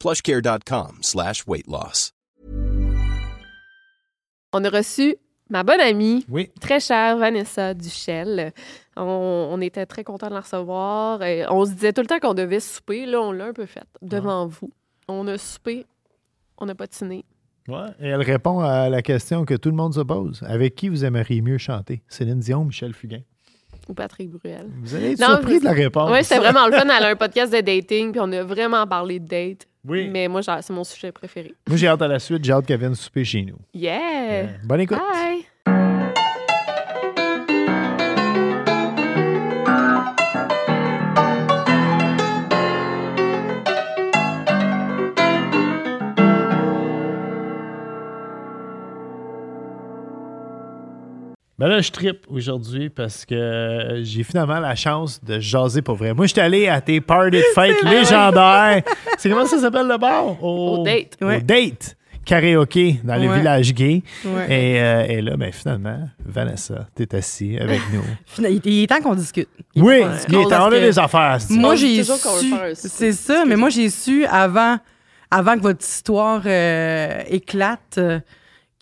plushcare.com slash weight loss. On a reçu ma bonne amie, Oui. très chère Vanessa Duchel. On, on était très contents de la recevoir. Et on se disait tout le temps qu'on devait souper. Là, on l'a un peu fait devant vous. On a soupé, on a patiné. Ouais. Et elle répond à la question que tout le monde se pose. Avec qui vous aimeriez mieux chanter? Céline Dion, Michel Fugain? Ou Patrick Bruel. Vous allez être Non, surpris de la réponse. Oui, c'était vraiment le fun. Elle a un podcast de dating, puis on a vraiment parlé de date. Oui. Mais moi, c'est mon sujet préféré. Moi, j'ai hâte à la suite. J'ai hâte qu'elle vienne souper chez nous. Yeah! Bonne écoute. Bye! Ben là, je trippe aujourd'hui parce que j'ai finalement la chance de jaser pour vrai. Moi, j'étais allé à tes parties de fête légendaires. C'est comment ça s'appelle le bar? Au date. Au Ouais. date. Karaoké dans le Ouais. village gay. Ouais. Et, euh, et là, ben, finalement, Vanessa, t'es assis avec nous. Il, est temps qu'on discute. Il oui, temps il est temps, on a des affaires. c'est ça. Moi, j'ai su. C'est ça, mais moi, j'ai su avant, avant que votre histoire euh, éclate. euh,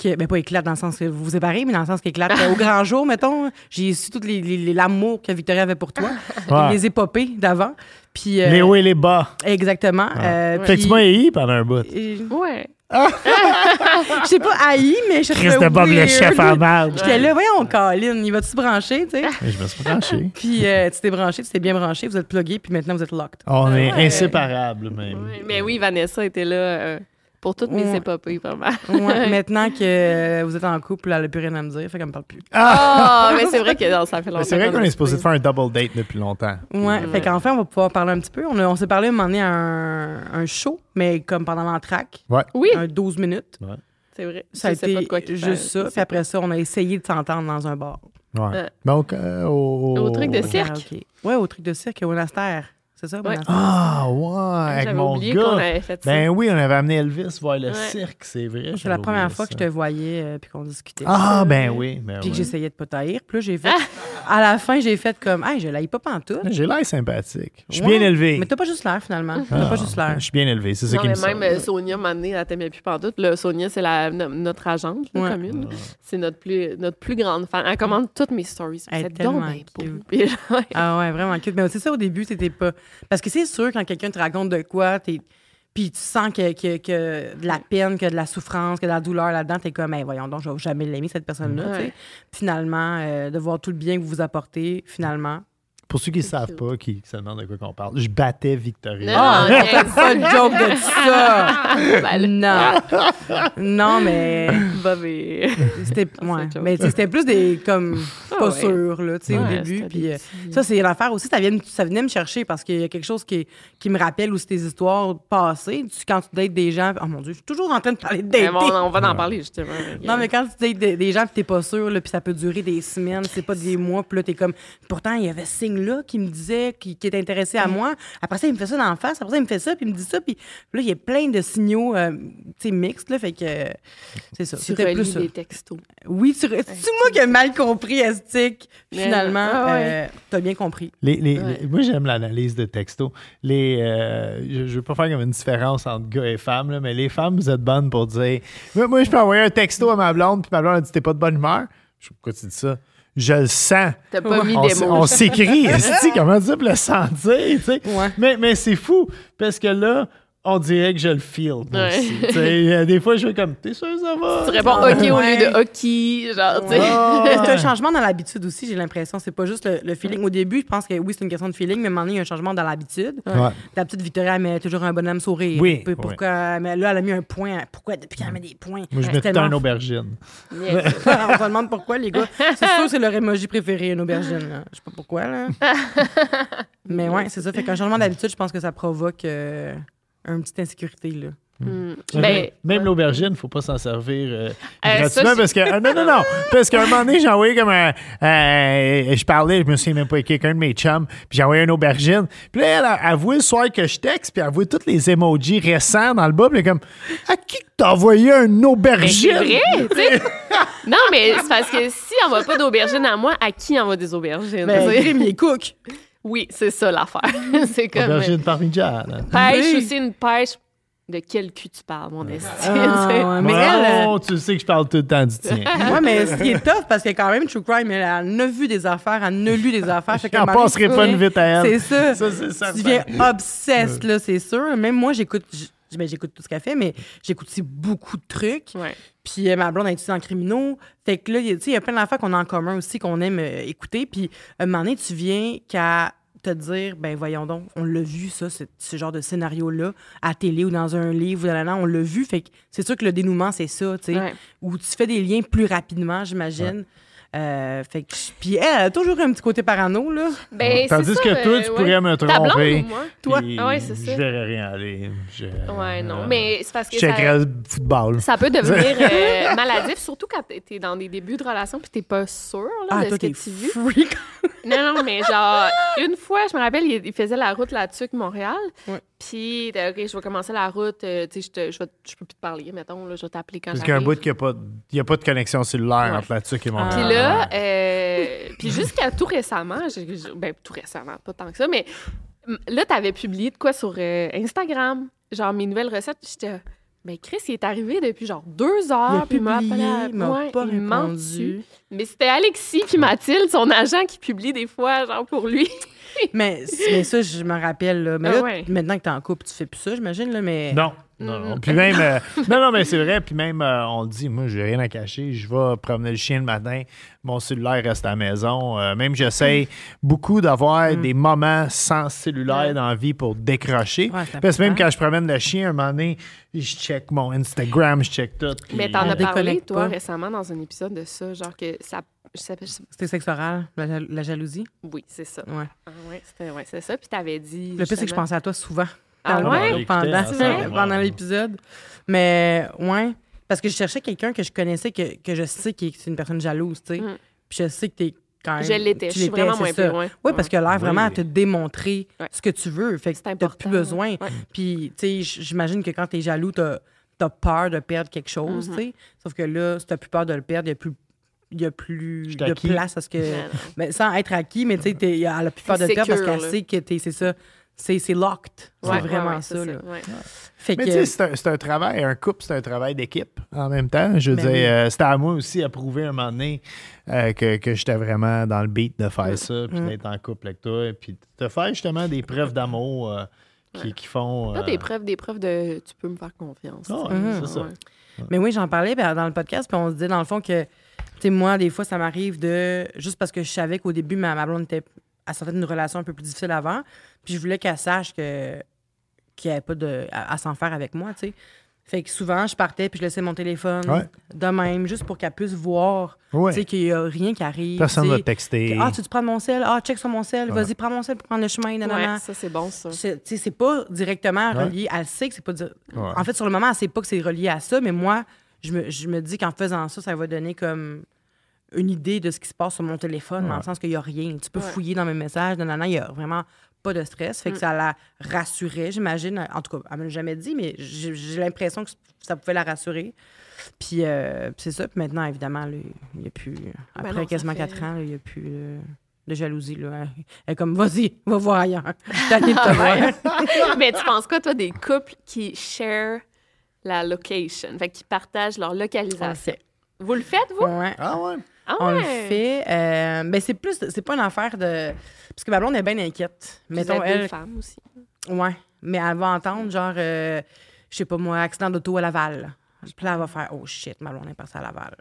que, ben pas éclate dans le sens que vous vous séparez, mais dans le sens qu'éclate euh, au grand jour, mettons. J'ai su tout l'amour que Victoria avait pour toi, Ouais. les épopées d'avant. Puis, euh, Les hauts et les bas. Exactement. euh, Fait que tu m'as haï pendant un bout. Ouais. Je sais pas haï, mais je Chris de Bob le chef en marge. J'étais là, voyons, Colin, il va-tu se brancher, tu sais? Je me suis branché. Puis euh, tu t'es branché, tu t'es bien branché, vous êtes plugué, puis maintenant vous êtes locked. On est Ouais. inséparables, même. Ouais. Mais oui, Vanessa était là euh, pour toutes mes Ouais. épopées, vraiment. Ouais, maintenant que euh, vous êtes en couple, elle n'a plus rien à me dire, fait qu'elle me parle plus. Ah, mais c'est vrai que non, ça fait longtemps. C'est vrai qu'on a est supposé faire un double date depuis longtemps. Ouais, Ouais. fait qu'enfin, on va pouvoir parler un petit peu. On, a- on s'est parlé un moment donné à un, un show, mais comme pendant l'entraque, Oui, un 12 minutes. c'est vrai. Ça a Je été de quoi juste ça. Puis après ça, on a essayé de s'entendre dans un bar. Ouais. Ouais. Donc, euh, au... Au truc de cirque. karaoké. Ouais, au truc de cirque, au monastère. C'est ça, au Ouais. monastère? Ah, ouais, avec mon oublié gars. avait fait ça. Ben oui, on avait amené Elvis voir le Ouais. cirque, c'est vrai. C'est la première fois que je te voyais euh, puis qu'on discutait. Ah, ben oui. Ben Puis que oui. j'essayais de pas taire. Puis là, j'ai fait. À la fin, j'ai fait comme. Hey, je l'ai pas pantoute. J'ai l'air sympathique. Je suis Ouais. bien élevé. Mais t'as pas juste l'air, finalement. T'as Ah, pas juste l'air. Je suis bien élevé, c'est ça qui me mais même euh, Sonia, m'a amené, elle t'aimait plus pantoute. Là, Sonia, c'est la, no- notre agente Ouais. commune. C'est notre plus, notre plus grande fan. Elle commande toutes mes stories. Elle est tellement Ah ouais, vraiment cute. Mais c'est ça, au début, c'était pas. Parce que c'est sûr, quand quelqu'un te raconte de quoi, t'es. Puis tu sens que, que, que de la peine, que de la souffrance, que de la douleur là-dedans, t'es comme, hey, voyons donc, je vais jamais l'aimer, cette personne-là. Ouais. Finalement, euh, de voir tout le bien que vous vous apportez, finalement. Pour ceux qui ne savent pas, qui, se demandent de quoi qu'on parle, je battais Victoria. Non, Ah, non, pas de joke de ça! Non! Non, mais. Bob et- C'était ouais. mais tu c'était plus des comme Ah pas ouais. sûr là, tu sais au début puis euh, ça c'est l'affaire aussi ça vient ça venait me chercher parce qu'il y a quelque chose qui, qui me rappelle aussi tes histoires passées Tu- quand tu dates des gens oh mon dieu je suis toujours en train de parler de Mais dater bon, on va en parler justement. non mais quand tu dates des, des gens puis t'es pas sûr là puis ça peut durer des semaines c'est pas des mois puis là t'es comme pourtant il y avait ce là qui me disait qui, qui était intéressé à moi après ça il me fait ça dans la face après ça il me fait ça puis il me dit ça puis là il y a plein de signaux euh, tu sais mixtes là fait que euh, c'est ça Tu c'était plus ça les textos. oui, tu... c'est moi qui ai mal compris, Estique. Finalement? Ah ouais. euh, t'as bien compris. Les, les- Ouais. les- moi, j'aime l'analyse de texto. Les, euh, je ne veux pas faire comme une différence entre gars et femmes, là, mais les femmes, vous êtes bonnes pour dire Moi, moi, je peux envoyer un texto à ma blonde, puis ma blonde a dit T'es pas de bonne humeur. Je sais pourquoi tu dis ça. Je le sens. T'as pas mis on, des mots. on s'écrit, comment dire pour le sentir, tu sais? Ouais. Mais, mais c'est fou, parce que là, on dirait que je le feel. Ouais. euh, des fois, je fais comme, t'es sûr ça va? Tu réponds OK au lieu de hockey, genre, C'est un changement dans l'habitude aussi, j'ai l'impression. C'est pas juste le, le feeling. Au début, je pense que oui, c'est une question de feeling, mais donné, il y a un changement dans l'habitude. Ouais. Ta petite Victoria, elle met toujours un bonhomme sourire. Oui, Pourquoi, mais là, elle a mis un point. Pourquoi depuis qu'elle met des points? Moi, je mets tout tellement- un aubergine. Yes. on se demande pourquoi, les gars. C'est sûr, c'est leur emoji préféré, une aubergine. là. Je sais pas pourquoi, là. Mais ouais, c'est ça. Fait qu'un changement d'habitude, je pense que ça provoque euh, une petite insécurité, là. Même, Ben, même ouais. l'aubergine, faut pas s'en servir euh, Euh, gratuitement parce que ah, non non non parce qu'à un moment donné j'ai envoyé comme un euh, je parlais je me souviens même pas avec quelqu'un de mes chums puis j'ai envoyé une aubergine puis là elle a avoué le soir que je texte puis elle a avoué tous les emojis récents dans le bas puis elle est comme à qui que t'as envoyé un Ben, aubergine? c'est vrai, tu sais. Non, mais c'est parce que si on va pas d'aubergine à moi, à qui on va des aubergines? Ben, tu sais? Oui, c'est ça l'affaire. c'est comme. aubergine parmigiana Pêche Oui. aussi, une pêche. De quel cul tu parles, mon esti? Ah, tu sais? ouais, mais elle, Bon, tu sais que je parle tout le temps du tien Ouais, mais ce qui est tough, parce que quand même, True Crime, elle, elle a vu des affaires, elle a lu des affaires. Fait qu'à un j'en moment donné, passerai pas une vite à C'est elle ça. ça c'est ça tu deviens obsesse, là, c'est sûr. Même moi, j'écoute j- ben, j'écoute tout ce qu'elle fait, mais j'écoute aussi beaucoup de trucs. Ouais. Puis euh, ma blonde a étudié en criminaux. Fait que là, il y a- tu sais, il y a plein d'affaires qu'on a en commun aussi, qu'on aime euh, écouter. Puis un moment donné, tu viens qu'à te dire, ben voyons donc, on l'a vu, ça, ce, ce genre de scénario-là, à télé ou dans un livre, ou dans la- on l'a vu. Fait que c'est sûr que le dénouement, c'est ça, tu sais. Ouais. Où tu fais des liens plus rapidement, j'imagine. Euh, fait que, puis elle, elle a toujours un petit côté parano, là. Ben, tandis ça, que toi euh, tu ouais. pourrais me blonde tromper moi? Toi? Ah ouais, c'est ça. je verrais rien aller je, Ouais, non. euh, Mais c'est parce que je ça, le football ça peut devenir euh, maladif, surtout quand t'es dans des débuts de relation puis t'es pas sûr là, Ah, de toi, ce que tu vis. Non, non, mais genre, une fois, je me rappelle, il, il faisait la route là-dessus Montréal. Ouais. Puis, OK, je vais commencer la route. euh, tu sais, je, peux plus te parler, mettons. Là, je vais t'appeler quand Parce qu'il y a un bout qu'il n'y a, pas de- il y a pas de connexion cellulaire Ouais. entre là-dessus et mon Ah. Puis là, euh, puis jusqu'à tout récemment, ben tout récemment, pas tant que ça, mais là, t'avais publié de quoi sur euh, Instagram, genre mes nouvelles recettes. J'étais, ben Chris, il est arrivé depuis genre deux heures, puis il m'a publié, ouais, pas il répondu. Mais c'était Alexis puis Mathilde, son agent, qui publie des fois, genre pour lui. mais, mais ça, je me rappelle. Là. Mais Ah là, ouais. maintenant que t'es en couple, tu fais plus ça, j'imagine. Là, mais... Non. Non, Mm. non. Puis même, euh, non, non, mais c'est vrai. Puis même, euh, on le dit, moi, j'ai rien à cacher. Je vais promener le chien le matin. Mon cellulaire reste à la maison. Euh, même, j'essaie beaucoup d'avoir des moments sans cellulaire dans la vie pour décrocher. Ouais, Parce que même quand je promène le chien, un moment donné, je check mon Instagram, je check tout. puis- Mais t'en as parlé, toi, pas. récemment, dans un épisode de ça, genre que ça. Je sais pas- je- C'était sexe oral, la, jal- la jalousie? Oui, c'est ça. Ouais. Ah ouais, c'était ouais, c'est ça. Puis t'avais dit. Le pire, c'est que je pensais à toi souvent. Ah ouais? Pendant, pendant l'épisode. Mais, ouais. Parce que je cherchais quelqu'un que je connaissais, que, que je sais qui est une personne jalouse, tu sais. Mm. Puis je sais que t'es quand même. Je l'étais. tu Je suis l'étais, vraiment c'est moins ça. plus loin. Oui, parce que l'air vraiment Oui. à te démontrer Ouais. ce que tu veux. Fait que t'as plus besoin. Ouais. Puis, tu sais, j'imagine que quand t'es jaloux, t'as as peur de perdre quelque chose, Mhm. tu sais. Sauf que là, si t'as plus peur de le perdre, il y a plus, il y a plus de acquis. place à ce que. Mais sans être acquis, mais tu sais, t'es- elle a plus peur de le perdre parce qu'elle sait que t'es, c'est ça. C'est, c'est locked. C'est Ouais, vraiment ouais, ouais, ça, c'est là. ouais. Fait Mais que. tu sais, c'est un, c'est un travail, un couple, c'est un travail d'équipe en même temps. Je veux Ben dire, oui. euh, c'était à moi aussi à prouver un moment donné euh, que, que j'étais vraiment dans le beat de faire ça, puis d'être en couple avec toi, et puis de faire justement des preuves d'amour euh, qui, qui font. Euh, des preuves, des preuves de tu peux me faire confiance. Ah, ça. Ouais. Mais oui, j'en parlais ben, dans le podcast, puis on se disait dans le fond que, sais, moi, des fois, ça m'arrive de. Juste parce que je savais qu'au début, ma, ma blonde était. Elle sortait d'une relation un peu plus difficile avant, puis je voulais qu'elle sache que qu'il n'y avait pas de, à, à s'en faire avec moi, tu sais. Fait que souvent, je partais, puis je laissais mon téléphone Ouais. de même, juste pour qu'elle puisse voir, Ouais. tu sais, qu'il n'y a rien qui arrive. Personne tu va te texter. Ah, tu veux prendre mon sel? Ah, check sur mon sel. Ouais. Vas-y, prends mon sel pour prendre le chemin. nanana. Ouais, ça, c'est bon, ça. Je- tu sais, c'est pas directement Ouais. relié. Elle sait que c'est pas. di- Ouais. En fait, sur le moment, elle sait pas que c'est relié à ça, mais moi, je me, je me dis qu'en faisant ça, ça va donner comme une idée de ce qui se passe sur mon téléphone, dans le sens qu'il y a rien. Tu peux Ouais. fouiller dans mes messages, nanana, il y a vraiment pas de stress. Fait que Mm. ça la rassurait, j'imagine. En tout cas, elle me l'a jamais dit, mais j'ai l'impression que ça pouvait la rassurer. Puis euh, puis c'est ça. Puis maintenant, évidemment, là, il n'y a plus. Après Ben non, ça quasiment fait- quatre ans, il n'y a plus euh, de jalousie. Là. Elle est comme, vas-y, va voir ailleurs. T'as de te voir. Mais tu penses quoi, toi, des couples qui share la location, fait qu'ils partagent leur On le localisation? Vous le faites, vous? Ouais. Ah ouais? Ah On le fait. Euh, ben c'est plus, c'est pas une affaire de. Parce que ma blonde est bien inquiète. Vous Mettons, êtes elle. femmes aussi. Ouais. Mais elle va entendre, genre, euh, je sais pas moi, accident d'auto à Laval. Puis là, elle va faire, oh shit, ma blonde est passée à Laval.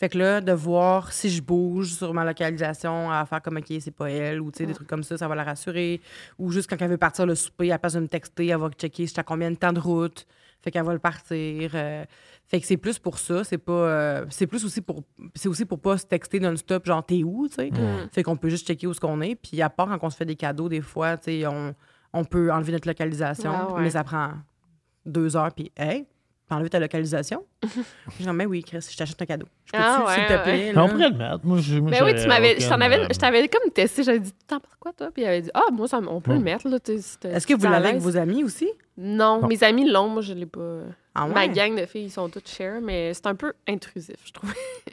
Fait que là, de voir si je bouge sur ma localisation, à faire comme, OK, c'est pas elle, ou tu sais, des trucs comme ça, ça va la rassurer. Ou juste quand elle veut partir le souper, elle passe de me texter, elle va checker si à combien de temps de route. Fait qu'elle va le partir. euh, fait que c'est plus pour ça, c'est pas. euh, c'est plus aussi pour. C'est aussi pour pas se texter non-stop, genre, t'es où, tu sais? Fait qu'on peut juste checker où ce qu'on est. Puis à part quand on se fait des cadeaux, des fois, tu sais, on, on peut enlever notre localisation, Ah ouais. mais ça prend deux heures, puis, hey, t'as enlevé ta localisation? je dis, mais oui, Chris, je t'achète un cadeau. Je peux-tu, Ah ouais, s'il te ouais. plaît? On pourrait le mettre. Moi, je, moi, Ben oui, tu m'avais, je avais, euh, je t'avais comme testé. J'avais dit, t'en penses quoi, toi? Puis il avait dit, ah, moi, ça, on peut le mettre, là. t'es- t'es- Est-ce que vous l'avez avec vos amis aussi? Non, Non. mes amis l'ont, moi, je l'ai pas. Ah ouais? Ma gang de filles, ils sont toutes share, mais c'est un peu intrusif, je trouve.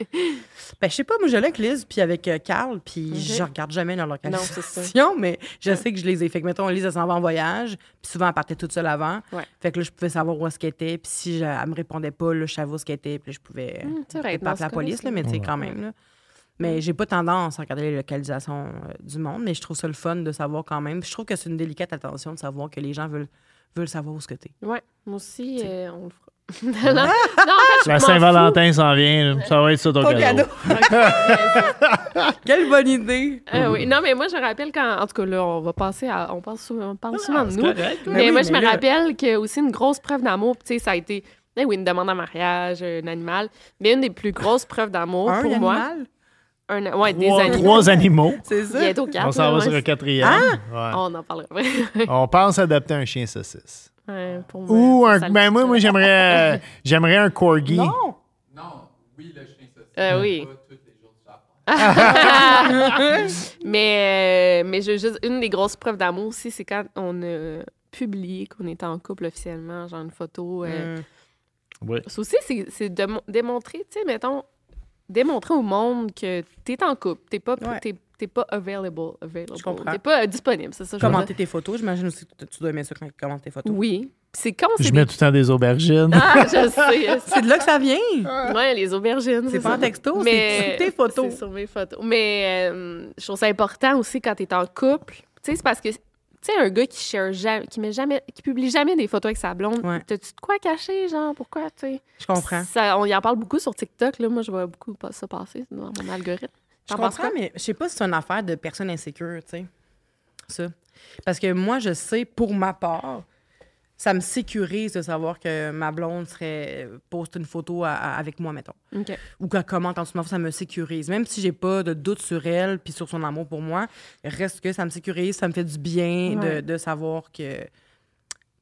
Ben, je sais pas, moi, je l'ai avec Liz, puis avec euh, Carl, puis Ok. je regarde jamais leur Non, c'est localisation, mais je sais que je les ai. Fait que, mettons, Liz, elle s'en va en voyage, puis souvent, elle partait toute seule avant. Ouais. Fait que là, je pouvais savoir où est-ce qu'elle était, puis si je- elle me répondait pas, là, je savais où est-ce qu'elle était, puis je pouvais pas appeler ce la police, là, mais tu sais, quand même, là. Mais j'ai pas tendance à regarder les localisations euh, du monde, mais je trouve ça le fun de savoir quand même. Puis je trouve que c'est une délicate attention de savoir que les gens veulent, veulent savoir où ce que t'es. Ouais, moi aussi, euh, on le fera. non, non, en fait, La m'en Saint-Valentin s'en vient. Ça va être ça ton Ton cadeau. Quelle bonne idée! Ah oui, non, mais moi, je me rappelle quand. En tout cas, là, on va passer à. On parle souvent, on parle souvent de Ah, C'est nous. correct, là. Mais, oui, moi, mais je me rappelle que aussi une grosse preuve d'amour, tu sais, ça a été. eh oui, une demande en mariage, un animal. Mais une des plus grosses preuves d'amour Un pour moi. Un, ouais, des Trois, animaux. trois animaux. C'est ça? Bientôt quatre. On s'en va sur ouais. le quatrième. Ouais. On en parlera. ouais, On pense adopter un chien saucisse. pour moi, Ou un. Ben, moi, moi j'aimerais, j'aimerais un corgi. Non! Non, oui, le chien saucisse. Euh, oui. Mais, euh, mais je, juste, une des grosses preuves d'amour aussi, c'est quand on a publié qu'on était en couple officiellement, genre une photo. euh. Oui. Ça aussi, c'est- c'est de mo- démontrer, tu sais, mettons, démontrer au monde que t'es en couple, t'es pas, Ouais. t'es, t'es pas available, available. Je comprends. T'es pas euh, disponible, c'est ça. Commenter tes photos, j'imagine aussi que tu dois aimer ça quand tu commentes tes photos. Oui. C'est quand c'est Je des- mets tout le temps des aubergines. Ah, je sais. C'est de là que ça vient! Ouais, les aubergines. C'est pas ça. en texto, Mais c'est sur tes photos. C'est sur mes photos. Mais euh, je trouve ça important aussi quand t'es en couple. Tu sais, c'est parce que, tu sais, un gars qui share jamais, qui met jamais, qui publie jamais des photos avec sa blonde, Ouais. t'as-tu de quoi cacher, genre, pourquoi, tu sais? Je comprends. Ça, on y en parle beaucoup sur TikTok, là. Moi, je vois beaucoup pas- ça passer dans mon algorithme. Je comprends, mais je sais pas si c'est une affaire de personnes insécures, tu sais. Ça. Parce que moi, je sais, pour ma part, ça me sécurise de savoir que ma blonde serait poste une photo à- à- avec moi, mettons. Ou qu'elle commente en dessous de ma photo, ça me sécurise. Même si j'ai pas de doute sur elle puis sur son amour pour moi, reste que ça me sécurise, ça me fait du bien Ouais. de, de savoir que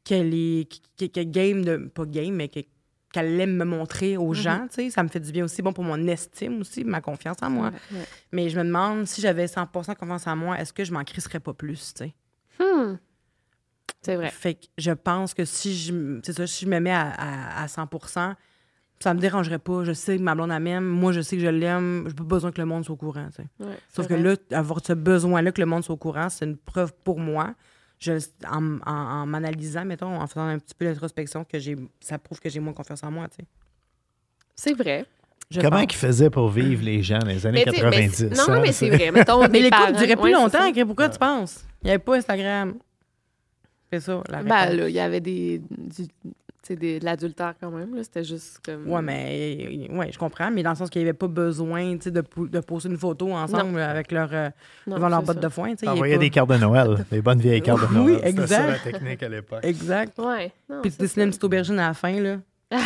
qu'elle est que, que game de pas game mais que- qu'elle aime me montrer aux gens, tu sais, ça me fait du bien aussi bon pour mon estime aussi, ma confiance en moi. Ouais. Mais je me demande si j'avais 100% confiance en moi, est-ce que je m'en crisserais pas plus, tu sais? Hmm. C'est vrai. Fait que je pense que si je, ça, si je me mets à, à, à 100 ça me dérangerait pas. Je sais que ma blonde elle m'aime. Moi, je sais que je l'aime. J'ai pas besoin que le monde soit au courant, tu sais. Ouais, Sauf que vrai. là, avoir ce besoin-là que le monde soit au courant, c'est une preuve pour moi. Je, en, en, en m'analysant, mettons, en faisant un petit peu d'introspection, que j'ai, ça prouve que j'ai moins confiance en moi, tu sais. C'est vrai. Je Comment qu'ils faisaient pour vivre les gens dans les années Mais tu sais, mais 90? c'est- non, hein, mais c'est vrai. Mettons, Mais les parents- couples duraient plus Ouais, longtemps, pourquoi tu penses? Il n'y avait pas Instagram. C'est ça, la Ben là, il y avait des, du- des- de l'adultère quand même. là. C'était juste comme. Ouais, mais ouais, je comprends, mais dans le sens qu'il n'y avait pas besoin tu sais, de, de poser une photo ensemble avec leur, euh, Non, devant leur botte ça. de foin. Envoyer pas- des cartes de Noël, des bonnes vieilles cartes de Oui, Noël. C'était ça, exact. la technique à l'époque. Exact. Ouais. non, Puis tu dessinais une petite aubergine à la fin, là. oui,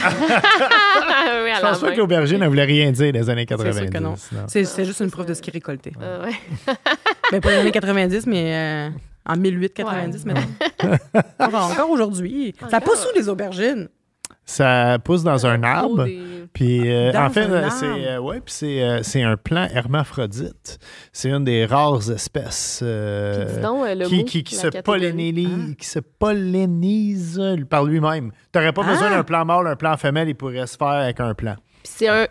Je pense pas que l'aubergine, elle voulait rien dire dans les années C'est 90. sûr que non. non. C'est c'est juste une preuve de ce qu'ils récoltaient. Euh, ouais. Ben, pas les années 90, mais euh, en 1890, Ouais. maintenant. encore encore aujourd'hui. Ça pousse où les aubergines? Ça pousse dans un arbre. Puis euh, en fait, euh, c'est euh, ouais, puis c'est euh, c'est un plant hermaphrodite. C'est une des rares espèces Puis dis donc, le qui, mot, qui, qui la se pollinise, qui se pollinise par lui-même. Tu n'aurais pas Ah! besoin d'un plant mâle, un plant femelle, il pourrait se faire avec un plant. Puis c'est un.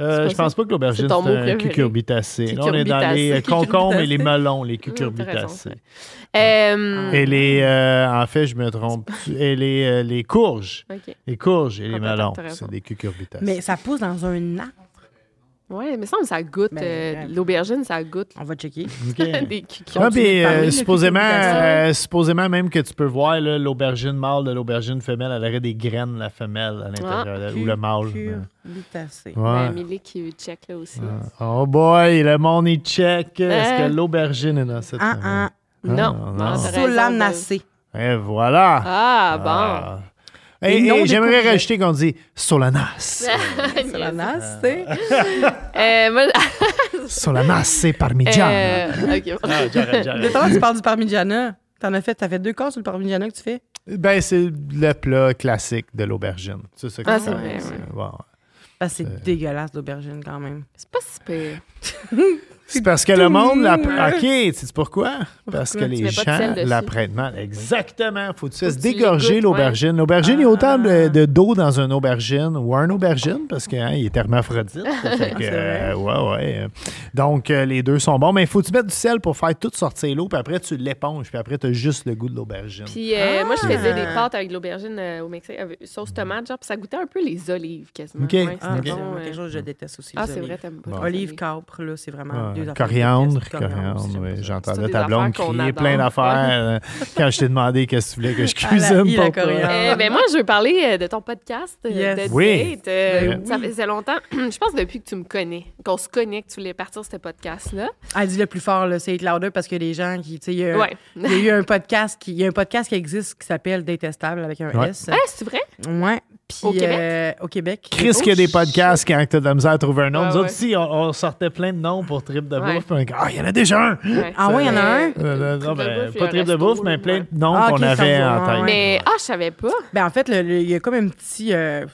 Euh, je pense pas que l'aubergine, C'est un cucurbitacé. Là, on est dans les euh, concombres et les melons, les cucurbitacés. Euh, Et les, euh, en fait, je me trompe. et les, euh, les courges. Les courges et les melons, c'est des cucurbitacées. Mais ça pousse dans un arbre. Ouais, mais ça, ça goûte. Ben, euh. L'aubergine, ça goûte. On va checker. OK. Des. Ah, puis, euh, supposément, euh, supposément même que tu peux voir l'aubergine mâle de l'aubergine femelle, elle aurait des graines, la femelle, à l'intérieur, Ah, ou le mâle. Curcubitacée. Ouais. Ben, Emily qui check là aussi. Oh boy, le monde il check. Est-ce que l'aubergine est dans cette Ah, famille? ah. Non. non. non, Solanacée. Et voilà. Ah, bon. Ah. Et Et, non et j'aimerais rajouter qu'on dit Solanas. Solanacée. Euh, moi, Solanas parmigiano. euh, ok. Ah. De temps, tu parles du parmigiana. T'en as fait, t'as fait deux corps sur le parmigiana que tu fais? Ben, c'est le plat classique de l'aubergine. C'est ça que Ah, c'est. c'est vrai, C'est- ouais. bon. C'est dégueulasse, l'aubergine, quand même. C'est pas si pire. C'est parce que le monde la. hein? OK, tu sais pourquoi? Parce que les gens sel dessus? la prennent mal. Exactement. Faut que tu fasses dégorger l'aubergine. L'aubergine, il y a autant de, Ah. de- d'eau dans un aubergine ou un aubergine parce qu'il est hermaphrodite. Fait que, euh, ouais, ouais. Donc, euh, les deux sont bons. Mais il faut que tu mettes du sel pour faire tout sortir l'eau. Puis après, tu l'éponges. Puis après, tu as juste le goût de l'aubergine. Puis euh, moi, je faisais des Ah. pâtes avec de l'aubergine euh, au Mexique, avec sauce tomate, genre, puis ça goûtait un peu les olives quasiment. Ok. Ouais, Ah, bon, euh. quelque chose que je déteste aussi. Ah, c'est olives. vrai, t'aimes pas. Olive, capre, là, c'est vraiment Affaires. coriandre, coriandre, oui. J'entendais ta blonde crier plein d'affaires euh, quand je t'ai demandé qu'est-ce que tu voulais que je Ah, cuisine pour toi. coriandre. Euh, ben moi, je veux parler euh, de ton podcast euh, Yes. de Oui. date. Euh, Ben Ça faisait longtemps. je pense depuis que tu me connais, qu'on se connaît, que tu voulais partir ce podcast-là. Elle dit le plus fort, là, c'est It Louder parce que les gens qui. Tu sais, il y, a- eu un podcast qui, il y a un podcast qui existe qui s'appelle Détestable avec un Ouais. S. Ah, c'est vrai? Ouais. Puis, Au Québec? euh, au Québec. Chris, Oh, qu'il y a des podcasts quand tu as de la misère à trouver un nom. Nous autres, ouais. ici, on, on sortait plein de noms pour Trip de Ouais. bouffe. puis on dit, Ah, il y en a déjà un! Ouais. Ah ouais, il y en a un? Euh, euh, non, ben, pas Trip de resto, bouffe, mais plein de noms Ah, qu'on avait en tête. ouais. Mais, ah, je savais pas. Ben, en fait, il y a comme un petit. euh,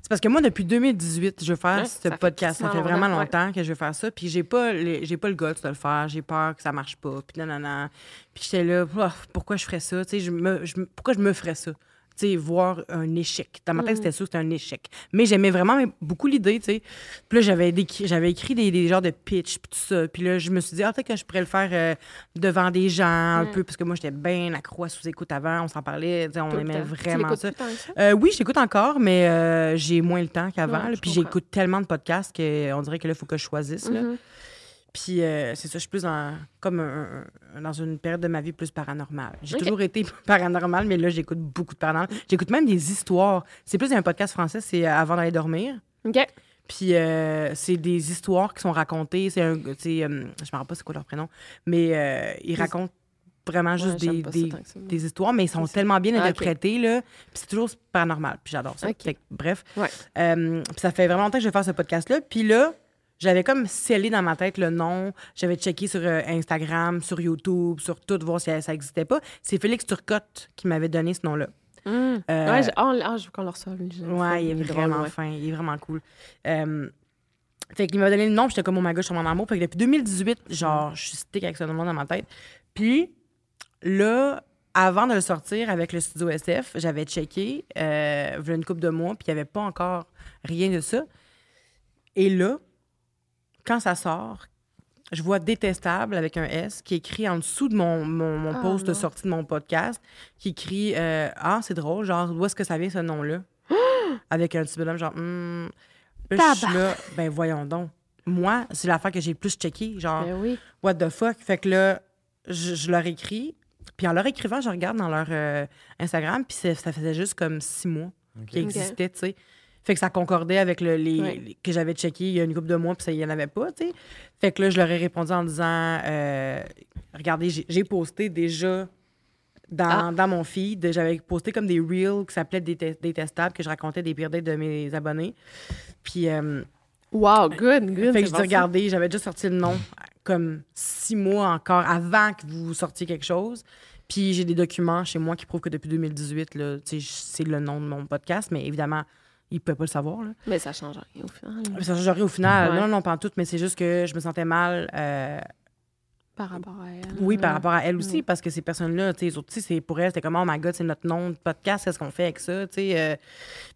c'est parce que moi, depuis 2018, je veux faire Ouais, ce ça fait podcast. Ça fait vraiment longtemps, que je veux faire ça. Puis j'ai pas, j'ai pas le goût de le faire. J'ai peur que ça marche pas. Puis non, non, non. Puis j'étais là, Ah, pourquoi je ferais ça? Je pourquoi je me ferais ça? Sais, voir un échec. Dans ma Mm. tête, c'était sûr que c'était un échec. Mais j'aimais vraiment beaucoup l'idée, tu sais. Puis là, j'avais, écrit des, des genres de pitch, puis tout ça. Puis là, je me suis dit, ah, peut-être que je pourrais le faire euh, devant des gens un Mm. peu, parce que moi, j'étais bien accro à sous-écoute avant. On s'en parlait, on Tout aimait vraiment ça. temps, ça? Euh, oui, j'écoute encore, mais euh, j'ai moins le temps qu'avant. Puis j'écoute tellement de podcasts qu'on dirait que là, il faut que je choisisse. là. Puis euh, c'est ça, je suis plus dans, comme un- un- dans une période de ma vie plus paranormale. J'ai toujours été paranormale, mais là, j'écoute beaucoup de paranormal. J'écoute même des histoires. C'est plus un podcast français, c'est euh, Avant d'aller dormir. OK. Puis euh, c'est des histoires qui sont racontées. C'est un, euh, je me rappelle pas c'est quoi leur prénom, mais ils racontent vraiment juste des, des, histoires, mais ils sont tellement bien Ah, interprétés, là. Puis c'est toujours paranormal. Puis j'adore ça. Fait bref. Ouais. Euh, puis ça fait vraiment longtemps que je vais faire ce podcast-là. Puis là, j'avais comme scellé dans ma tête le nom. J'avais checké sur euh, Instagram, sur YouTube, sur tout, voir si ça existait pas. C'est Félix Turcotte qui m'avait donné ce nom-là. Mm. Euh, Ouais, j'ai- ah, ah, je veux qu'on le reçoive. Ouais, il est drôle, vraiment ouais. fin. Il est vraiment cool. Euh, fait qu'il m'a donné le nom, puis j'étais comme, oh my god, je suis en amour. Fait que depuis 2018, genre, je suis stick avec ce nom dans ma tête. Puis là, avant de le sortir avec le studio SF, j'avais checké, euh, une couple de mois, puis il n'y avait pas encore rien de ça. Et là, quand ça sort, je vois Détestable avec un S qui est écrit en dessous de mon, mon, mon Ah, post de sortie de mon podcast, qui écrit euh, Ah, c'est drôle, genre, d'où est-ce que ça vient ce nom-là? avec un petit bonhomme, genre. Là, je suis là, ben voyons donc. Moi, c'est l'affaire que j'ai le plus checké, genre, Ben oui. what the fuck? Fait que là, je, je leur écris. Puis en leur écrivant, je regarde dans leur euh, Instagram, puis ça, faisait juste comme six mois qu'ils Ok. existaient, tu sais. Fait que ça concordait avec le, les, Ouais. les- que j'avais checké il y a une couple de mois, puis ça, il n'y en avait pas, tu sais. Fait que là, je leur ai répondu en disant euh, Regardez, j'ai- posté déjà dans, Ah. dans mon feed, j'avais posté comme des reels qui s'appelaient Déte- Détestables, que je racontais des pires dates de mes abonnés. Puis. euh, Wow, good, good. fait que je dis, regardez, j'avais déjà sorti le nom comme six mois encore avant que vous sortiez quelque chose. Puis j'ai des documents chez moi qui prouvent que depuis 2018, là, tu sais, c'est le nom de mon podcast, mais évidemment, ils ne pouvaient pas le savoir. Là. Mais ça change rien au final. là, Ça changerait au final. Ouais. Non, non, pas en tout, mais c'est juste que je me sentais mal. euh, Par rapport à elle. oui, par rapport à elle aussi, Ouais. parce que ces personnes-là, tu sais, c'est pour elles, c'était comme, oh my god, c'est notre nom de podcast, qu'est-ce qu'on fait avec ça, tu sais. euh,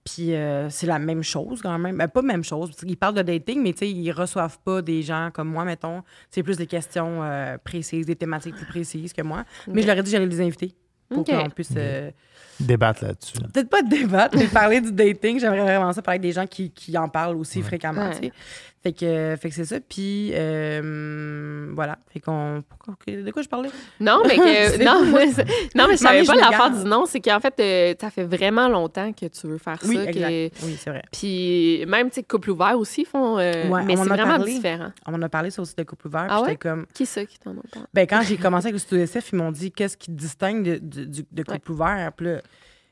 puis euh, c'est la même chose quand même. Ben, pas même chose, qu'ils parlent de dating, mais tu sais, ils reçoivent pas des gens comme moi, mettons. C'est plus des questions euh, précises, des thématiques plus précises que moi. Mais je leur ai dit que j'allais les inviter pour qu'on puisse. euh, Débattre là-dessus. Peut-être pas de débattre, mais parler du dating. J'aimerais vraiment ça parler avec des gens qui, qui en parlent aussi Ouais. fréquemment, Ouais. Fait que, fait que c'est ça. Puis, euh, voilà. Fait qu'on. De quoi je parlais? Non, mais que, non, mais, non, mais je savais pas l'affaire du nom. C'est qu'en fait, euh, ça fait vraiment longtemps que tu veux faire Oui, ça. exact. que- Oui, c'est vrai. Puis même, tu sais, couple ouvert aussi font. euh, Ouais, mais c'est vraiment parlé. différent. On en a parlé ça aussi de couple ouvert. Ah ouais? comme. Qui ça qui t'en a parlé? Ben, quand j'ai commencé avec le studio SF, ils m'ont dit qu'est-ce qui te distingue de, de, du- de couple ouvert. Puis là,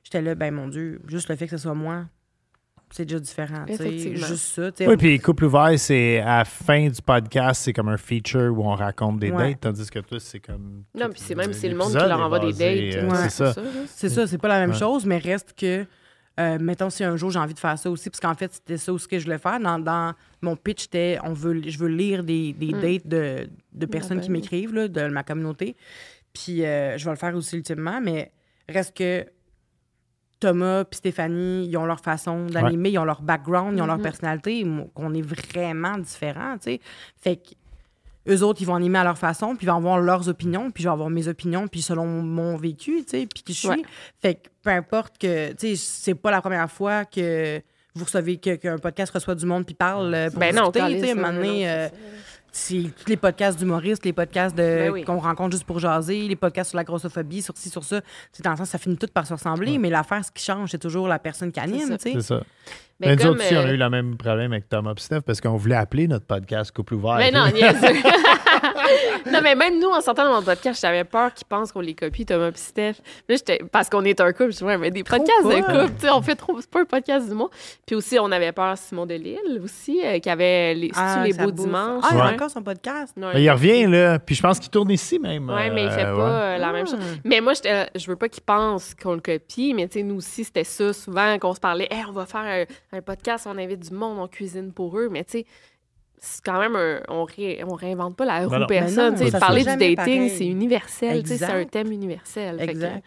j'étais là, ben mon Dieu, juste le fait que ce soit moi, c'est déjà différent. Juste ça. Oui, puis couple ouvert, c'est à la fin du podcast, c'est comme un feature où on raconte des Ouais. dates, tandis que toi, c'est comme. Non, puis c'est même c'est le monde qui leur envoie des dates. euh, Ouais. C'est ça. C'est ça, c'est pas la même Ouais. chose, mais reste que, euh, mettons, si un jour j'ai envie de faire ça aussi, parce qu'en fait, c'était ça aussi que je voulais faire. Dans, dans mon pitch, c'était on veut, je veux lire des, des Mm. dates de, de personnes ben qui oui. m'écrivent, là, de ma communauté. Puis euh, je vais le faire aussi ultimement, mais reste que Thomas puis Stéphanie, ils ont leur façon d'animer, ils ont leur background, ils ont leur Mhm. personnalité, qu'on est vraiment différents, tu sais. Fait que eux autres, ils vont animer à leur façon, puis ils vont avoir leurs opinions, puis je vais avoir mes opinions, puis selon mon vécu, tu sais, puis qui je suis. Ouais. Fait que peu importe que, tu sais, c'est pas la première fois que vous recevez que- qu'un podcast reçoit du monde puis parle euh, pour Ben non, discuter, tu sais, non, c'est tous les podcasts d'humoristes, les podcasts de Ben oui. qu'on rencontre juste pour jaser, les podcasts sur la grossophobie, sur ci, sur ça. C'est dans le sens, ça finit tout par se ressembler, mais l'affaire, ce qui change, c'est toujours la personne sais. C'est ça. Mais Mais nous comme, autres aussi, on a euh, eu le même problème avec Thomas et Steph parce qu'on voulait appeler notre podcast Couple ouvert. Mais non, niaiseux. non, mais même nous, en sortant de mon podcast, j'avais peur qu'ils pensent qu'on les copie, Thomas et Steph. Là, j'étais, parce qu'on est un couple, je dis, ouais, mais des Trop podcasts de pas. couple, tu sais, on fait trop, c'est pas un podcast du monde. Puis aussi, on avait peur Simon Delille aussi, euh, qui avait les, c'est-tu les beaux bouffe. dimanches. Ah, il a Ouais. encore son podcast. Non, il revient, là. Puis je pense qu'il tourne ici même. Ouais, mais il fait euh, pas ouais. euh, la même Ah. chose. Mais moi, je veux pas qu'ils pensent qu'on le copie, mais tu sais, nous aussi, c'était ça souvent qu'on se parlait. Hey, on va faire un, un podcast, on invite du monde, on cuisine pour eux. Mais tu sais, c'est quand même un. On, ré- on réinvente pas la roue Ben non. personne. Ben non, Tu sais, ça parler du dating, c'est universel. tu sais, C'est un thème universel. Que, Exact.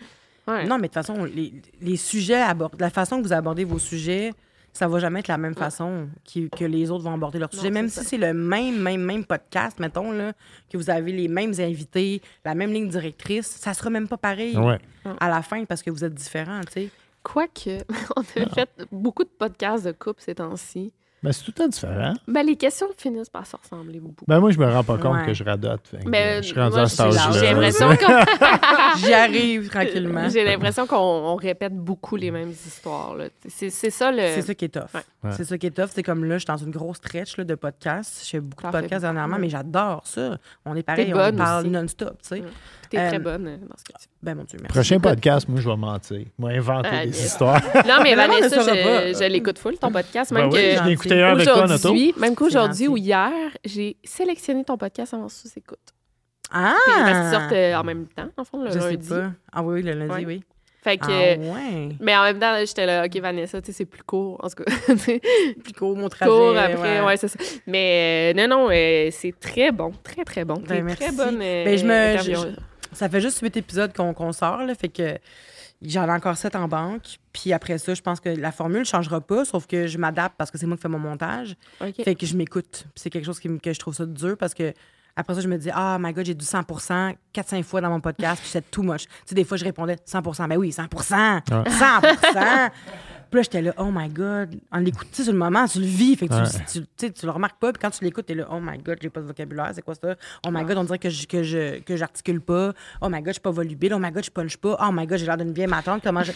ouais. Non, mais de toute façon, les, les sujets abordés, la façon que vous abordez vos sujets, ça va jamais être la même façon qui- que les autres vont aborder leurs Non, sujets. Même si c'est le même, même, même podcast, mettons, là, que vous avez les mêmes invités, la même ligne directrice, ça sera même pas pareil Ouais. à la fin parce que vous êtes différents, tu sais. Quoique, on a fait beaucoup de podcasts de couple ces temps-ci. Mais c'est tout le temps différent. Ben, les questions finissent par se ressembler beaucoup. Ben moi, je me rends pas compte Ouais. que je radote. Fait euh, je suis rendu moi, à j'ai- l'impression qu'on J'y arrive tranquillement. J'ai l'impression qu'on on répète beaucoup les mêmes histoires. là. C'est c'est ça le. C'est ça qui est tough. Ouais. Ouais. C'est ça qui est tough. C'est comme là, je suis dans une grosse stretch là, de podcasts. Je fais beaucoup de podcasts beaucoup, dernièrement, mais j'adore ça. On est pareil, on parle aussi. non-stop, tu sais. Ouais. T'es très Euh, bonne euh, dans ce que tu Ben mon Dieu, merci. Prochain podcast, moi, je vais mentir. Moi, inventer Ah, des histoires. Non, mais Vanessa, je, pas. je l'écoute full, ton podcast. Ben Même oui, que toi en auto. aujourd'hui, même qu'aujourd'hui ou hier, j'ai sélectionné ton podcast avant sous-écoute. Ah! Puis Parce qu'ils sortent euh, en même temps, en fond, le Je sais lundi. pas. Ah oui, oui, le lundi, Ouais. oui. Fait que. Ah ouais. Mais en même temps, j'étais là, OK, Vanessa, tu sais, c'est plus court. En tout cas, Plus court, mon trajet. court après, ouais, ouais. c'est ça. Mais euh, non, non, euh, c'est très bon, très, très bon. Ben, très merci. bonne. euh, Ben, je me-. Ça fait juste huit épisodes qu'on qu'on sort, là, fait que j'en ai encore sept en banque. Puis après ça, je pense que la formule ne changera pas, sauf que je m'adapte parce que c'est moi qui fais mon montage. OK. Fait que je m'écoute. Puis C'est quelque chose qui que je trouve ça dur parce que après ça, je me dis, ah, my God, j'ai du 100 4-5 fois dans mon podcast, puis c'est too much. Tu sais, des fois, je répondais 100% Ben oui, 100 100 Puis là, j'étais là, oh my God. En l'écoutant, tu sais, sur le moment, tu le vis. Fait que tu- Ouais. tu, tu, sais, tu le remarques pas. Puis quand tu l'écoutes, t'es là, oh my God, j'ai pas de vocabulaire. C'est quoi ça? Oh my God, on dirait que je, que je, que j'articule pas. Oh my God, je suis pas volubile. Oh my God, je punch pas. Oh my God, j'ai l'air d'une vieille matante. Comment je...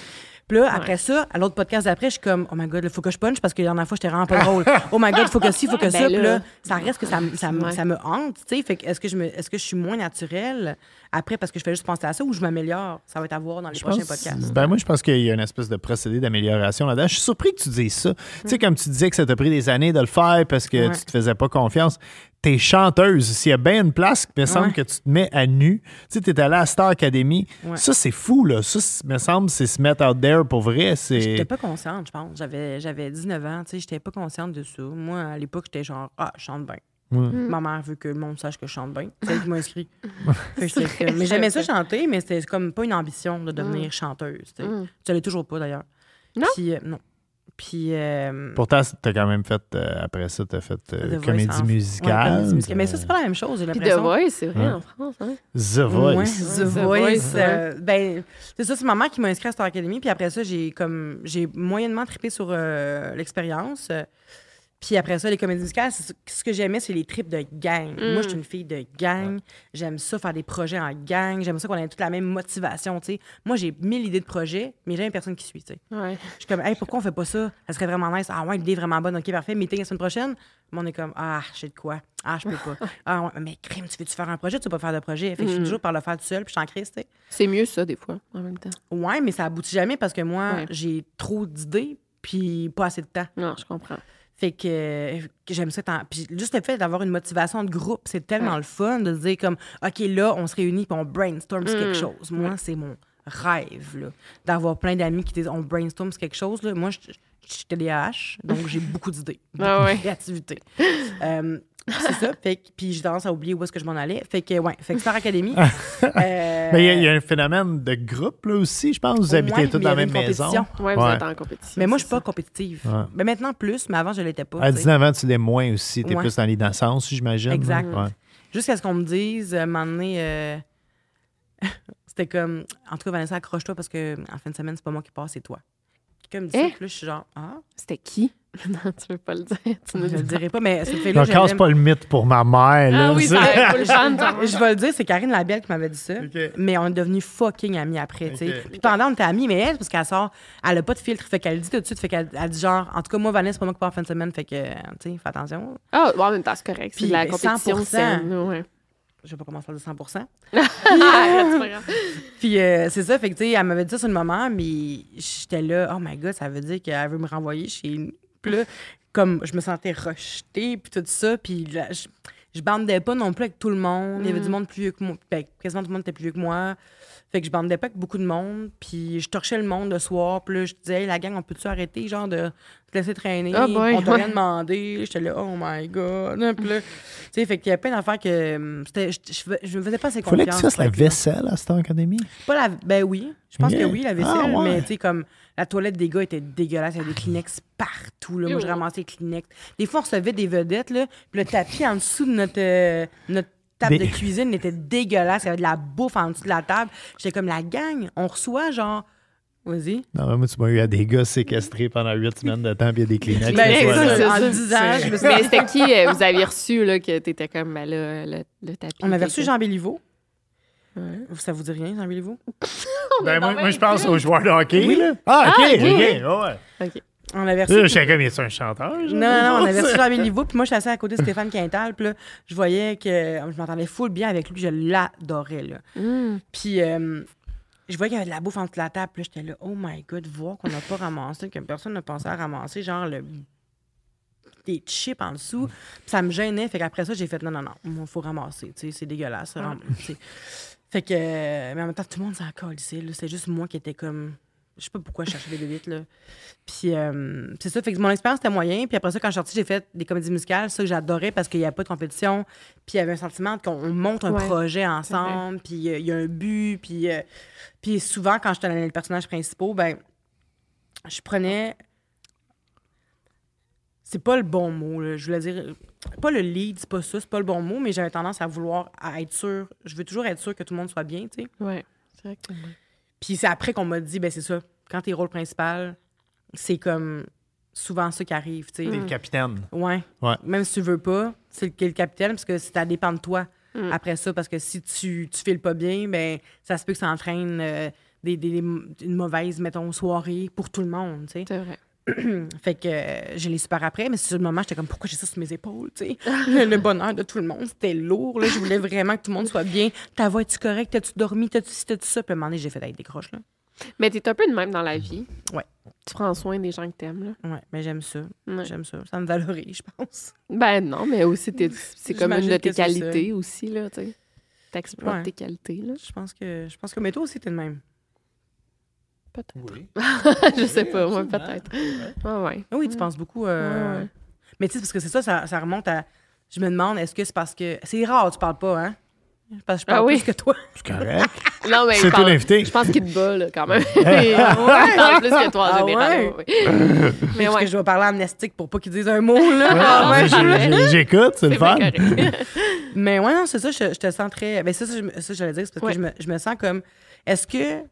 Puis là, après ça, à l'autre podcast d'après, je suis comme, oh my God, il faut que je punch parce que la dernière fois, j'étais vraiment pas drôle. Oh my God, il faut que ci, il faut que Ben ça. Puis là. ça reste que ça, me- ça, ça me hante, tu sais. Fait que est-ce que, je me, est-ce que je suis moins naturelle après parce que je fais juste penser à ça ou je m'améliore? Ça va être à voir dans les Je prochains pense- podcasts. Ben moi, je pense qu'il y a une espèce de procédé d'amélioration là-dedans. Je suis surpris que tu dises ça. Tu sais, comme tu disais que ça t'a pris des années de le faire parce que Ouais. tu te faisais pas confiance. T'es chanteuse. S'il y a bien une place, il me semble Ouais. que tu te mets à nu. Tu sais, t'es allé à Star Academy. Ouais. Ça, c'est fou, là. Ça, me semble, c'est se mettre out there pour vrai. J'étais pas consciente, je pense. J'avais, j'avais 19 ans, tu sais, j'étais pas consciente de ça. Moi, à l'époque, j'étais genre, ah, je chante bien. Ouais. Ma mère veut que le monde sache que je chante bien. C'est elle qui m'a inscrit. Mais j'aimais ça chanter, mais c'était comme pas une ambition de devenir chanteuse. Tu sais. Mm. Je l'ai toujours pas, d'ailleurs. Non? Puis, euh, non. Puis, euh, Pourtant, t'as quand même fait, euh, après ça, t'as fait euh, The Voice comédie ouais, musicale. comédie musicale. Mais ça, c'est pas la même chose, j'ai Puis The l'impression. Voice, c'est vrai, Ouais. en France. Hein? The Voice. Ouais, The The Voice. Voice, euh, ben, c'est ça, c'est ma mère qui m'a inscrit à Star Academy. Puis après ça, j'ai comme j'ai moyennement trippé sur euh, l'expérience. Euh, Puis après ça, les comédies musicales, ce que j'aimais, c'est les trips de gang. Moi, je suis une fille de gang. J'aime ça, faire des projets en gang. J'aime ça qu'on ait toute la même motivation, tu sais. Moi, j'ai mille idées de projets, mais j'ai jamais personne qui suit, tu sais. Ouais. Je suis comme, hey, pourquoi on fait pas ça? Ça serait vraiment nice. Ah ouais, l'idée est vraiment bonne. OK, parfait. Meeting la semaine prochaine. Mais on est comme, ah, je sais de quoi. Ah, je peux pas. Ah ouais, mais crime, tu veux-tu faire un projet? Tu veux pas faire de projet? Fait que je suis toujours par le faire tout seul, puis je suis en crise, tu sais. C'est mieux ça, des fois, en même temps. Ouais, mais ça aboutit jamais parce que moi, Ouais. j'ai trop d'idées, puis pas assez de temps. Non, je comprends. Fait que, euh, que j'aime ça. tant- Puis juste le fait d'avoir une motivation de groupe, c'est tellement le fun de se dire comme, OK, là, on se réunit puis on brainstorm sur Mm. quelque chose. Moi, c'est mon rêve, là, d'avoir plein d'amis qui disent on brainstorm sur quelque chose. Là. Moi, je je suis TDAH, donc j'ai beaucoup d'idées, beaucoup Ah ouais. de créativité. Euh, c'est ça. Fait que, puis j'ai tendance à oublier où est-ce que je m'en allais. Fait que, ouais, fait que Star Academy. euh, Mais il y a- il y, a un phénomène de groupe, là aussi, je pense. Vous Ouais, habitez tous dans la même maison. Ouais, vous Ouais. êtes en compétition. mais moi, je suis pas ça. compétitive. Ouais. Mais maintenant, plus, mais avant, je l'étais pas. À tu sais. 19 ans, tu l'es moins aussi. Tu es Ouais. plus dans l'innocence, j'imagine. Exact. Ouais. Jusqu'à ce qu'on me dise, euh, donné, euh, c'était comme, en tout cas, Vanessa, accroche-toi parce que en fin de semaine, c'est pas moi qui passe, c'est toi. Quelqu'un me dit Eh? là, je suis genre, ah, C'était qui? non, tu veux pas le dire. Tu je le dirai pas, mais cette fille-là, je casse pas le mythe pour ma mère. Là, Ah oui, ça pas le. Je vais le dire, c'est Karine Labielle qui m'avait dit ça. Mais on est devenus fucking amis après, tu sais. Ok. Puis pendant, on était amis, mais elle, parce qu'elle sort, elle a pas de filtre, fait qu'elle le dit tout de suite, fait qu'elle elle dit genre, en tout cas, moi, Vanessa, c'est pas moi qui pars en fin de semaine, fait que, tu sais, fais attention. Ah, bon, en même temps, c'est correct. C'est la ben, compétition 100%. saine. Ouais. Je vais pas commencer à dire 100 Arrête, c'est pas grave. Puis euh, c'est ça, fait que tu sais, elle m'avait dit ça sur le moment, mais j'étais là, oh my god, ça veut dire qu'elle veut me renvoyer chez nous. Puis là, comme je me sentais rejetée, puis tout ça, puis là, je, je bandais pas non plus avec tout le monde. Il y avait du monde plus vieux que moi. Ben, quasiment tout le monde était plus vieux que moi. Fait que je bandais pas avec beaucoup de monde, puis je torchais le monde le soir, puis là, je disais, hey, la gang, on peut-tu arrêter, genre, de te laisser traîner? Ah, boy, on t'a rien ouais. demandé. J'étais là, oh my god. Puis là, tu sais, fait qu'il y a plein d'affaires que hum, c'était- je, je, je me faisais pas assez Fallait confiance. que tu fasses la vaisselle à Star Academy. pas la... Ben oui, je pense Yeah. que oui, la vaisselle, Ah, ouais. mais tu sais, comme la toilette des gars était dégueulasse, il y avait des Kleenex partout, là. Moi, je ramassais les Kleenex. Des fois, on recevait des vedettes, là, puis le tapis en dessous de notre, euh, notre table Des- de cuisine était dégueulasse, il y avait de la bouffe en dessous de la table. J'étais comme, la gang, on reçoit, genre... Vas-y. Non, mais moi, tu m'as eu à des gars séquestrés pendant huit semaines de temps, puis il y a des Kleenex. Ben, ça, là. c'est- en ça, 10 ans, c'est- je me suis- Mais c'était qui euh, vous aviez reçu, là, que t'étais comme, ben là, le, le tapis? On avait reçu? Jean Béliveau. Ouais. Ça vous dit rien, Jean Béliveau? Ben, moi, moi, je pense aux joueurs de hockey. Là. Ah, OK, Ah, OK. ok. ouais. OK. On avait Là, reçu... je sais comme, il est un chanteur? Non, non, non, on avait reçu Jean Béliveau, puis moi, je suis assise à côté de Stéphane Quintal, puis là, je voyais que je m'entendais full bien avec lui, je l'adorais, là. Mm. Puis euh, je voyais qu'il y avait de la bouffe entre la table, puis là, j'étais là, oh my god, voir qu'on n'a pas ramassé, que personne n'a pensé à ramasser, genre le des chips en dessous. Puis ça me gênait, fait qu'après ça, j'ai fait non, non, non, il faut ramasser, tu sais, c'est dégueulasse. ça, sais. Fait que, mais en même temps, tout le monde s'en calissait. C'est juste moi qui étais comme. Je sais pas pourquoi je cherchais des bébites, là. Puis euh, c'est ça, fait que mon expérience était moyen. Puis après ça, quand je suis sortie, j'ai fait des comédies musicales, ça que j'adorais parce qu'il n'y a pas de compétition. Puis il y avait un sentiment qu'on monte un Ouais, projet ensemble, puis euh, il y a un but. Puis, euh, puis souvent, quand j'étais dans les personnages principaux, ben, je prenais. C'est pas le bon mot, là. Je voulais dire. Pas le lead, c'est pas ça, c'est pas le bon mot, mais j'avais tendance à vouloir à être sûr. Je veux toujours être sûr que tout le monde soit bien, tu sais. Ouais. C'est vrai que. Puis c'est après qu'on m'a dit, ben c'est ça, quand t'es rôle principal, c'est comme souvent ça qui arrive, tu sais. T'es le capitaine. Ouais. Ouais. Même si tu veux pas, c'est le capitaine, parce que ça dépend de toi Mm. après ça, parce que si tu, tu files pas bien, ben ça se peut que ça entraîne euh, des, des- des- une mauvaise, mettons, soirée pour tout le monde, tu sais. C'est vrai. Fait que euh, je l'ai super après, mais sur le moment, j'étais comme, pourquoi j'ai ça sur mes épaules, tu sais? le, le bonheur de tout le monde, c'était lourd, là. Je voulais vraiment que tout le monde soit bien. Ta voix, es-tu correcte? T'as-tu dormi? T'as-tu ci, t'as-tu ça? Puis à un moment donné, j'ai fait avec des croches, là. Mais t'es un peu de même dans la vie. Ouais. Tu prends soin des gens que t'aimes, là. Ouais, mais j'aime ça. Ouais. J'aime ça. Ça me valorise, je pense. Ben non, mais aussi, t'es- c'est comme une de tes qualités aussi, là, tu sais. T'exploites Ouais. tes qualités, là. Je pense que. Je pense que. Mais toi aussi, t'es de même. Peut-être. Oui. je sais pas, moi, peut-être. Ouais, ouais. Ah oui, tu penses beaucoup. euh, Ouais, ouais. Mais tu sais, parce que c'est ça, ça, ça remonte à. Je me demande, est-ce que c'est parce que. C'est rare, tu parles pas, hein? Parce que je parle Ah oui. plus que toi. C'est correct. Non, mais C'est je toi pense- l'invité. Je pense qu'il te bat, là, quand même. Il parle plus que toi, en Ah général. ouais? ouais, ouais. Mais ouais. que je vais parler amnestique pour pas qu'ils disent un mot, là. Ouais, Ah ouais. J'écoute, c'est le fun. Mais ouais, non, c'est ça, je, je te sens très. Ben, c'est ça, ça, j'allais dire, c'est parce Ouais. que je me, je me sens comme. Est-ce que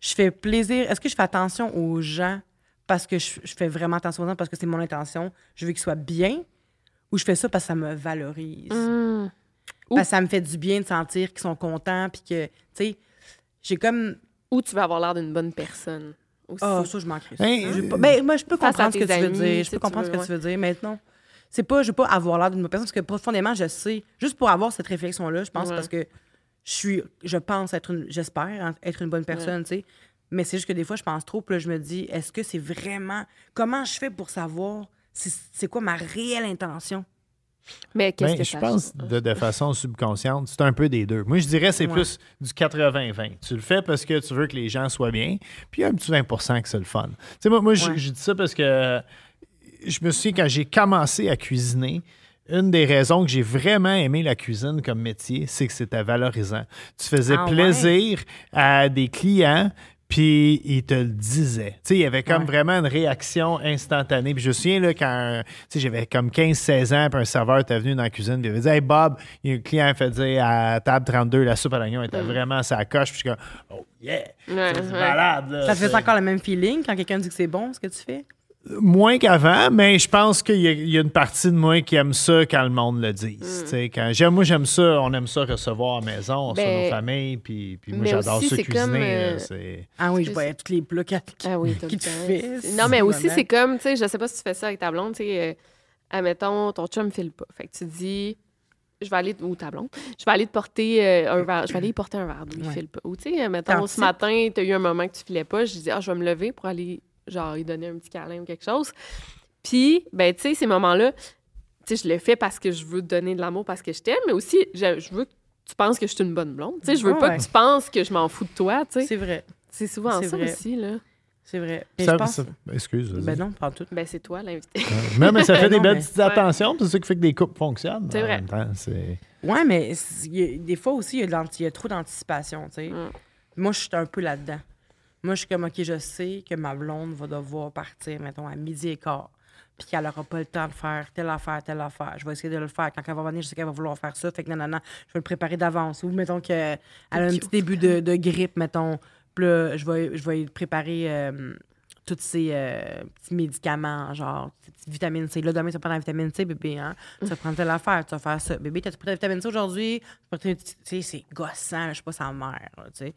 je fais plaisir. Est-ce que je fais attention aux gens parce que je, je fais vraiment attention aux gens, parce que c'est mon intention, je veux qu'ils soient bien, ou je fais ça parce que ça me valorise? Hum. Parce que ça me fait du bien de sentir qu'ils sont contents, puis que, tu sais, j'ai comme. Ou tu veux avoir l'air d'une bonne personne aussi. Ah, ça, je m'en crisse. Ben, Je pas- ben, moi, je peux comprendre ce que tu veux dire. Je peux comprendre veux, ce que tu veux dire, mais non. C'est pas, je veux pas avoir l'air d'une bonne personne, parce que profondément, je sais. Juste pour avoir cette réflexion-là, je pense, Ouais. parce que je suis, je pense être une, j'espère être une bonne personne, tu sais. Mais c'est juste que des fois, je pense trop, puis là, je me dis, est-ce que c'est vraiment. Comment je fais pour savoir si- c'est quoi ma réelle intention? Mais qu'est-ce Ben, que je ça pense de, de façon subconsciente, c'est un peu des deux. Moi, je dirais c'est Ouais. plus du 80-20. Tu le fais parce que tu veux que les gens soient bien, puis il y a un petit 20% que c'est le fun. Tu sais, moi, moi je dis ça parce que je me souviens quand j'ai commencé à cuisiner, une des raisons que j'ai vraiment aimé la cuisine comme métier, c'est que c'était valorisant. Tu faisais Ah ouais? plaisir à des clients, puis ils te le disaient. Tu sais, il y avait comme Ouais. vraiment une réaction instantanée. Puis je me souviens, là, quand tu sais, j'avais comme 15-16 ans, puis un serveur était venu dans la cuisine, puis il avait dit Hey Bob, il y a un client qui fait dire à table 32, la soupe à l'oignon était vraiment à sa coche. Puis je suis comme Oh yeah, Ouais, c'est ouais. malade. là. Ça te fait encore le même feeling quand quelqu'un dit que c'est bon, ce que tu fais? Moins qu'avant, mais je pense qu'il y, a- il y a une partie de moi qui aime ça quand le monde le dit. Mm. Tu sais, Quand, j'aime, moi, j'aime ça. On aime ça recevoir à la maison, sur Ben, nos familles. Puis, puis moi, j'adore ça c'est cuisiner. comme, euh, là, c'est- Ah oui, je voyais tous les plats qu'elle Ah oui, qui te. C'est- Non, mais aussi, c'est comme, tu sais, je sais pas si tu fais ça avec ta blonde, tu sais, euh, admettons, ton chum file pas. Fait que tu dis, je vais aller, ou ta blonde, je vais aller te porter euh, un verre, je vais aller y porter un verre d'eau, il Ouais. file pas. Ou tu sais, admettons, T'anticipes. ce matin, tu as eu un moment que tu filais pas, je dis, ah, je vais me lever pour aller, genre, lui donner un petit câlin ou quelque chose. Puis, ben, tu sais, ces moments-là, tu sais, je le fais parce que je veux te donner de l'amour parce que je t'aime, mais aussi, je, je veux que tu penses que je suis une bonne blonde. Tu sais, je veux Ouais, pas ouais. que tu penses que je m'en fous de toi, tu sais. C'est vrai, C'est souvent ça vrai. aussi, là. c'est vrai. Mais Ça- je pense... ça- excuse. Ben non, pas en tout. Ben, c'est toi, l'invité. Non, mais ça fait Ben des non, belles mais- petites attentions. puis C'est ça qui fait que des couples fonctionnent. C'est en vrai. même temps, c'est- Ouais, mais a- des fois aussi, il y, a de l'anti- il y a trop d'anticipation, tu sais. Mm. Moi, je suis un peu là-dedans. Moi, je suis comme, OK, je sais que ma blonde va devoir partir, mettons, à midi et quart, puis qu'elle n'aura pas le temps de faire telle affaire, telle affaire. Je vais essayer de le faire. Quand elle va venir, je sais qu'elle va vouloir faire ça. Fait que non, non, non, je vais le préparer d'avance. Ou, mettons, qu'elle a un petit début de, de grippe, mettons. Puis là, je vais, je vais préparer euh, tous ces euh, petits médicaments, genre ces petites vitamines C. Là, demain, tu vas prendre la vitamine C, bébé. Hein? Tu vas prendre telle affaire, tu vas faire ça. Bébé, t'as-tu pris la vitamine C aujourd'hui? Tu sais, c'est gossant, je sais pas, sa mère, tu sais.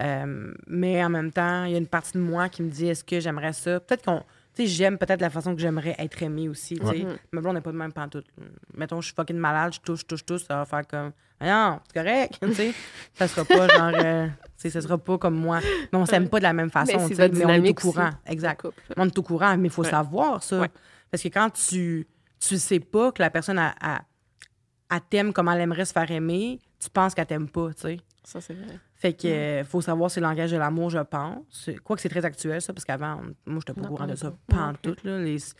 Euh, mais en même temps, il y a une partie de moi qui me dit est-ce que j'aimerais ça? Peut-être qu'on. Sais, j'aime peut-être la façon que j'aimerais être aimée aussi. Tu sais. Ma blonde n'est pas de même pantoute. Mettons, je suis fucking malade, je touche, touche, touche, ça va faire comme. Ah non, c'est correct. tu sais. ça sera pas genre. euh, tu sais, ça sera pas comme moi. Mais on s'aime pas de la même façon. Mais tu sais, mais on est au courant. aussi, Exact. couple. On est au courant, mais il faut Ouais. savoir ça. Ouais. Parce que quand tu tu sais pas que la personne a, a- t'aime comme elle aimerait se faire aimer, tu penses qu'elle t'aime pas, tu sais. Ça, c'est vrai. Fait que euh, faut savoir c'est le langage de l'amour, je pense. Quoique c'est très actuel, ça, parce qu'avant, moi, j'étais pas au courant de ça. Pas en tout, là. Les, ça,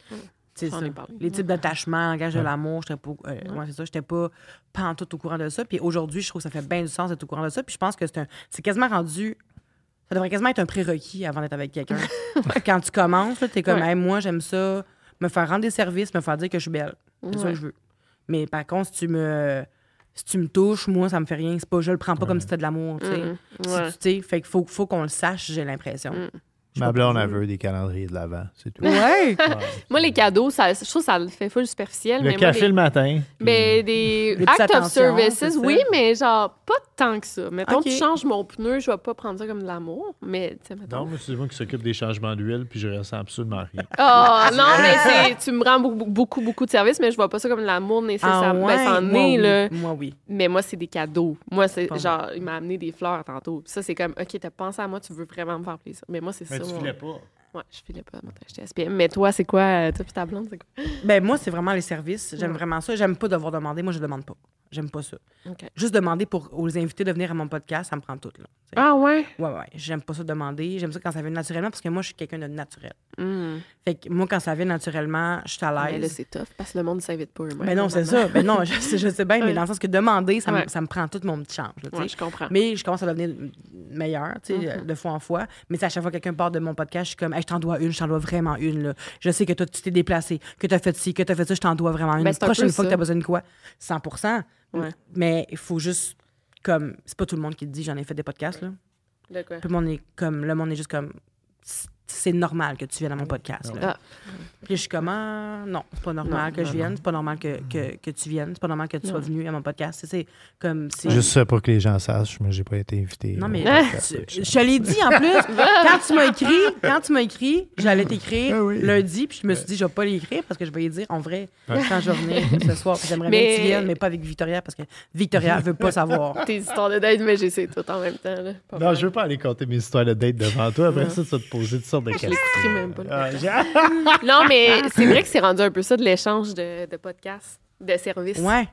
parlé. les types d'attachement, langage de l'amour, j'étais pas, euh, ouais, c'est ça, j'étais pas, pas en tout au courant de ça. Puis aujourd'hui, je trouve que ça fait bien du sens d'être au courant de ça. Puis je pense que c'est un, c'est quasiment rendu, ça devrait quasiment être un prérequis avant d'être avec quelqu'un. Quand tu commences, tu es comme, Ouais. Hey, moi, j'aime ça, me faire rendre des services, me faire dire que je suis belle. C'est ça Ouais. que je veux. Mais par contre, si tu me, si tu me touches, moi, ça me fait rien. C'est pas, je le prends pas comme si c'était de l'amour, tu sais. Si Ouais. tu- tu sais, fait qu'il faut, faut qu'on le sache, j'ai l'impression. Mm. Ma blonde, elle veut des calendriers de l'avant, c'est tout. Ouais! Moi, les cadeaux, ça, je trouve que ça le fait full superficiel. Le mais café moi, le matin. Mais des Des acts of services, oui, mais genre pas tant que ça. Mettons, Ok. tu changes mon pneu, je vais pas prendre ça comme de l'amour, mais tu sais, mettons. Non, moi, c'est moi qui s'occupe des changements d'huile, puis je ressens absolument rien. Ah, non, mais tu me rends beaucoup, beaucoup, beaucoup de services, mais je vois pas ça comme de l'amour nécessaire. Ah Ben, ouais? Moi, est, oui. là. Moi, oui. Mais moi, c'est des cadeaux. Moi, c'est genre, il m'a amené des fleurs tantôt. Puis ça, c'est comme, OK, t'as pensé à moi, tu veux vraiment me faire plaisir. Mais moi, c'est Mais ça. Tu mon- filais pas. Ouais, je filais pas, moi, t'as acheté SPM. Mais toi, c'est quoi, euh, toi puis ta blonde, c'est quoi? Ben, moi, c'est vraiment les services. J'aime Ouais. vraiment ça. J'aime pas devoir demander. Moi, je demande pas. J'aime pas ça. Juste demander pour aux invités de venir à mon podcast, ça me prend tout, là. Ah, ouais? Ouais, ouais. J'aime pas ça demander. J'aime ça quand ça vient naturellement parce que moi, je suis quelqu'un de naturel. Hum. Fait que moi, quand ça vient naturellement, je suis à Mais là, l'aise. c'est tough parce que le monde ne s'invite pas eux-mêmes. Ben non, c'est ça. Ben non, je sais, je sais bien, mais dans le sens que demander, ça, me, ça me prend tout mon petit change. là. Ouais, je comprends. Mais je commence à devenir meilleure, tu sais, Mm-hmm. de fois en fois. Mais c'est à chaque fois que quelqu'un part de mon podcast, je suis comme, Hey, je t'en dois une, je t'en dois vraiment une. Là. Je sais que toi, tu t'es déplacé, que tu as fait ci, que tu as fait ça, je t'en dois vraiment une. Ben, c'est un prochaine fois que tu as besoin de quoi? 100 Ouais. Mais il faut juste, comme, c'est pas tout le monde qui te dit, j'en ai fait des podcasts, là. De quoi? Puis le monde est comme, le monde est juste comme, c'est normal que tu viennes à mon podcast. là. Ah. Puis je suis comme, ah, non, c'est pas normal Non, que je vienne, c'est pas normal que, que, que tu viennes, c'est pas normal que tu sois venu à mon podcast. C'est- comme, c'est. Juste ça pour que les gens sachent, mais j'ai pas été invité. Non, mais podcast, tu- je te l'ai dit en plus. quand tu m'as écrit, quand tu m'as écrit, j'allais t'écrire Ah oui. lundi, puis je me suis dit, je vais pas l'écrire parce que je vais y dire en vrai quand je vais venir ce soir. Puis J'aimerais bien que tu viennes, mais pas avec Victoria parce que Victoria veut pas savoir. Tes histoires de date, mais j'essaie tout en même temps. Là. Non, mal. je veux pas aller compter mes histoires de date devant toi. Après ça, tu vas te poser toutes sortes de questions. l'écouterai même pas, le Ah, Non, mais c'est vrai que c'est rendu un peu ça de l'échange de, de podcasts, de services. Ouais.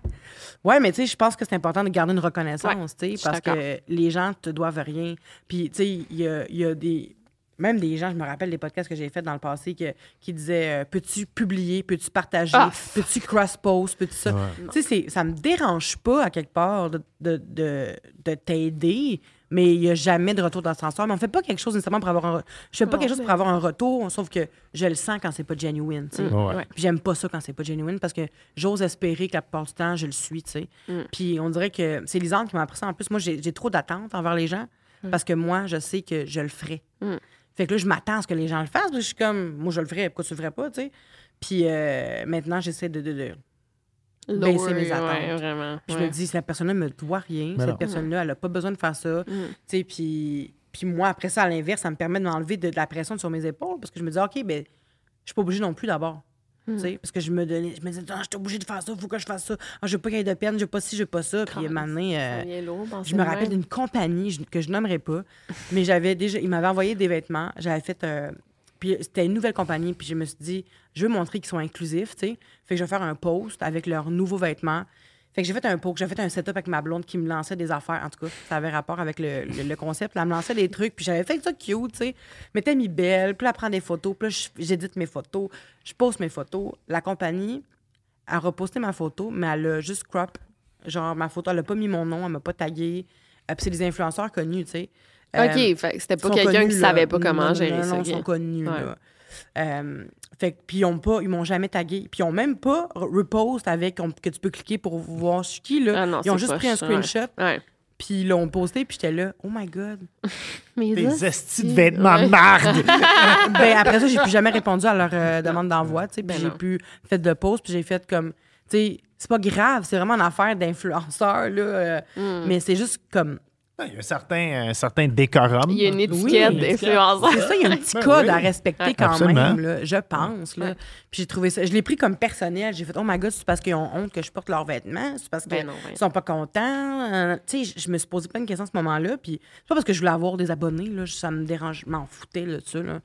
Ouais, mais tu sais, je pense que c'est important de garder une reconnaissance, Ouais, tu sais, je parce que les gens te doivent rien. Puis, tu sais, il y a, il y a des. Même des gens, je me rappelle des podcasts que j'ai faits dans le passé que, qui disaient euh, Peux-tu publier Peux-tu partager Ah. Peux-tu cross-post Peux-tu ça? Tu sais, c'est- ça me dérange pas, à quelque part, de, de, de, de t'aider, mais il n'y a jamais de retour d'ascenseur. Mais on fait pas quelque chose nécessairement pour avoir un. re- Je fais pas Non, quelque chose mais- pour avoir un retour, sauf que je le sens quand c'est pas genuine, tu sais. Ouais. Ouais. Puis j'aime pas ça quand c'est pas genuine parce que j'ose espérer que la plupart du temps, je le suis, tu sais. Puis on dirait que c'est Lisande qui m'a appris ça. En plus, moi, j'ai trop d'attentes envers les gens parce que moi, je sais que je le ferai. Fait que là, je m'attends à ce que les gens le fassent. Je suis comme, moi, je le ferais, pourquoi tu le ferais pas, tu sais? Puis euh, maintenant, j'essaie de, de, de- baisser Lower, mes attentes. ouais, vraiment. Je me dis, cette personne-là me doit rien. Mais cette personne-là, elle a pas besoin de faire ça. Tu sais, puis, puis moi, après ça, à l'inverse, ça me permet de m'enlever de, de la pression sur mes épaules parce que je me dis, OK, ben, je suis pas obligée non plus d'abord. Tu sais, Parce que je me donnais, je me disais, Ah, je suis obligée de faire ça, faut que je fasse ça. Ah, je veux pas qu'il y ait de peine, je veux pas ci, je veux pas ça. Puis donné, euh, Ça vient lourd, je me rappelle d'une compagnie que je nommerai pas, mais j'avais déjà, ils m'avaient envoyé des vêtements. J'avais fait, euh, puis c'était une nouvelle compagnie, puis je me suis dit, je veux montrer qu'ils sont inclusifs, tu sais. Fait que je vais faire un post avec leurs nouveaux vêtements. Fait que j'ai fait un post, j'ai fait un setup avec ma blonde qui me lançait des affaires. En tout cas, ça avait rapport avec le, concept. Elle me lançait des trucs, puis j'avais fait ça cute, tu sais. M'étais mis belle, puis elle prend des photos, puis là, j'édite mes photos, je poste mes photos. La compagnie a reposté ma photo, mais elle a juste crop. Genre, ma photo, elle a pas mis mon nom, elle m'a pas tagué. Euh, puis c'est des influenceurs connus, tu sais. Euh, OK, fait que c'était pas quelqu'un qui là. savait pas comment Non, non, gérer non, ça. ils sont connus, Ouais. là. Euh, fait que- puis ils ont pas, ils m'ont jamais tagué. Puis ils ont même pas re- repost avec on- que tu peux cliquer pour voir suis qui là. Ah non, ils ont juste pris un ouais. screenshot, Ouais. puis ils l'ont posté, puis j'étais là, oh my god. Mais Des ça, estis de vêtements de marde. ben après ça, j'ai plus jamais répondu à leur euh, demande d'envoi, tu sais, puis Ben j'ai plus fait de post, puis j'ai fait comme, tu sais, c'est pas grave, c'est vraiment une affaire d'influenceur là, euh, Hmm. mais c'est juste comme Il y a un certain, un certain décorum. Il y a une Oui, étiquette d'influenceur. C'est ça, il y a un petit Ben code oui. à respecter Ouais. quand Absolument. même, là, je pense. Là. Puis j'ai trouvé ça, je l'ai pris comme personnel. J'ai fait, oh my god, c'est parce qu'ils ont honte que je porte leurs vêtements, c'est parce qu'ils Ben non, ben. sont pas contents? Euh, tu sais, je- me suis posé plein de questions à ce moment-là. Puis c'est pas parce que je voulais avoir des abonnés, là, ça me dérange, je m'en foutais là, de ça. Là.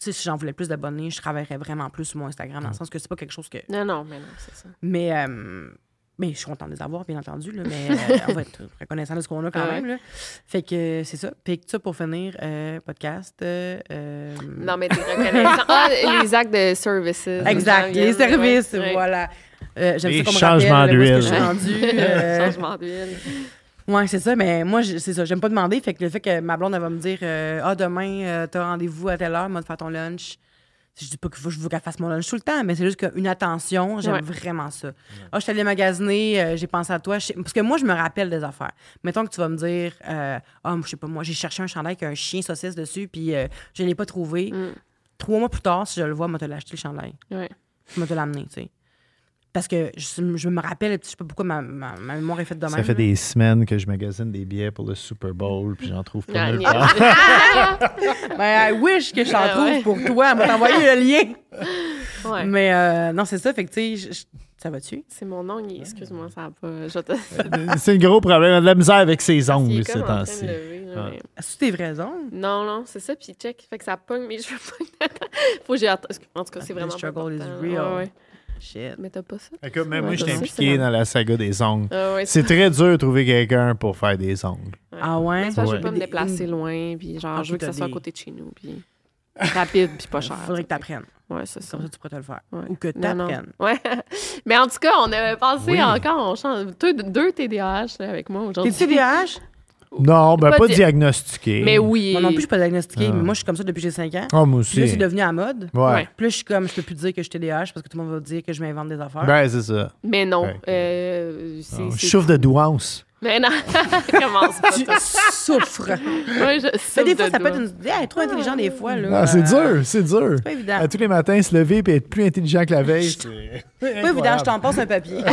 Tu sais, si j'en voulais plus d'abonnés, je travaillerais vraiment plus sur mon Instagram, dans le sens que c'est pas quelque chose que. Non, non, mais non, c'est ça. Mais, euh, mais je suis contente de les avoir, bien entendu, là, mais euh, on va être reconnaissant de ce qu'on a quand Ah ouais. même. Là. Fait que c'est ça. Puis ça, pour finir, euh, podcast. euh, Non, mais t'es reconnaissant. Ah, les actes de services. Exact, les services, ouais, voilà. Euh, J'aime ça qu'on me changements rappelle où est-ce que d'huile. euh, Changement d'huile. Ouais, c'est ça, mais moi, je- c'est ça. J'aime pas demander. Fait que le fait que ma blonde, elle va me dire euh, Ah, demain, euh, t'as rendez-vous à telle heure, moi, de faire ton lunch. Je dis pas que je veux qu'elle fasse mon lunch tout le temps, mais c'est juste qu'une attention, j'aime Ouais. vraiment ça. Ah, je suis allée magasiner, euh, j'ai pensé à toi. Parce que moi, je me rappelle des affaires. Mettons que tu vas me dire euh, Ah, je sais pas, moi, j'ai cherché un chandail avec un chien saucisse dessus, puis euh, je l'ai pas trouvé. Mm. Trois mois plus tard, si je le vois, moi, te l'acheter le chandail. Ouais. Je vais te l'amener, tu sais. Parce que je, je me rappelle, je sais pas pourquoi ma, ma, ma mémoire est faite de même. Ça fait là. des semaines que je magasine des billets pour le Super Bowl, puis j'en trouve pas Ah, nulle niaise. part. Ben, I wish que je t'en Ah trouve ouais. pour toi. Elle m'a envoyé le lien. Ouais. Mais euh, non, c'est ça. Fait que, tu sais, je- je- ça va-tu? C'est mon ongle. Excuse-moi, ça va pas. Te. C'est un gros problème. Elle a de la misère avec ses ongles ces temps-ci. Ouais. que tes vraies ongles? Non, non, c'est ça, puis check. Fait que ça pogne mes cheveux. Faut que j'ai En tout cas, c'est The vraiment. pas struggle is real. Ouais, ouais. Shit. Mais t'as pas ça? Écoute, même moi, je suis ça, impliqué dans la saga des ongles. Ah ouais, C'est très dur de trouver quelqu'un pour faire des ongles. Ah ouais? Mais que je veux pas me déplacer une- loin, puis genre, Ah, je veux que ça soit à côté de chez nous, puis rapide, puis pas cher. Faudrait que t'apprennes. Ouais, c'est ça. Comme ça, tu pourrais te le faire. Ouais. Ou que Non, non. t'apprennes. Ouais. Mais en tout cas, on avait passé Oui. encore, on change, deux, deux TDAH là, avec moi aujourd'hui. T'es-tu TDAH? Non, ben Pas pas, di- diagnostiqué. Mais oui. Moi non plus, je suis pas diagnostiquée. Ah. mais Moi, je suis comme ça depuis que j'ai 5 ans. Ah, moi Puis là, aussi. c'est devenu à mode. Ouais. Ouais. Puis là, je suis comme, je peux plus dire que je suis TDAH parce que tout le monde va dire que je m'invente des affaires. Ben, c'est ça. Mais non. Ouais. euh, c'est- Ah, c'est- Je souffre de douance. Mais non, commence pas. Tu souffres. Ouais, je Mais souffre des fois, de ça peut être une. Hey, elle est trop intelligent des fois. Là. Non, c'est Euh, dur, c'est dur. C'est pas évident. À tous les matins, se lever et être plus intelligent que la veille, c'est. Pas évident, je t'en passe un papier.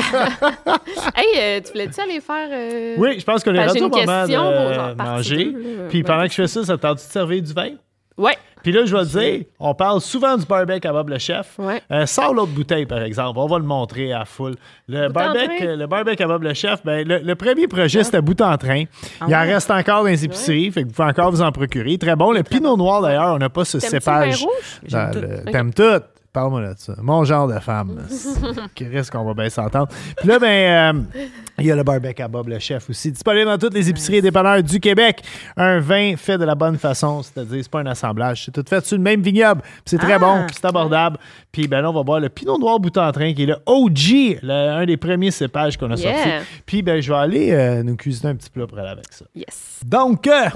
Hey, euh, tu voulais-tu aller faire. euh, Oui, je pense qu'on est rendu au une moment de partie manger. deux, là. Puis Ouais. pendant que je fais ça, ça tente de servir du vin? Ouais. Puis là, je vais te dire, on parle souvent du barbecue à Bob le chef. Ouais. Euh, sors l'autre bouteille, par exemple. On va le montrer à full. Le barbecue, le barbecue à Bob le chef, ben, le, le premier projet, c'était bout en train. Il en ouais? reste encore dans les épiceries, fait que vous pouvez encore vous en procurer. Très bon. Le pinot noir, d'ailleurs, on n'a pas ce cépage. T'aimes tout? Parle-moi de ça. Mon genre de femme. Qui risque qu'on va bien s'entendre. Puis là, ben, euh, il y a le barbecue à Bob le chef aussi. Disponible dans toutes les épiceries et dépanneurs du Québec. Un vin fait de la bonne façon, c'est-à-dire c'est pas un assemblage. C'est tout fait sur le même vignoble. C'est très Ah! bon, c'est abordable. Puis ben là, on va boire le Pinot Noir bout en train qui est le OG, le- un des premiers cépages qu'on a Yeah. sorti. Puis ben, je vais aller euh, nous cuisiner un petit plat pour aller avec ça. Yes. Donc, euh,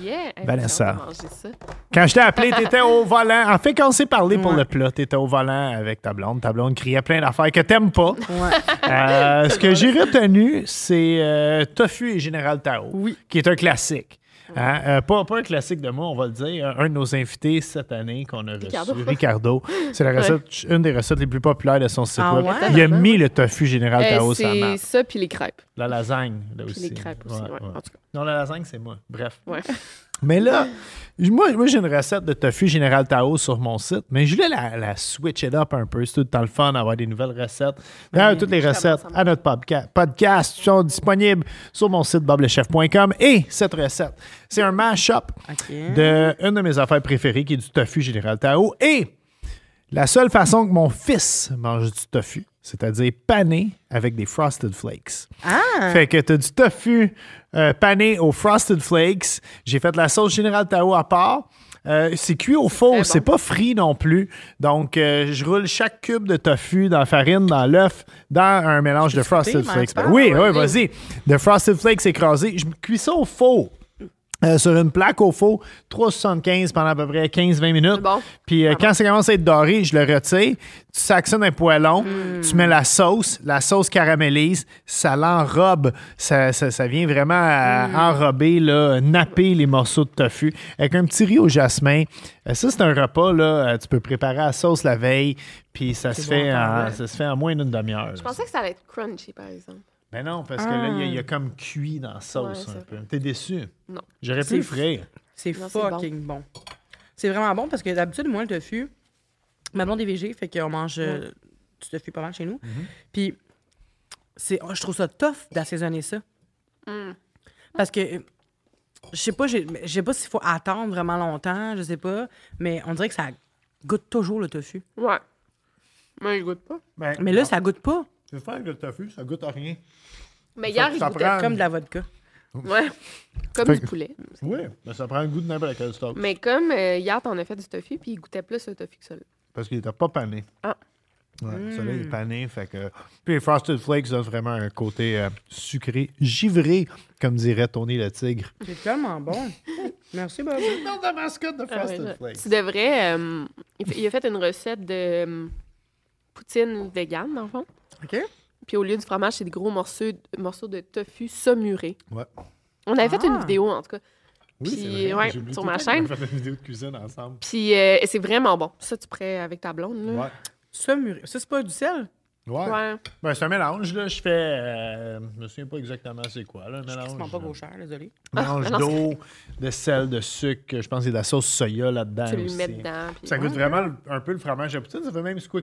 Yeah. Vanessa. ça. quand je t'ai appelé, t'étais au volant. En fait, quand on s'est parlé pour le plat, t'étais au volant avec ta blonde. Ta blonde criait plein d'affaires que t'aimes pas. Ouais. Euh, ce que j'ai retenu, c'est euh, Tofu et Général Tao, Oui. qui est un classique. Hein? Euh, pas, pas un classique de moi, on va le dire. Un de nos invités cette année qu'on a reçu, Ricardo. Ricardo. C'est la recette, une des recettes les plus populaires de son site Ah web. ouais? Il a mis le tofu Général Euh, Tao sur c'est ça, puis les crêpes. La lasagne, là Puis aussi. les crêpes aussi, ouais, en tout cas. Non, la lasagne, c'est moi. Bref. Mais là, moi, moi j'ai une recette de tofu Général Tao sur mon site, mais je voulais la, la switch it up un peu. C'est tout le temps le fun d'avoir des nouvelles recettes. D'ailleurs, toutes les recettes à notre podca- podcast sont disponibles sur mon site boblechef.com. Et cette recette, c'est un mash-up OK. de une de mes affaires préférées qui est du tofu Général Tao. Et la seule façon que mon fils mange du tofu, c'est-à-dire pané avec des Frosted Flakes. Ah! Fait que t'as du tofu euh, pané aux Frosted Flakes. J'ai fait la sauce Générale Tao à part. Euh, c'est cuit au four, bon. c'est pas frit non plus. Donc, euh, je roule chaque cube de tofu dans la farine, dans l'œuf, dans un mélange de Frosted Flakes. Oui, oui, vas-y. De Frosted Flakes écrasés. Je cuis ça au four. Euh, sur une plaque au four, 3,75 pendant à peu près 15-20 minutes. Bon. Puis euh, quand ça commence à être doré, je le retire. Tu saxonnes un poêlon, Hmm. tu mets la sauce, la sauce caramélise, ça l'enrobe, ça, ça, ça vient vraiment à Hmm. enrober, là, napper les morceaux de tofu avec un petit riz au jasmin. Euh, ça, c'est un repas, là, tu peux préparer la sauce la veille, puis ça, se fait en, ça se fait en moins d'une demi-heure. Je pensais que ça allait être crunchy, par exemple. Mais non, parce que là, il y a- il y, a comme cuit dans la sauce Ouais, un peu. T'es déçu? Non. J'aurais pu C'est le frire. C'est fucking bon. C'est vraiment bon parce que d'habitude, moi, le tofu, ma blonde est végé, fait qu'on mange euh, du tofu pas mal chez nous. Mm-hmm. Puis, c'est, oh, je trouve ça tough d'assaisonner ça. Mm. Parce que, je sais pas, j'ai- je sais pas s'il faut attendre vraiment longtemps, je sais pas, mais on dirait que ça goûte toujours le tofu. Ouais. Mais je goûte pas. Ben, Mais là, ça goûte pas. Veux faire avec le tofu, ça goûte à rien. Mais hier, il ça goûtait prend- Comme de la vodka. Ouais. Comme Fait du que- poulet. Oui, mais ça prend le goût de n'importe quel stock. Mais comme euh, hier, t'en as fait du tofu, puis il goûtait plus le tofu que ça. là. Parce qu'il était pas pané. Ah. Ouais, celui-là, il est pané. Fait que... Puis les Frosted Flakes ont vraiment un côté euh, sucré, givré, comme dirait Tony le tigre. C'est tellement bon. Merci, Bob. Non, la mascotte de Ah ouais, je- tu devrais. euh, il, a fait une recette de euh, poutine vegan, dans le fond. OK? Puis au lieu du fromage, c'est des gros morceaux, morceaux de tofu saumurés. Ouais. On avait fait Ah. une vidéo, en tout cas. Oui, Puis, vrai. ouais, sur tout ma chaîne. a fait une vidéo de cuisine ensemble. Puis euh, c'est vraiment bon. Ça, tu pourrais avec ta blonde, là. Ouais. Ça, mûri- ça c'est pas du sel? Ouais. Ouais. Ben, c'est un mélange, là. Je fais. euh, je me souviens pas exactement c'est quoi, là. Un Je mélange. suis pas gauchère, désolé. mélange Ah, non, d'eau, de sel, de sucre. Je pense qu'il y a de la sauce soya là-dedans. Tu le mets dedans. puis- Ça goûte vraiment un peu le fromage à poutine. Ça fait même squid.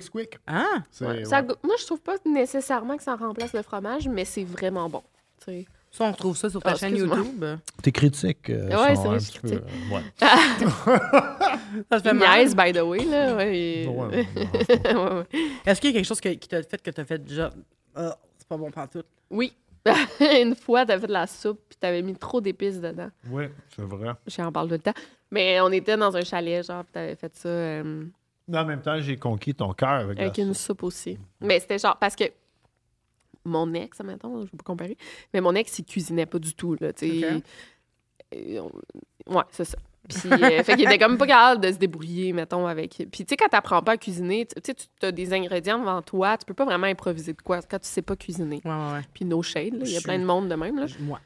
Squick. Ah! C'est- Ouais, ouais. ça goûte- Moi, je trouve pas nécessairement que ça remplace le fromage, mais c'est vraiment bon. tu sais. Ça, on retrouve ça sur ta Ah, chaîne excuse-moi. YouTube. Tes critiques euh, Ouais, sont c'est vrai, je peu... critique. euh, ouais. Ça te fait mal. niaise, by the way, là. Ouais, et- Ouais, ouais, Ouais, ouais. Est-ce qu'il y a quelque chose que- qui t'a fait que t'as fait déjà. Ah, c'est pas bon pantoute. Oui. Une fois, t'avais fait de la soupe, puis t'avais mis trop d'épices dedans. Ouais, c'est vrai. J'en parle tout le temps. Mais on était dans un chalet, genre, puis t'avais fait ça euh, Mais en même temps, j'ai conquis ton cœur avec, avec la une soupe aussi. Mais c'était genre, parce que mon ex, mettons, je vais pas comparer, mais mon ex, il cuisinait pas du tout, là, tu sais. On- Ouais, c'est ça. Puis, euh, fait qu'il était comme pas capable de se débrouiller, mettons, avec. Puis, tu sais, quand t'apprends pas à cuisiner, tu sais, tu as des ingrédients devant toi, tu peux pas vraiment improviser de quoi quand tu sais pas cuisiner. Ouais, ouais, ouais. Puis, no shade, là, il y a plein de monde de même, là. Moi.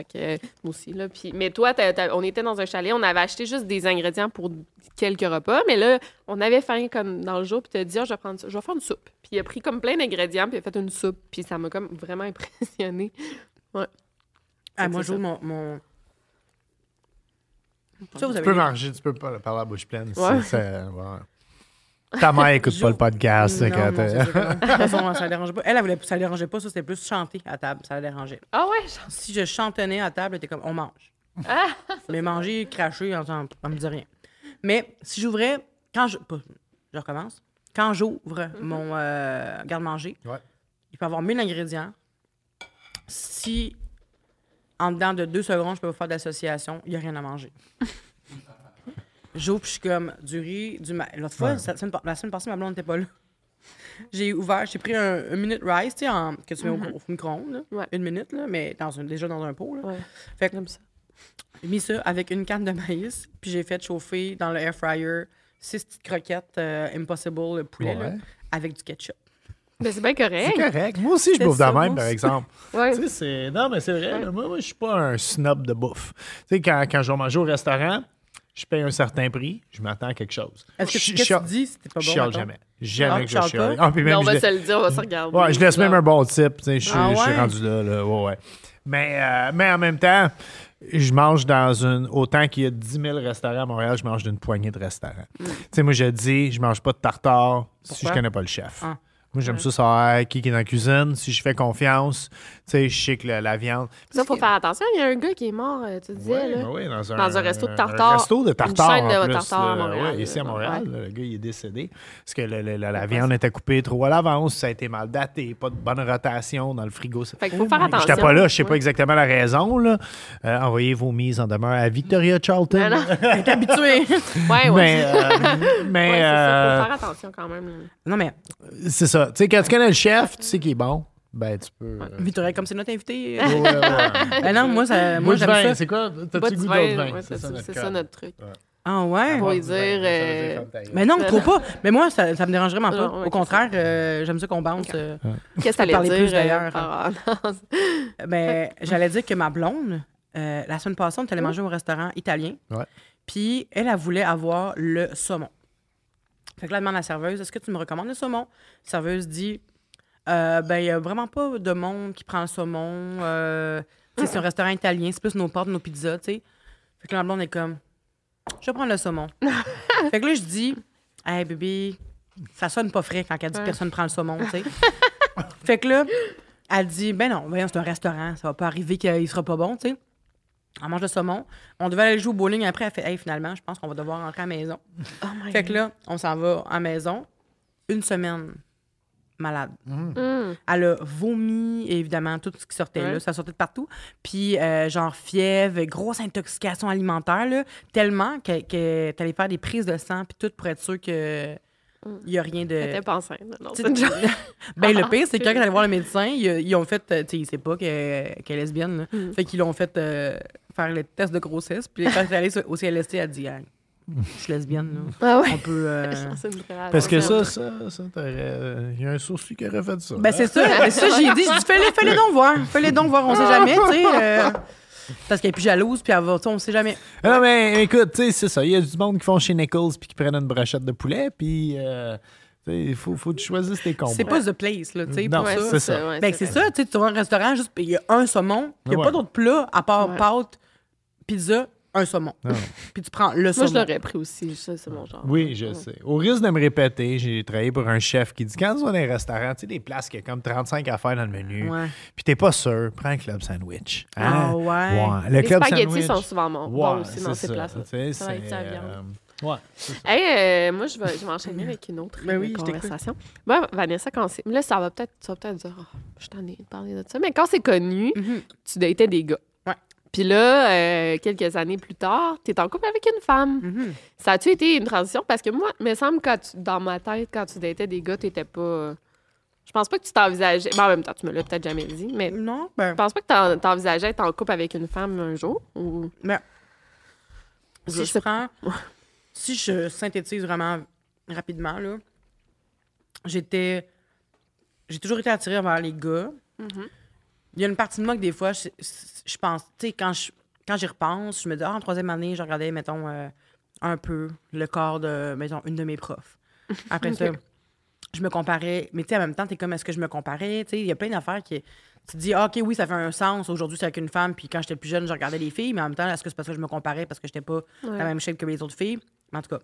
Ouais. Fait que euh, moi aussi, là. Puis, mais toi, t'as- t'as- on était dans un chalet, on avait acheté juste des ingrédients pour quelques repas, mais là, on avait faim comme dans le jour, puis t'as dit, Ah, je vais prendre ça, je vais faire une soupe. Puis il a pris comme plein d'ingrédients, puis il a fait une soupe, puis ça m'a comme vraiment impressionné. Ah, Fait que moi, j'ouvre mon. mon... Ça, vous Tu avez peux manger, tu peux pas parler à la bouche pleine. c'est- Ouais. c'est- ouais. Ta mère écoute pas le podcast. Non, quand non, non. De toute façon, ça la dérangeait pas. Elle, elle voulait, ça la dérangeait pas, ça, c'était plus chanter à table, ça la dérangeait. Ah ouais, Si je chantonnais à table, elle était comme, on mange. Ah! Mais manger, cracher, ça ça me dit rien. Mais si j'ouvrais, quand je. pas- je recommence. Quand j'ouvre mon euh, garde-manger, Ouais. il peut avoir 1000 ingrédients. Si en dedans de deux secondes, je peux pas faire d'association, il n'y a rien à manger. J'ouvre, puis je suis comme du riz, du ma... L'autre fois, Ouais. la, semaine, la semaine passée, ma blonde n'était pas là. J'ai ouvert, j'ai pris un, un minute rice, tu sais, en- que tu mets au, au micro-ondes. Ouais. une minute, là, mais dans un- déjà dans un pot. Là. Ouais. Fait que J'aime ça. j'ai mis ça avec une canne de maïs, puis j'ai fait chauffer dans le air fryer six petites croquettes euh, Impossible le poulet là, avec du ketchup. Mais c'est bien correct. C'est correct. Moi aussi, je bouffe de ça, même, par exemple. Ouais. Tu sais, c'est... Non, mais c'est vrai. Moi, moi je suis pas un snob de bouffe. Tu sais, quand, quand je vais manger au restaurant, je paye un certain prix, je m'attends à quelque chose. Est-ce que Je- tu, je qu'est-ce que chiale- tu dis si t'es pas Je bon? chiale mettons? jamais. Jamais Ah, que je chiale. Ah, puis on je va se le dire, on va se regarder. Ouais, je laisse même un bon type. Je suis Ah je suis ouais? rendu là. là, ouais, ouais. Mais, euh, mais en même temps, je mange dans une. Autant qu'il y a 10 000 restaurants à Montréal, je mange d'une poignée de restaurants. Tu sais, moi, je dis, je mange pas de tartare si je connais pas le chef. Ah. Moi, j'aime ça savoir qui qui est dans la cuisine. Si je fais confiance, sais, je sais que la, la viande. Ça, faut faire attention. Il y a un gars qui est mort, euh, tu disais, Ouais, là. oui, dans un, Dans un resto de Un tartare. resto de tartare. chaîne de en plus, tartare à là. Montréal, Ouais, ici à. Montréal, Ouais. là, le gars, il est décédé. Parce que le- le- la, la viande était coupée trop à l'avance, ça a été mal daté, pas de bonne rotation dans le frigo. Fait qu'il faut faire attention. J'étais pas là, je sais pas exactement la raison. Là. Euh, envoyez vos mises en demeure à Victoria Charlton. Ah non. T'es habitué. Ouais, ouais. Mais, euh, mais ça. Faut faire attention quand même. non, mais c'est ça. Tu sais, quand tu connais le chef, tu sais qu'il est bon, ben tu peux. euh, Victoria, comme c'est notre invité. euh, ouais, ouais. ben non, moi, ça, Moi, j'aime ça. c'est quoi? T'as-tu goût vin, d'autre vin? ouais, c'est ça, notre ça truc. Ah ouais? Pour Ouais, vin, dire, euh. Mais non, trop pas. Mais moi, ça, ça me dérange vraiment Non, pas. ouais, Au contraire, euh, j'aime ça qu'on bounce. euh. Qu'est-ce que t'allais dire? plus, euh, d'ailleurs? Ben, j'allais dire que ma blonde, euh, la semaine passée, on est allé manger au restaurant italien. Ouais. Puis elle, elle voulait avoir le saumon. Fait que là, elle demande à la serveuse Est-ce que tu me recommandes le saumon? La serveuse dit Euh, Ben, il n'y a vraiment pas de monde qui prend le saumon. Euh, tu sais, c'est un restaurant italien, c'est plus nos pâtes, nos pizzas, tu sais. Fait que là, blonde est comme Je vais prendre le saumon. fait que là, je dis Hey, bébé, ça sonne pas frais quand elle dit Ouais. personne prend le saumon, tu sais. fait que là, elle dit Ben non, voyons, c'est un restaurant, ça va pas arriver qu'il sera pas bon, tu sais. On mange le saumon. On devait aller jouer au bowling après. Elle fait Hey, finalement, je pense qu'on va devoir rentrer à la maison. Oh my Fait que là, on s'en va à la maison. Une semaine malade. Mm. Elle a vomi, évidemment, tout ce qui sortait là. Ça sortait de partout. Puis, euh, genre, fièvre, grosse intoxication alimentaire, là, tellement qu'elle que allait faire des prises de sang, puis tout pour être sûr que il n'y a rien de. Elle pas enceinte. Non, une ben, le pire, c'est que quand elle est allée voir le médecin, ils, ils ont fait. euh, Tu sais, il sait pas qu'elle qu'elle est lesbienne. là. Mm. Fait qu'ils l'ont fait euh, faire le test de grossesse. Puis quand elle est allée au CLST, elle a dit Hey, je suis lesbienne. Là. Ah ouais. On peut. euh, Parce que ça, ça, ça, t'aurais- euh, il y a un sourcil qui aurait fait ça. Ben, c'est ça. Mais ça, j'ai dit, je dis, fais-les, fais-les donc voir. Fais-les donc voir, on sait jamais, tu sais. euh, parce qu'elle est plus jalouse, puis elle va, tu sais, on sait jamais. Ah Non, mais écoute, tu sais, c'est ça. Il y a du monde qui font chez Nichols puis qui prennent une brochette de poulet, puis euh, tu sais, il faut, faut que tu choisisses tes combats. C'est pas the place, là, tu sais, Non, pour Ouais, ça. c'est ça. ouais, Ben, c'est vrai. ça, tu sais, tu vas à un restaurant, juste, il y a un saumon, il n'y a Ouais. pas d'autre plat à part Ouais. pâte, pizza, un saumon. Non. Puis tu prends le Moi, saumon. je l'aurais pris aussi. Ça, c'est mon genre. Oui, je sais. Au risque de me répéter, j'ai travaillé pour un chef qui dit quand tu vas dans un restaurant, tu sais, des places qui a comme 35 affaires dans le menu, Ouais. puis t'es pas sûr, prends un club sandwich. Ah Hein? ouais. Le Les club spaghettis sandwich. sont souvent bons, Ouais, bons aussi dans c'est ces ça. places-là. Ça euh, ouais. Hey, euh, moi, je vais, je vais enchaîner avec une autre Ben euh, oui, conversation. Moi, Vanessa, quand c'est. Là, ça va peut-être. Tu vas peut-être dire, oh, je t'en ai parlé de ça. Mais quand c'est connu, Mhm. tu datais des gars. Puis là, euh, quelques années plus tard, tu es en couple avec une femme. Mhm. Ça a-tu été une transition? Parce que moi, il me semble, tu- dans ma tête, quand tu datais des gars, tu n'étais pas. Je pense pas que tu t'envisageais. Ben, en même temps, tu me l'as peut-être jamais dit, mais Non, ben, je pense pas que t'en- t'envisageais être en couple avec une femme un jour. Ou... ben, si Je prends, si je synthétise vraiment rapidement, là, j'étais, j'ai toujours été attirée vers les gars. Mhm. Il y a une partie de moi que des fois, je, je pense, tu sais, quand je, quand j'y repense, je me dis, ah, en troisième année, je regardais, mettons, euh, un peu le corps de, mettons, une de mes profs. Après ça, je me comparais, mais tu sais, en même temps, t'es comme, est-ce que je me comparais? Tu sais, il y a plein d'affaires qui. Tu te dis, ah, OK, oui, ça fait un sens. Aujourd'hui, c'est avec une femme, puis quand j'étais plus jeune, je regardais les filles, mais en même temps, est-ce que c'est parce que je me comparais parce que j'étais pas Ouais. la même shape que les autres filles? Mais en tout cas.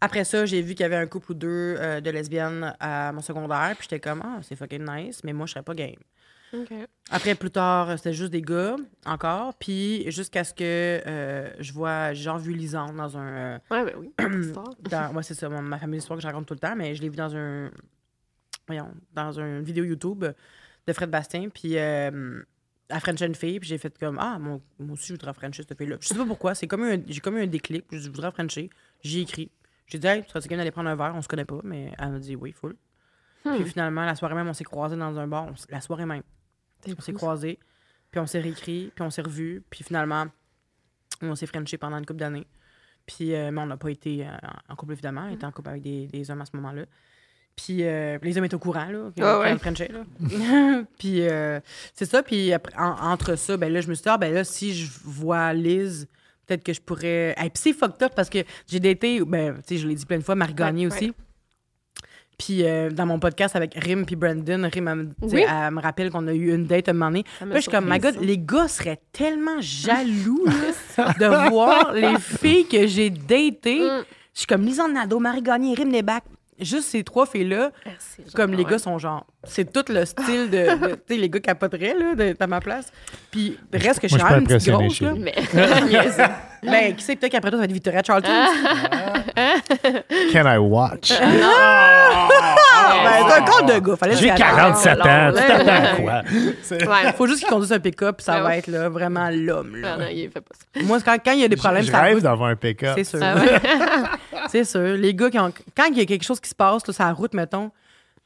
Après ça, j'ai vu qu'il y avait un couple ou deux euh, de lesbiennes à mon secondaire, puis j'étais comme, ah, c'est fucking nice, mais moi, je serais pas game. Après, plus tard, c'était juste des gars, encore. Puis jusqu'à ce que euh, je vois, j'ai genre vu Lisande dans un. euh, Ouais, ben oui. dans, ouais, c'est ça, mon- ma fameuse histoire que je raconte tout le temps, mais je l'ai vu dans un. Voyons, dans une vidéo YouTube de Fred Bastien. Puis euh, à French une fille, puis j'ai fait comme Ah, mon- moi aussi, je voudrais Frencher cette fille-là. Je sais pas pourquoi, c'est comme un, j'ai comme eu un déclic, puis je voudrais Frencher. J'ai écrit. J'ai dit, hey, tu serais quelqu'un d'aller prendre un verre, on se connaît pas, mais elle m'a dit oui, full. Puis finalement, la soirée même, on s'est croisés dans un bar. on la soirée même. On s'est croisés, puis on s'est réécrit, puis on s'est revus, puis finalement, on s'est frenché pendant une couple d'années. Puis, euh, mais on n'a pas été euh, en couple, évidemment. On était en couple avec des, des hommes à ce moment-là. Puis, euh, les hommes étaient au courant, là, qu'on Ah ouais. là. puis, euh, c'est ça. Puis, après, en- entre ça, ben là, je me suis dit, ah, ben là, si je vois Liz, peut-être que je pourrais. Hey, puis, c'est fucked up parce que j'ai daté, ben, tu sais, je l'ai dit plein de fois, Marie Gagné Ouais, aussi. Puis euh, dans mon podcast avec Rim puis Brandon, Rim, elle, me- tu sais, Oui. elle me rappelle qu'on a eu une date un moment donné. Puis là, je suis comme, God, les gars seraient tellement jaloux là, de voir les filles que j'ai datées. Mm. Je suis comme Lisanne Nadeau, Marie Gagné, Rim Lebac. Juste ces trois filles-là, Merci, genre, comme les ouais. gars sont genre. C'est tout le style de. de- tu sais, les gars capoteraient, là, de- à ma place. Puis reste que je suis quand même petite grosse, là. Mais. Ben, qui sait, peut-être qu'après toi, ça va être Victoria Charlton. Can I watch? Ben, c'est un corps de gars. Fallait J'ai que- 47 ans, non, tu t'attends à quoi? C'est- Ouais. Faut juste qu'il conduise un pick-up, puis ça Ah va ouais. être là, vraiment l'homme. Ah là. non, il fait pas ça. Moi, quand quand il y a des problèmes, Je ça rêve d'avoir un pick-up. c'est sûr. Ah ouais. C'est sûr. Les gars, qui ont... quand il y a quelque chose qui se passe, là, sur la route, mettons,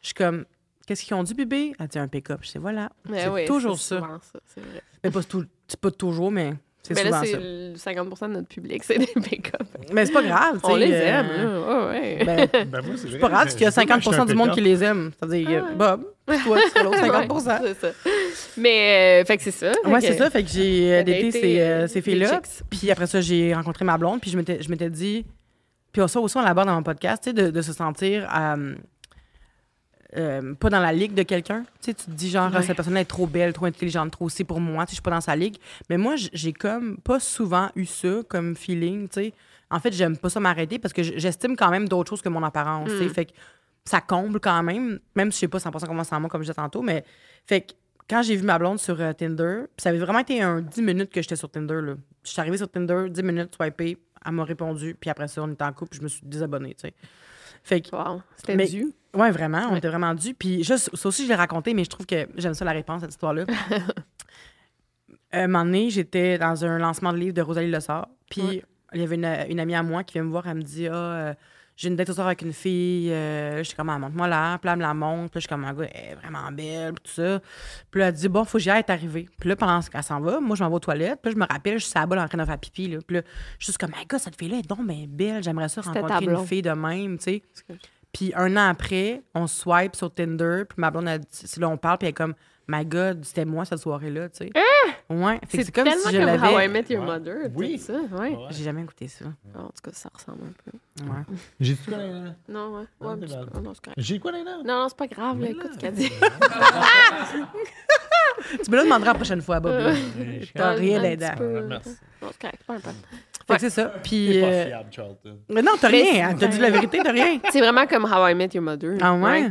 je suis comme, qu'est-ce qu'ils ont dit, bébé? Elle dit un pick-up. Je sais, voilà. Mais c'est oui, toujours c'est ça. souvent ça. C'est vrai. Mais pas, tout... c'est pas toujours, mais c'est Mais souvent là, c'est ça. le 50 de notre public, c'est des pick-up. Mais c'est pas grave, tu sais. On les euh, aime, là. Ouais, ouais. Ben, Ben, moi, c'est c'est pas grave, parce qu'il y a 50% du monde qui les aime. C'est-à-dire, Ah ouais. Bob, toi, tu l'autre 50 Ouais, c'est ça. Mais, euh, fait que c'est ça. Ouais, Fait c'est que- ça. Fait que j'ai euh, daté ces, ces filles-là. Puis après ça, j'ai rencontré ma blonde. Puis je m'étais, je m'étais dit. Puis ça aussi, on l'aborde dans mon podcast, tu sais, de, de se sentir. euh, euh, pas dans la ligue de quelqu'un. Tu sais, tu te dis genre, Ouais. cette personne-là est trop belle, trop intelligente, trop aussi pour moi. Tu sais, je suis pas dans sa ligue. Mais moi, j'ai comme pas souvent eu ça comme feeling, tu sais. En fait, j'aime pas ça m'arrêter parce que j'estime quand même d'autres choses que mon apparence, tu sais. Mm. Fait que ça comble quand même, même si je sais pas 100% comment en moi, comme je disais tantôt. Mais fait que quand j'ai vu ma blonde sur euh, Tinder, ça avait vraiment été un 10 minutes que j'étais sur Tinder. Là. Je suis arrivée sur Tinder, 10 minutes, swipé, elle m'a répondu, puis après ça, on était en couple, puis je me suis désabonnée, tu sais. Fait que, Wow, c'était dû. ouais, vraiment, on Ouais. était vraiment dû. Puis juste, ça aussi, je l'ai raconté, mais je trouve que j'aime ça la réponse à cette histoire-là. un moment donné, j'étais dans un lancement de livre de Rosalie Lessard, puis Ouais. il y avait une, une amie à moi qui vient me voir, elle me dit Ah, euh, j'ai une date au soir avec une fille, euh, je suis comme, ah, montre-moi là, puis là, elle me la montre, puis je suis comme, un gars, elle est vraiment belle, puis tout ça. Puis là, elle dit, bon, faut que j'y aille, elle est arrivée. Puis là, pendant qu'elle s'en va, moi, je m'en vais aux toilettes, puis là, je me rappelle, je suis à la balle en train de faire pipi, là. Puis là, je suis juste comme, my gars, cette fille-là est donc bien belle, j'aimerais ça C'était ta rencontrer une fille de même, tu sais. Puis un an après, on swipe sur Tinder, puis ma blonde, elle dit- là, on parle, puis elle est comme, my God, c'était moi cette soirée-là, tu sais. Ouais, fait que c'est comme tellement si je comme How I l'avais. Met Your Mother. Oui. Ça, ouais. J'ai jamais écouté ça. En tout cas, ça ressemble un peu. Ouais. J'ai dit quoi? Non, ouais. ouais c'est mais c'est- valide. oh, non. J'ai quoi là? Non, non, c'est pas grave. Là, écoute ce qu'elle dit. Tu me le demanderas la prochaine fois, Bob. T'as rien peu. Merci. Non, c'est correct. Pas un problème. Fait que c'est ça. Puis. pas euh, fiable, Charlton. Mais non, t'as rien. hein. T'as dit la vérité, t'as rien. C'est vraiment comme How I Met Your Mother. Ah ouais?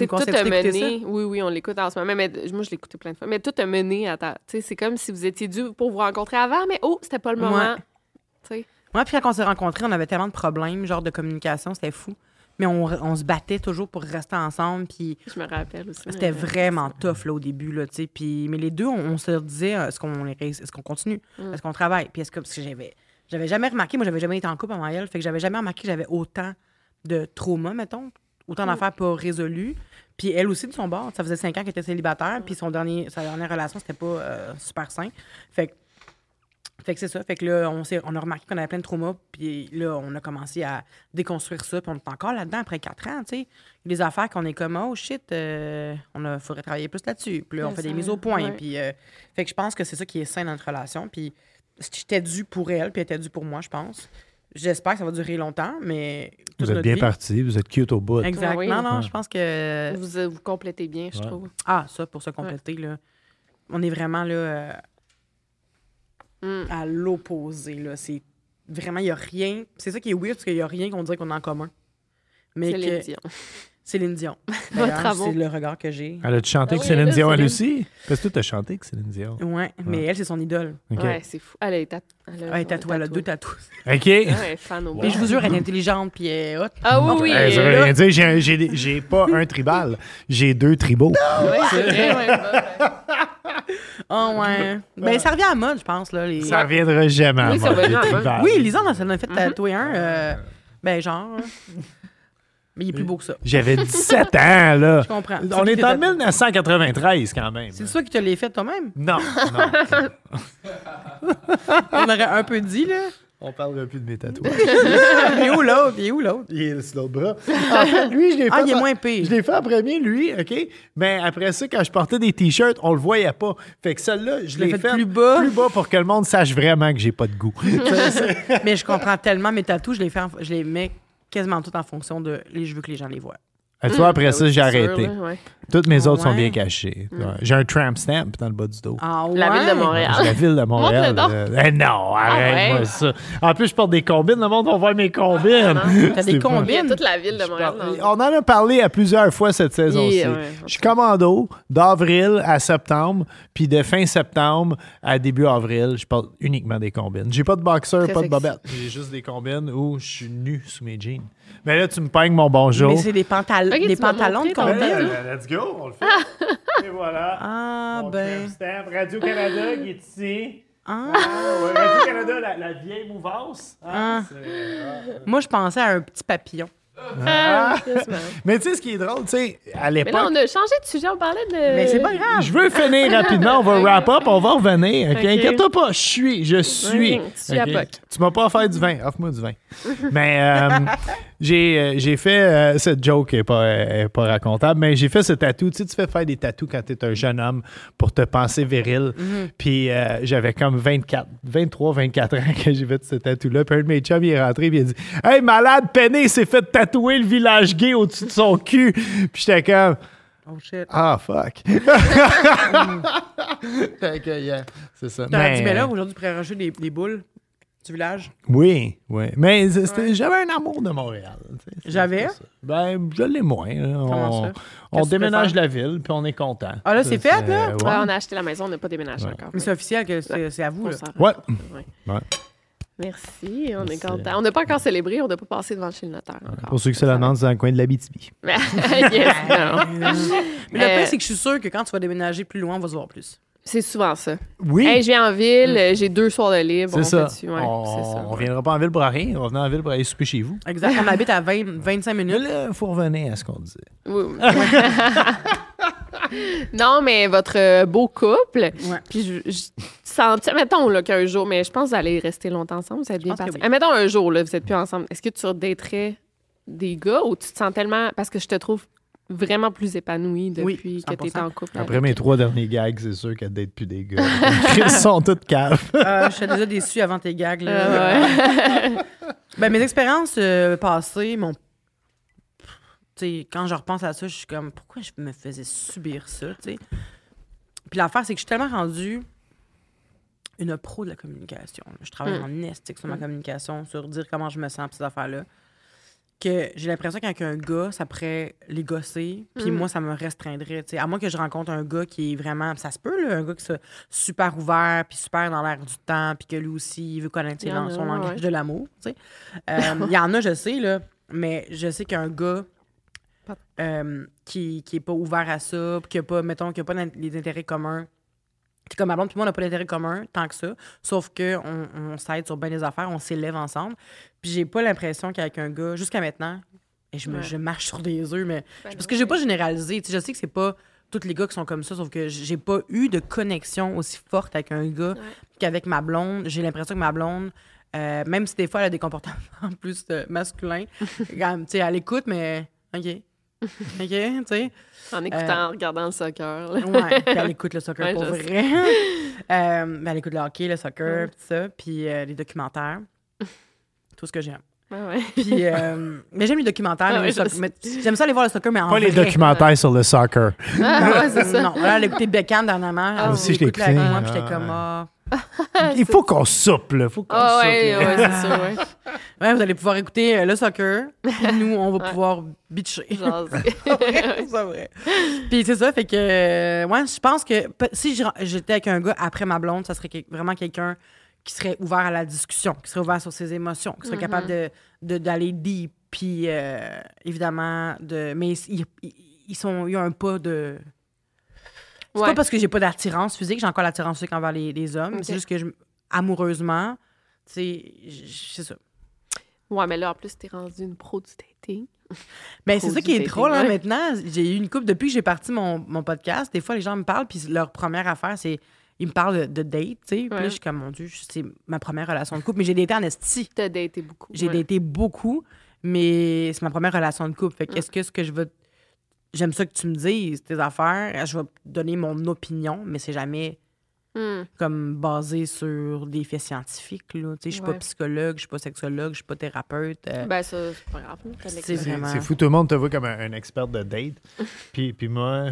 Me tout a mené. Oui, oui, on l'écoute en ce moment. Mais moi, je écouté plein de fois. Mais tout a mené à ta. Tu sais, c'est comme si vous étiez dû pour vous rencontrer avant, mais oh, c'était pas le moment. Ouais. Tu sais. Moi, puis quand on s'est rencontrés, on avait tellement de problèmes, genre de communication, c'était fou. Mais on, on se battait toujours pour rester ensemble, puis Je me rappelle aussi. c'était vraiment tough là, au début, là, tu sais. Puis, mais les deux, on, on se disait, euh, est-ce qu'on est-ce qu'on continue? Mm. Est-ce qu'on travaille? Puis est-ce que, parce que j'avais, j'avais jamais remarqué, moi, j'avais jamais été en couple avant elle, fait que j'avais jamais remarqué que j'avais autant de trauma, mettons, autant Mm. d'affaires pas résolues. Puis elle aussi, de son bord, ça faisait cinq ans qu'elle était célibataire, puis son dernier, sa dernière relation, c'était pas euh, super sain. Fait que fait que c'est ça. Fait que là, on, on a remarqué qu'on avait plein de traumas. Puis là, on a commencé à déconstruire ça. Puis on est encore là-dedans après quatre ans, tu sais. Des affaires qu'on est comme, oh shit, euh, on a, faudrait travailler plus là-dessus. Puis là, on fait des mises au point. Puis, euh, fait que je pense que c'est ça qui est sain dans notre relation. Puis j'étais dû pour elle, puis elle était due pour moi, je pense. J'espère que ça va durer longtemps, mais. toute Vous êtes notre bien vie- parti, vous êtes cute au bout. Exact. Ah oui. Non, Ouais. je pense que. Vous, euh, vous complétez bien, je Ouais. trouve. Ah, ça, pour se compléter, là. On est vraiment, là, euh, Mm. à l'opposé, là. C'est vraiment, il n'y a rien. C'est ça qui est weird, parce qu'il n'y a rien qu'on dirait qu'on a en commun. Mais C'est que... Céline Dion. Votre D'ailleurs, amour. C'est le regard que j'ai. Elle a-tu chanté Ah avec oui, Céline Dion, elle aussi? Parce que toi, t'as chanté avec Céline Dion. Ouais, mais elle, c'est son idole. Ouais, c'est fou. Elle est elle a- Elle est tatouée, elle a deux tatous. OK. Ouais, elle est fan au Mais je vous jure, elle est intelligente, puis elle est hot. Ah oui, oui. Euh, veut rien dire. J'ai- J'ai des- j'ai pas un tribal, j'ai deux tribaux. ouais, c'est vrai, ouais. Ah ouais. Ben, ça revient à mode, je pense, là. Les... Ça reviendra jamais à Oui, mode. Oui, Lisanne, ça en a fait tatouer un. euh, Ben, genre. Mais il est plus beau que ça. J'avais 17 ans, là. Je comprends. On est en qui t'a- 1993 quand même. C'est ça qui te l'est fait toi-même? Non, non. On aurait un peu dit, là. On parlera plus de mes tatouages. Il est où l'autre? Il est où l'autre? Il est sur l'autre bras. En fait, lui, je l'ai fait. Ah, il est en- moins pire. Je l'ai fait en premier, lui, OK? Mais après ça, quand je portais des t-shirts, on le voyait pas. Fait que celle-là, je l'ai l'ai fait fait plus bas. Plus bas pour que le monde sache vraiment que j'ai pas de goût. Mais je comprends tellement mes tatous, je les, fais en- je les mets quasiment tout en fonction de les je veux que les gens les voient. Ah, tu vois, après ça, j'ai sûr, arrêté. ouais. Toutes mes Ah autres sont ouais? bien cachées. Ouais. J'ai un tramp stamp dans le bas du dos. Ah La ville de Montréal. La ville de Montréal. Euh, eh non, arrête-moi ouais? ça. En plus, je porte des combines. Le monde va voir mes combines. T'as des pas- combines? A toute la ville de Montréal. On en a parlé à plusieurs fois cette saison-ci. Yeah, ouais. Je suis commando d'avril à septembre, puis de fin septembre à début avril, je porte uniquement des combines. J'ai pas de boxeur, pas de bobette. J'ai juste des combines où je suis nu sous mes jeans. Mais là, tu me peignes mon bonjour. Mais c'est des, pantal- pantalons de combine. let's go, on le fait. Et voilà. Ah, Mon ben. Radio-Canada qui est ici. Ah. Ah, ouais, Radio-Canada, la, la vieille mouvance. Ah, Ah. ah. Moi, je pensais à un petit papillon. Ah, man. Mais tu sais, ce qui est drôle, tu sais, à Mais là, l'époque. on a changé de sujet, on parlait de. Mais c'est pas grave. Je veux finir rapidement, on va wrap up, on va revenir. OK? OK. Inquiète-toi pas, je suis, je suis. Tu m'as pas offert du vin, offre-moi du vin. mais euh, j'ai, euh, j'ai fait, euh, cette joke est pas, est pas racontable, mais j'ai fait ce tatou. Tu sais, tu fais faire des tatous quand t'es un jeune homme pour te penser viril. Mhm. Puis euh, j'avais comme 24, 23, 24 ans que j'ai fait ce tatou-là. Puis un de mes chums, il est rentré, puis il a dit Hey, malade, Penny s'est fait tatouer le village gay au-dessus de son cul. Puis j'étais comme. Oh shit. Ah, fuck. Fait que, yeah, c'est ça. T'aurais dit, mais là, aujourd'hui, tu pourrais rajouter des, des boules du village? oui, oui. Mais c'était- j'avais un amour de Montréal. J'avais? Ben, je l'ai moins. là. Comment On, ça? on déménage la ville, puis on est content. Ah, là, c'est fait, là? ouais. Ouais, on a acheté la maison, on n'a pas déménagé encore. Mais c'est officiel que c'est à vous. Là. Ouais. Merci, on est content. On n'a pas encore célébré, on n'a pas passé devant chez le notaire. encore. Pour ceux qui se la demandent, c'est dans le coin de la BTB. yes. Mais le Euh, pire, c'est que je suis sûre que quand tu vas déménager plus loin, on va se voir plus. C'est souvent ça. Oui. Hey, je viens en ville, euh, j'ai deux soirs de libre. c'est on ça. Ouais, on ça. on viendra pas en ville pour rien. On va venir en ville pour aller souper chez vous. Exact. On habite à 20, 25 Mais minutes. là, il faut revenir à ce qu'on disait. Oui, oui. non, mais votre euh, beau couple, Ouais. puis je, je sens, mettons là, qu'un jour, mais je pense que vous allez rester longtemps ensemble, vous êtes bien partis. oui. Ah, mettons un jour, là, vous êtes plus ensemble, est-ce que tu redaterais des gars ou tu te sens tellement... Parce que je te trouve vraiment plus épanouie Oui, depuis que tu es 100%. en couple. Après avec- mes trois derniers gags, c'est sûr qu'elle d'être plus des gars. Ils sont toutes caves. Euh, je suis déjà déçue avant tes gags. Là. Ah, ouais. Ben, mes expériences euh, passées, mon. Tu sais, quand je repense à ça, je suis comme, pourquoi je me faisais subir ça, tu sais? Puis l'affaire, c'est que je suis tellement rendue une pro de la communication. Je travaille Mm. en estique sur ma communication, sur dire comment je me sens, ces affaires-là. Que j'ai l'impression qu'avec un gars, ça pourrait les gosser, puis Mm. moi, ça me restreindrait. À moins que je rencontre un gars qui est vraiment. Ça se peut, là, un gars qui soit super ouvert, puis super dans l'air du temps, puis que lui aussi, il veut connaître Il dans son langage ouais. de l'amour. Euh, Il y en a, je sais, là, mais je sais qu'un gars euh, qui, qui est pas ouvert à ça, puis qui a pas, mettons, qui a pas les intérêts communs. C'est comme ma blonde, puis moi, on n'a pas d'intérêt commun tant que ça. Sauf qu'on on, s'aide sur bien des affaires, on s'élève ensemble. Puis j'ai pas l'impression qu'avec un gars, jusqu'à maintenant, et je, me, Ouais. je marche sur des œufs, mais. Ben parce que j'ai pas généralisé. Tu sais, je sais que c'est pas tous les gars qui sont comme ça, sauf que j'ai pas eu de connexion aussi forte avec un gars Ouais. qu'avec ma blonde. J'ai l'impression que ma blonde, euh, même si des fois elle a des comportements plus euh, masculins, tu sais, elle écoute, mais OK. OK, tu sais. En écoutant, en regardant le soccer. là. Ouais, puis elle écoute le soccer Ouais, pour vrai. Euh, ben, elle écoute le hockey, le soccer, puis ça, puis euh, les documentaires. Tout ce que j'aime. Ouais, ouais. Puis, euh, mais j'aime les documentaires. Ah ouais, J'aime ça aller voir le soccer, mais en Pas les vrai. documentaires sur le soccer. Ah, ouais, c'est ça. Non, là, elle a écouté Beckham dernièrement. Ah, aussi, je l'ai écouté. moi, puis j'étais Ah, comme, ouais. ah. Il faut qu'on soupe, là. faut qu'on Ah, soupe. ouais, là. ouais, c'est ça, ouais. Ouais, vous allez pouvoir écouter euh, le soccer, puis nous, on va pouvoir bitcher. Jaser. c'est vrai. Puis c'est ça, fait que, euh, ouais, je pense que pe- si j'étais avec un gars après ma blonde, ça serait vraiment quelqu'un qui serait ouvert à la discussion, qui serait ouvert sur ses émotions, qui serait Mm-hmm. capable de de- d'aller deep, puis euh, évidemment, de, mais ils, ils- ils sont, ils ont un pas de. C'est Ouais. pas parce que j'ai pas d'attirance physique, j'ai encore l'attirance physique envers les, les hommes, c'est juste que je, amoureusement, tu sais, j- c'est ça. Ouais, mais là, en plus, t'es rendu une pro du dating. Ben, c'est ça qui est drôle, hein, maintenant. J'ai eu une couple, depuis que j'ai parti mon, mon podcast, des fois, les gens me parlent, puis leur première affaire, c'est. Ils me parlent de, de date, tu sais. Puis là, je suis comme, mon Dieu, c'est ma première relation de couple. Mais j'ai daté en esti. T'as daté beaucoup. J'ai ouais. daté beaucoup, mais c'est ma première relation de couple. Fait qu'est-ce que ce que je veux. J'aime ça que tu me dises tes affaires. Je vais donner mon opinion, mais c'est jamais Hmm. comme basé sur des faits scientifiques. Là. Tu sais, Je suis Ouais. pas psychologue, je suis pas sexologue, je suis pas thérapeute. euh, Ben, ça, c'est pas grave. C'est vraiment- fou, tout le monde te voit comme un, un expert de date. puis, puis moi,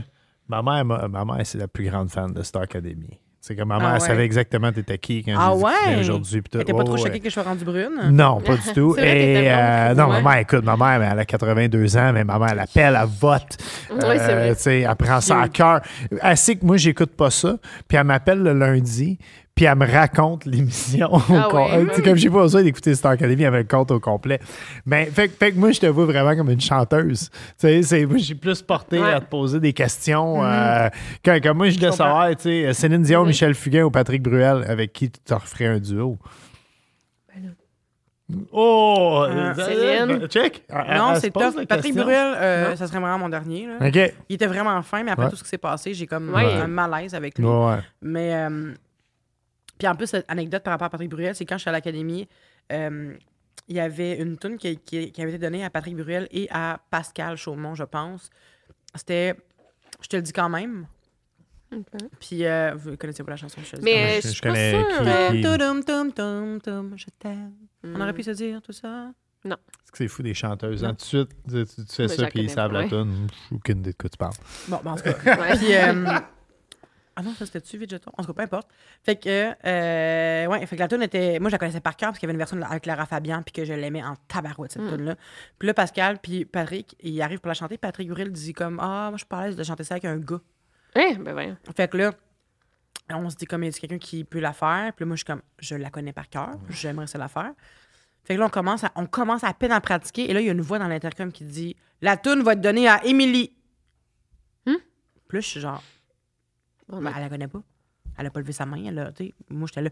ma mère, ma, ma mère, c'est la plus grande fan de Star Academy. C'est comme ma mère, Ah elle savait exactement t'étais qui quand Ah que ouais? aujourd'hui. était pas trop ouais. choquée que je sois rendue brune? Non, pas du tout. Vrai, Et, euh, non, ouais. ma mère, écoute, ma mère, elle a 82 ans, mais ma mère, elle appelle, elle vote. Oui, c'est vrai. tu sais, elle prend ça à cœur. Elle sait que moi, j'écoute pas ça. Puis elle m'appelle le lundi, puis elle me raconte l'émission. au Ah ouais. sais, Comme j'ai pas besoin d'écouter Star Academy, elle me le compte au complet. Mais fait, que- fait que moi, je te vois vraiment comme une chanteuse. Tu sais, c'est- moi, j'ai plus porté Ouais. à te poser des questions. euh, quand, quand moi, je voulais comprends. savoir, tu sais, Céline Dion, Mhm. Michel Fugain ou Patrick Bruel, avec qui tu te referais un duo? Oh! Euh, Céline. Check! Elle- Non, elle c'est la Patrick. Bruel, euh, Non. ça serait vraiment mon dernier. Là. OK. Il était vraiment fin, mais après Ouais. tout ce qui s'est passé, j'ai comme Ouais. un malaise avec lui. Ouais. Mais, euh, puis en plus, cette anecdote par rapport à Patrick Bruel, c'est quand je suis à l'académie, euh, il y avait une tune qui, qui- qui avait été donnée à Patrick Bruel et à Pascal Chaumont, je pense. C'était Je te le dis quand même. Puis, euh, vous connaissez pas la chanson, je te le dis Mais quand même. je Je pas connais qui- je t'aime. On aurait hmm. pu se dire tout ça? Est-ce que c'est fou des chanteuses? Non. Hein? Tout de suite, tu, fais Mais ça, je la puis ils savent pas, la tune. Aucune idée de quoi tu parles. Bon, ben, en tout cas. Puis, euh, ah non, ça c'était-tu vite jeton? En tout cas, peu importe. Fait que, euh, ouais, fait que la tune était. Moi, je la connaissais par cœur parce qu'il y avait une version avec Lara Fabian puis que je l'aimais en tabarouette, cette Mm. tune-là. Puis là, Pascal puis Patrick, ils arrivent pour la chanter. Patrick Bruel dit comme Ah, moi, je suis pas à l'aise de chanter ça avec un gars. Ouais, ben voyons. Fait que là, on se dit comme il y a quelqu'un qui peut la faire. Puis là, moi, je suis comme Je la connais par cœur. J'aimerais ça la faire. Fait que là, on commence, à, on commence à peine à pratiquer. Et là, il y a une voix dans l'intercom qui dit La tune va être donnée à Émilie. Hmm? Puis là, je suis genre Bon, ben, ben, elle la connaît pas. Elle a pas levé sa main. Elle a, moi, j'étais là.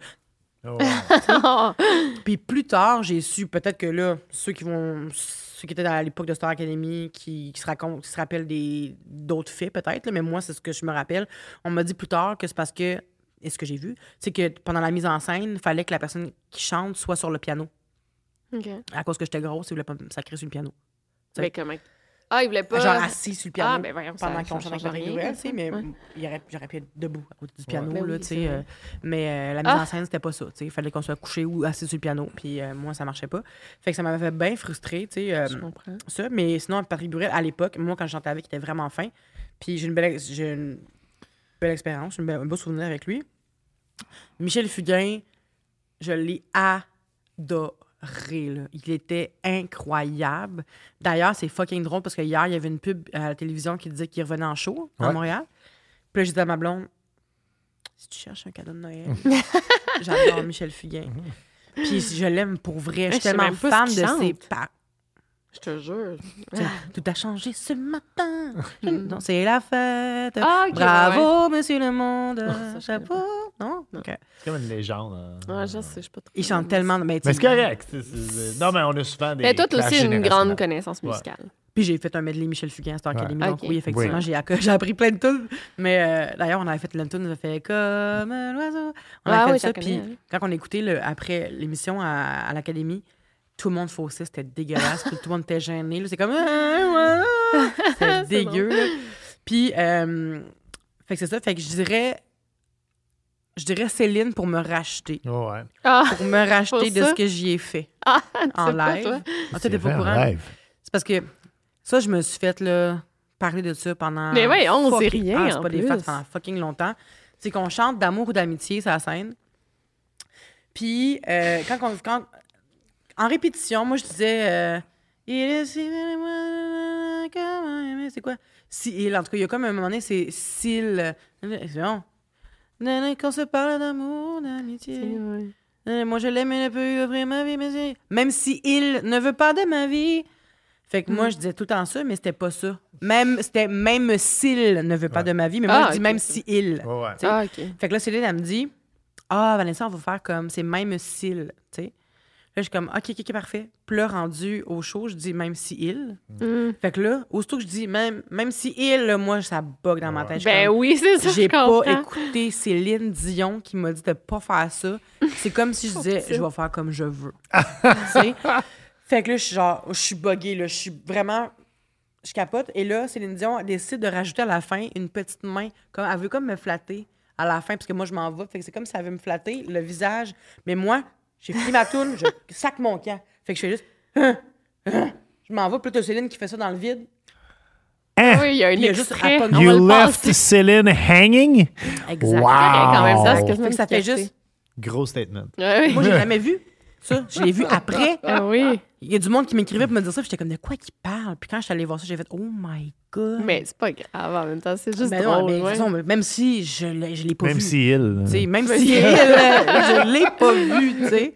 Oh. Puis plus tard, j'ai su, peut-être que là, ceux qui vont. Ceux qui étaient à l'époque de Star Academy, qui, qui se racontent, qui se rappellent des, d'autres faits, peut-être, mais moi, c'est ce que je me rappelle. On m'a dit plus tard que c'est parce que. Et ce que j'ai vu, c'est que pendant la mise en scène, il fallait que la personne qui chante soit sur le piano. À cause que j'étais grosse, il voulait pas me sacrer sur le piano. Mais comment? Ah, il voulait pas. Genre assis sur le piano Ah, ben voyons, pendant qu'on chante ça. tu sais, mais Ouais. il aurait, j'aurais pu être debout à côté du piano, là, tu sais. euh, mais euh, la mise Ah! en scène, c'était pas ça, tu sais. Il fallait qu'on soit couché ou assis sur le piano, puis euh, moi, ça marchait pas. Fait que ça m'avait fait bien frustré, tu sais. ça, mais sinon, Patrick Burel, à l'époque, moi, quand je chantais avec, il était vraiment fin. Puis j'ai une belle, ex- j'ai une belle expérience, une belle- un beau souvenir avec lui. Michel Fugain, je l'ai adoré. Là. Il était incroyable. D'ailleurs, c'est fucking drôle parce que hier, il y avait une pub à la télévision qui disait qu'il revenait en show à Ouais. Montréal. Puis là, j'ai dit à ma blonde, si tu cherches un cadeau de Noël, j'adore Michel Fugain. Puis je l'aime pour vrai. Je suis tellement fan de ses chante. Je te jure. Tout a changé ce matin. Non, c'est la fête. Ah, Bravo, monsieur le monde. ça, je Chapeau. Non? Non. OK. C'est comme une légende. hein. Ah, je sais, je pas trop. Il chante tellement. Mais, Mais c'est correct. c'est- c'est- Non, mais on a souvent des. Mais toi, aussi une grande connaissance Ouais. musicale. Puis j'ai fait un medley Michel Fugain à Star Ouais. Academy. Donc Ok. oui, effectivement, Oui. j'ai appris plein de tunes. Mais euh, d'ailleurs, on avait fait plein de tunes. On a fait comme l'oiseau. On Ah a fait oui, ça. Puis hein. quand on écoutait le, après l'émission à, à l'Académie, tout le monde faussait. C'était dégueulasse. puis tout le monde était gêné. là. C'est comme. Ah, C'était C'est dégueu. Puis, euh, fait que c'est ça. Fait que je dirais. Je dirais Céline pour me racheter. Oh, ouais. Ah, Pour me racheter Pour de ce que j'y ai fait ah en pas, live. toi? Ah, t'es pas courant? C'est parce que ça, je me suis fait là, parler de ça pendant. Mais voyons, c'est fucking- rien, Ah, c'est en pas des plus. facts pendant fucking longtemps. C'est qu'on chante d'amour ou d'amitié, sur la scène. Puis, euh, quand, on- quand- en répétition, moi, je disais. euh, il est si moi, comment aimer, c'est quoi? Si il, en tout cas, il y a comme un moment donné, c'est s'il. C'est bon. Quand on se parle d'amour, d'amitié. Ouais. Euh, Moi, je l'aime et ne peux lui offrir ma vie, mais c'est- Même si il ne veut pas de ma vie. Fait que Mm. moi, je disais tout le temps ça, mais c'était pas ça. Même, c'était même s'il ne veut pas de ma vie, mais moi, Ah, je dis même si il. Oh, ouais. Tu sais. Ah, OK. Fait que là, Céline, elle me dit Ah, Vanessa, on va faire comme c'est même s'il. Là, je suis comme OK, OK, OK, parfait. Puis là, rendu au show, je dis même si il. Mm. Fait que là, aussitôt que je dis même, même si il, là, moi, ça bug dans ma tête. Je Ben comme, oui, c'est ça. j'ai je pas comprends. écouté Céline Dion qui m'a dit de pas faire ça. C'est comme si je disais, je vais faire comme je veux. Tu sais? Fait que là, je suis genre, je suis buggée, là. Je suis vraiment. Je capote. Et là, Céline Dion décide de rajouter à la fin une petite main. Comme, elle veut comme me flatter à la fin, parce que moi, je m'en vais. Fait que c'est comme si elle veut me flatter le visage. Mais moi, j'ai fini ma toune, je sac mon camp. Fait que je fais juste. Hein, hein. Je m'en vais. T'as Céline qui fait ça dans le vide. Hein? Oui, il y a un Puis il y a juste extrait. You le left passer. Céline hanging? Exact. Wow. quand même, ça, que ça une fait juste. Gros statement. Ouais, Moi, oui. j'ai jamais vu ça. Je l'ai vu après. Ah oui. Il y a du monde qui m'écrivait pour me dire ça, puis j'étais comme de quoi qu'il parle? Puis quand je suis allée voir ça, j'ai fait Oh my God. Mais c'est pas grave en même temps, c'est juste Ben non, drôle. mais ouais. façon, même si je l'ai, je l'ai pas Même vu. si il. Tu sais, même Mais si si- elle, je l'ai pas vu, tu sais.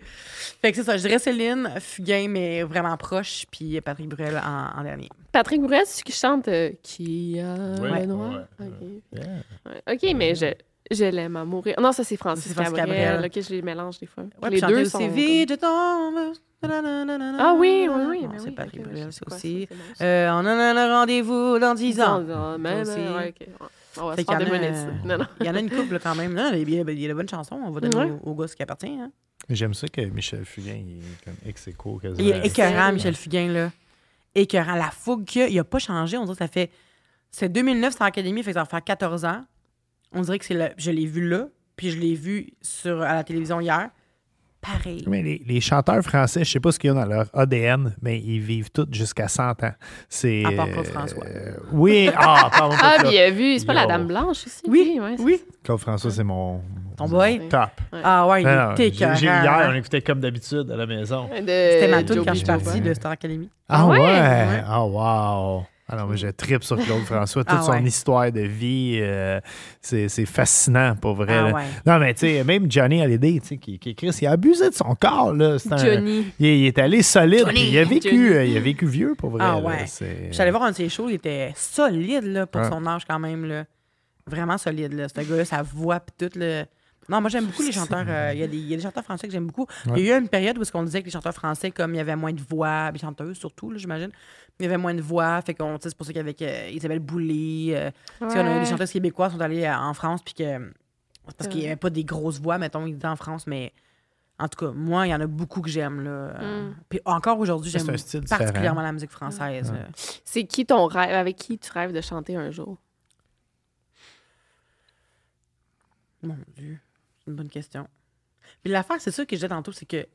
Fait que c'est ça, je dirais Céline, Fugain, mais vraiment proche, puis Patrick Bruel en, en dernier. Patrick Bourret, c'est celui qui chante euh, Qui a Ouais, le noir? ouais, Ok. Yeah. Ouais. OK, mais je, je l'aime à mourir. Non, ça, c'est Francis C'est Francis Cabrel. Cabrel. OK, je les mélange des fois. Ouais, les puis deux sont... aussi Vite, je tombe. Ah oui, oui, oui. C'est quoi, aussi. ça, ça. Euh, on a un rendez-vous dans 10 ans. Même, aussi. On va se faire non. Il y en a une couple quand même. Là, il, y a, il y a de bonnes chansons. On va donner Ouais. au, au gars ce qui appartient. Hein. J'aime ça que Michel Fugain, il est comme ex aequo quasiment. Il est écœurant. Michel Fugain, là. Écœurant. La fougue qu'il a, il a pas changé. On dirait que ça fait. C'est 2009, c'est en académie, fait que ça va faire 14 ans. On dirait que c'est le... je l'ai vu là, puis je l'ai vu sur, à la télévision hier. Pareil. Mais les, les chanteurs français, je sais pas ce qu'il y a dans leur ADN, mais ils vivent tous jusqu'à 100 ans. C'est. À part Claude François. euh, oui, ah, pardon. Ah, Claude. a vu, c'est pas la. Dame Blanche aussi? Oui, c'est oui. Claude François, c'est mon. Ton boy? Top. Ah ouais, il Non, j'ai- j'ai- hier, on écoutait comme d'habitude à la maison. De- C'était ma tune quand je suis partie de Star Academy. Ah, ouais? ouais? Ouais. Ah, wow! Alors, moi, je tripe sur Claude François. Toute Ah son ouais. histoire de vie, euh, c'est fascinant, pour vrai. Ah ouais. Non, mais tu sais, même Johnny Hallyday, tu sais, qui, qui, Chris, il a abusé de son corps, là. Un- Johnny. Il, est- il est allé solide. Johnny. Il a vécu, euh, il a vécu vieux, pour vrai. Ah là. ouais. C'est- Je suis allée voir un de ses shows, il était solide là, pour son âge quand même. Là. Vraiment solide. Là. Ce gars-là, sa voix, puis tout. Là. Non, moi, j'aime beaucoup les chanteurs. euh, Il y, a des- il y a des chanteurs français que j'aime beaucoup. Il y a eu une période où on disait que les chanteurs français, comme il y avait moins de voix, les chanteuses surtout, là, j'imagine, il y avait moins de voix. Fait qu'on, tu sais, c'est pour ça qu'avec euh, Isabelle Boulay, euh, tu sais, on a eu Ouais. des chanteuses québécoises qui sont allées euh, en France, puis que. c'est Parce qu'il n'y avait pas des grosses voix, mettons, ils étaient en France, mais. En tout cas, moi, il y en a beaucoup que j'aime. là. Euh, Mm. Puis encore aujourd'hui, j'aime c'est un style différent. particulièrement la musique française. là. C'est qui ton rêve? Avec qui tu rêves de chanter un jour? Mon Dieu, une bonne question. Puis l'affaire, c'est ça que je disais tantôt, c'est que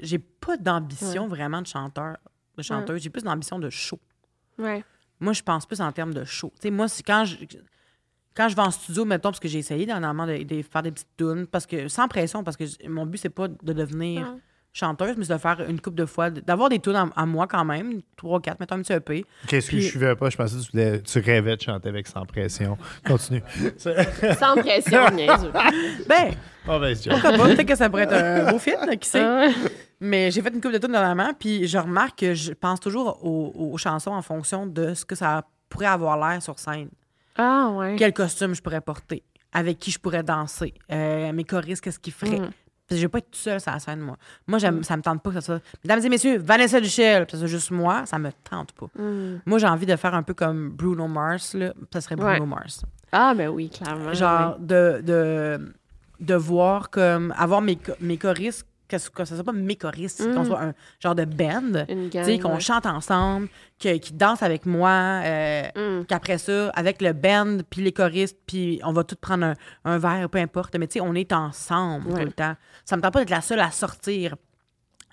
j'ai pas d'ambition vraiment de chanteur, de chanteuse. Ouais. J'ai plus d'ambition de show. Ouais. Moi, je pense plus en termes de show. Tu sais, moi, c'est quand je, quand je vais en studio, mettons, parce que j'ai essayé dernièrement de, de faire des petites tunes, parce que sans pression, parce que mon but, c'est pas de devenir. Chanteuse, mais c'est de faire une coupe de fois, d'avoir des tunes à, à moi quand même, trois, quatre, mettons un petit EP. Qu'est-ce que je suivais pas? Je pensais que tu, voulais- tu rêvais de chanter avec sans pression. Continue. Sans pression, niaiseux. Ben, Mauvaise joke. pourquoi pas? Peut-être que ça pourrait être un beau fit, là, qui sait. Mais j'ai fait une coupe de tunes dernièrement, puis je remarque que je pense toujours aux, aux chansons en fonction de ce que ça pourrait avoir l'air sur scène. Ah, ouais. Quel costume je pourrais porter, avec qui je pourrais danser, euh, mes choristes, qu'est-ce qu'ils feraient. Mm. Parce que je vais pas être toute seule sur la scène, moi. Moi, j'aime, ça me tente pas que ça soit. Mesdames et messieurs, Vanessa Duchel, puis ça soit juste moi, ça me tente pas. Mm. Moi, j'ai envie de faire un peu comme Bruno Mars, là. Ça serait Bruno Ouais. Mars. Ah, ben oui, clairement. Genre, de, de, de voir comme. avoir mes, mes choristes, que ce que ça soit pas mes choristes, Mm. qu'on soit un genre de band. Qu'on ouais. chante ensemble, qu'ils dansent avec moi, euh, Mm. qu'après ça, avec le band, puis les choristes, puis on va tous prendre un, un verre, peu importe. Mais tu sais, on est ensemble Ouais. tout le temps. Ça me tente pas d'être la seule à sortir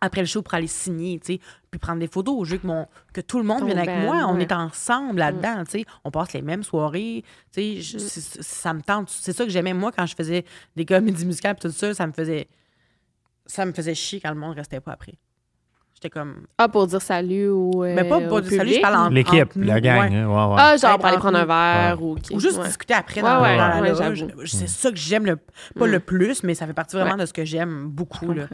après le show pour aller signer, tu sais, puis prendre des photos. Je veux que, mon, que tout le monde Ton vienne avec moi. On ouais. est ensemble là-dedans, tu sais. On passe les mêmes soirées, tu sais. c'est- Ça me tente. C'est ça que j'aimais, moi, quand je faisais des comédies musicales, tout ça, ça me faisait... Ça me faisait chier quand le monde restait pas après. J'étais comme... Ah, pour dire salut ou. euh, Mais pas pour dire salut, je parle en- L'équipe, la gang. ouais. hein, ouais, ouais. Ah, genre pour aller prendre un verre ou. Ou juste ouais. discuter après Ouais, dans, ouais, dans la ouais, loge. C'est ça que j'aime, le, pas Mm. le plus, mais ça fait partie vraiment Ouais. de ce que j'aime beaucoup. Là.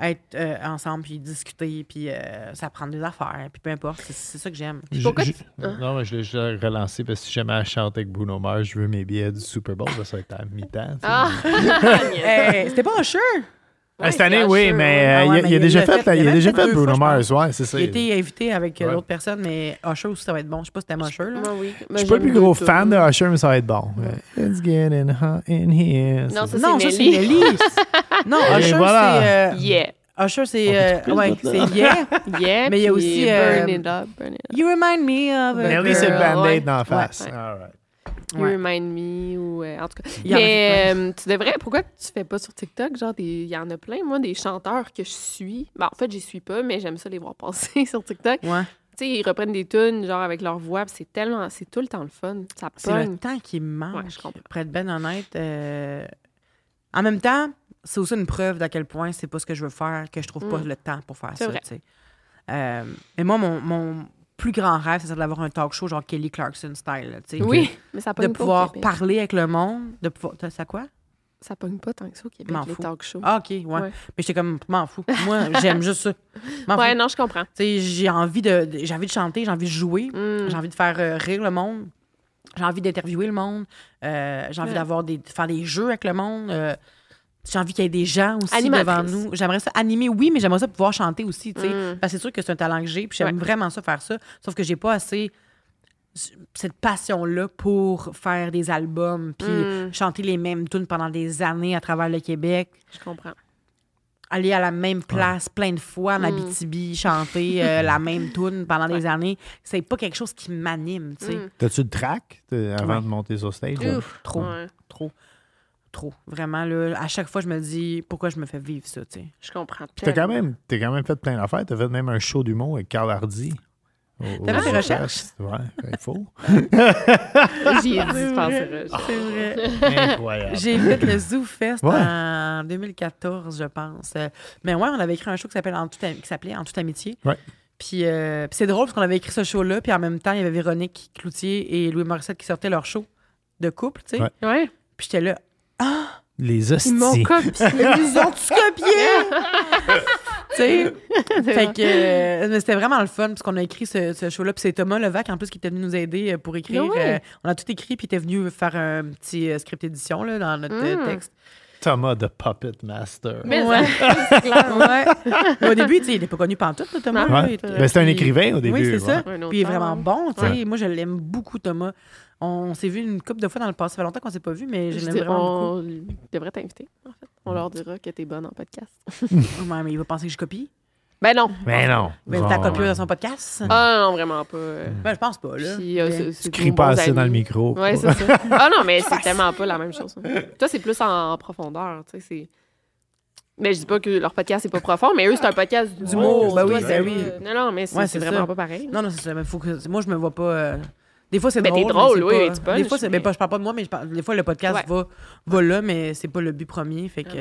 Être euh, ensemble, puis discuter, puis euh, s'apprendre des affaires, puis peu importe. C'est, ça que j'aime. Je- pourquoi tu- Ah. Non, mais je l'ai déjà relancé parce que si jamais elle chante avec Bruno Mars, je veux mes billets du Super Bowl. Ça va être à mi-temps. tu sais. Ah! C'était pas un shirt. Ah, cette année, oui, mais Ah euh, ouais, il, a- mais il a il déjà fait, fait- il il a déjà fait fait Bruno Mars. Ouais, c'est ça. J'ai été invité avec euh, Ouais. d'autres personnes, mais Usher aussi, ça va être bon. Je sais pas si t'aimes Usher, là. Moi, oui. Je suis pas le plus gros fan de Usher, mais ça va être bon. It's getting hot in here. Non, ça, non, c'est Nelly. Non, Usher, c'est... euh, Yeah. Usher, c'est... euh, ouais, c'est Yeah. Yeah. Mais il y a aussi, Burn euh, It Up, Burn It Up. You remind me of a Nelly, c'est band-aid dans la face. All right. Ouais. Remind Me ou euh, en tout cas. Il y en a Mais euh, tu devrais. Pourquoi tu fais pas sur TikTok? Genre, des- il y en a plein, moi, des chanteurs que je suis. Ben, en fait, j'y suis pas, mais j'aime ça les voir passer sur TikTok. Tu sais, ils reprennent des tunes, genre avec leur voix, c'est tellement. C'est tout le temps le fun. Ça C'est le temps qui manque. Ouais, je comprends. Pour être ben honnête. euh, En même temps, c'est aussi une preuve d'à quel point c'est pas ce que je veux faire, que je trouve pas Mm. le temps pour faire ça. tu sais. Euh, mais moi, mon, mon plus grand rêve, c'est d'avoir un talk show genre Kelly Clarkson style. là, tu sais. Oui, mais ça De pogne pas au pouvoir parler avec le monde, de pouvoir. T'as ça quoi? Ça pogne pas tant que ça au Québec, M'en les fous. talk shows. Ah, OK, ouais. Ouais. Mais j'étais comme, m'en fous. Moi, j'aime juste ça. Ouais, fous. non, je comprends. Tu sais, j'ai envie de, de- j'ai envie de chanter, j'ai envie de jouer, Mm. j'ai envie de faire euh, rire le monde, j'ai envie d'interviewer le monde, euh, j'ai envie Ouais. d'avoir des, de faire des jeux avec le monde. euh, j'ai envie qu'il y ait des gens aussi Animatrice. devant nous. J'aimerais ça animer, oui, mais j'aimerais ça pouvoir chanter aussi, tu sais. Mm. Parce que c'est sûr que c'est un talent que j'ai, puis j'aime Ouais. vraiment ça faire ça. Sauf que j'ai pas assez cette passion-là pour faire des albums, puis Mm. chanter les mêmes tunes pendant des années à travers le Québec Je comprends. aller à la même place plein de fois en Mm. Abitibi, chanter euh, la même tune pendant des années, c'est pas quelque chose qui m'anime, tu sais. Mm. T'as-tu le track avant Ouais. de monter sur stage? Ouf. Trop, Ouais, trop, trop. Vraiment, là, à chaque fois, je me dis pourquoi je me fais vivre ça, tu sais? je comprends. T'as quand, même, t'as quand même fait plein d'affaires. T'as fait même un show d'humour avec Carl Hardy. T'as fait des recherches? Ouais, il faut. J'y ai dit, je pense. C'est vrai. Incroyable. J'ai fait le Zoo Fest Ouais. en 2014, je pense. Mais ouais, on avait écrit un show qui s'appelle En s'appelait En toute amitié. Ouais. Puis, euh, puis c'est drôle parce qu'on avait écrit ce show-là, puis en même temps, il y avait Véronique Cloutier et Louis Morissette qui sortaient leur show de couple, tu sais. Ouais. Ouais. Puis j'étais là, Les hosties. Ils m'ont copié. ils ont tous copié! tu sais? Fait que euh, mais c'était vraiment le fun parce qu'on a écrit ce, ce show-là. Puis c'est Thomas Levac en plus qui était venu nous aider euh, pour écrire. Ah? Euh, on a tout écrit puis il était venu faire un petit script édition là, dans notre euh, Mm. texte. Thomas de Puppet Master. Mais Ouais. c'est clair. Ouais. Au début, tu sais, il n'est pas connu pantoute, là, Thomas. Ouais. Ben, c'est un écrivain au début. Oui, c'est ouais. ça. Puis il est vraiment bon, tu sais. Ouais. Moi, je l'aime beaucoup, Thomas. On s'est vu une couple de fois dans le passé. Ça fait longtemps qu'on s'est pas vu, mais je Je l'aime vraiment beaucoup. on devrait t'inviter, en fait. On leur dira que t'es bonne en podcast. Ouais, mais il va penser que je copie. Ben non. Mais non. Mais t'as copié dans son podcast? Ah non, vraiment pas. Ben, je pense pas, là. Puis, euh, c'est- c'est Tu cries nos pas bons assez dans le micro. Ouais, c'est ça. Ah non, mais c'est tellement pas la même chose. hein. Toi, c'est plus en profondeur, tu sais, c'est... Mais je dis pas que leur podcast, c'est pas profond, mais eux, c'est un podcast D'humour, ben oui, Toi, ben c'est- oui. Non, non, mais c'est Ouais, c'est c'est vraiment ça. pas pareil. Non, non, c'est ça. Mais faut que... Moi, je me vois pas. euh, Des fois, c'est Mais drôle. t'es drôle, c'est oui, pas- tu punches, Des fois, c'est. mais- Ben, pas- je parle pas de moi, mais je parle- des fois, le podcast Ouais. va, va là, mais c'est pas le but premier. Fait que.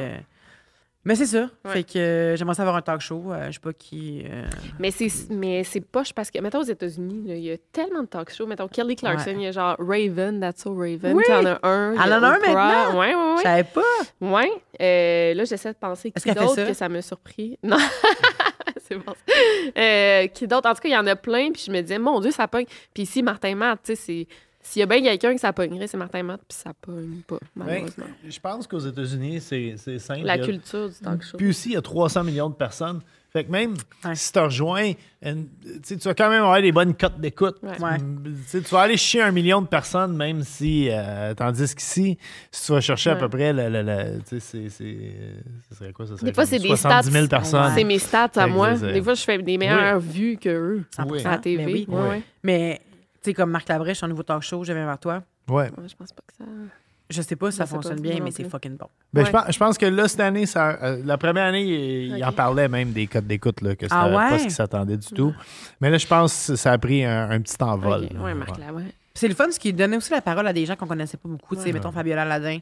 Mais c'est ça. Ouais. Fait que euh, j'aimerais savoir un talk show. euh, je sais pas qui. euh, Mais c'est mais c'est poche parce que, mettons, aux États-Unis, il y a tellement de talk shows. Mettons, Kelly Clarkson, Ouais. il y a genre Raven, That's So Raven. Oui! Tu en as un. Elle en a un maintenant? Ouais, ouais, Je ouais. savais pas. Ouais. Euh, là, j'essaie de penser qui d'autre que ça m'a surpris. Non. c'est bon. Euh, qui d'autre? En tout cas, il y en a plein. Puis je me disais, mon Dieu, ça pogne. Puis ici, Martin Matt, tu sais, c'est. S'il y a bien quelqu'un que ça pognerait, c'est Martin Matt, puis ça pogne pas, Ben, malheureusement. je pense qu'aux États-Unis, c'est c'est simple. La culture du talk show. Puis aussi, il y a 300 millions de personnes. Fait que même Ouais. si tu rejoins, une- tu vas quand même avoir des bonnes cotes d'écoute. Ouais. Tu vas aller chier un million de personnes, même si. euh, tandis qu'ici, si tu vas chercher à peu près. Le, le- le- tu sais, c'est- c'est. Ce serait quoi ça serait Des fois, c'est des 70 000 stats. personnes. C'est mes stats à moi. Des fois, je fais des meilleures vues que eux 100%. à la TV. Mais oui. Ouais, ouais. Mais, sais, comme Marc Labrèche, un nouveau talk show, je viens vers toi. Ouais. Ouais, je pense pas que ça. Je sais pas si ça fonctionne pas, bien, mais c'est fucking bon. Ben, je, pense, je pense que là, cette année, ça, euh, la première année, il, il en parlait même des codes d'écoute, là, que c'était Ah ouais? pas ce qu'il s'attendait du tout. Mais là, je pense que ça a pris un, un petit envol. Ok, là. Ouais, Marc Ouais. là, ouais. Puis C'est le fun, ce qui donnait aussi la parole à des gens qu'on connaissait pas beaucoup. Tu sais, mettons Fabiola Ladin.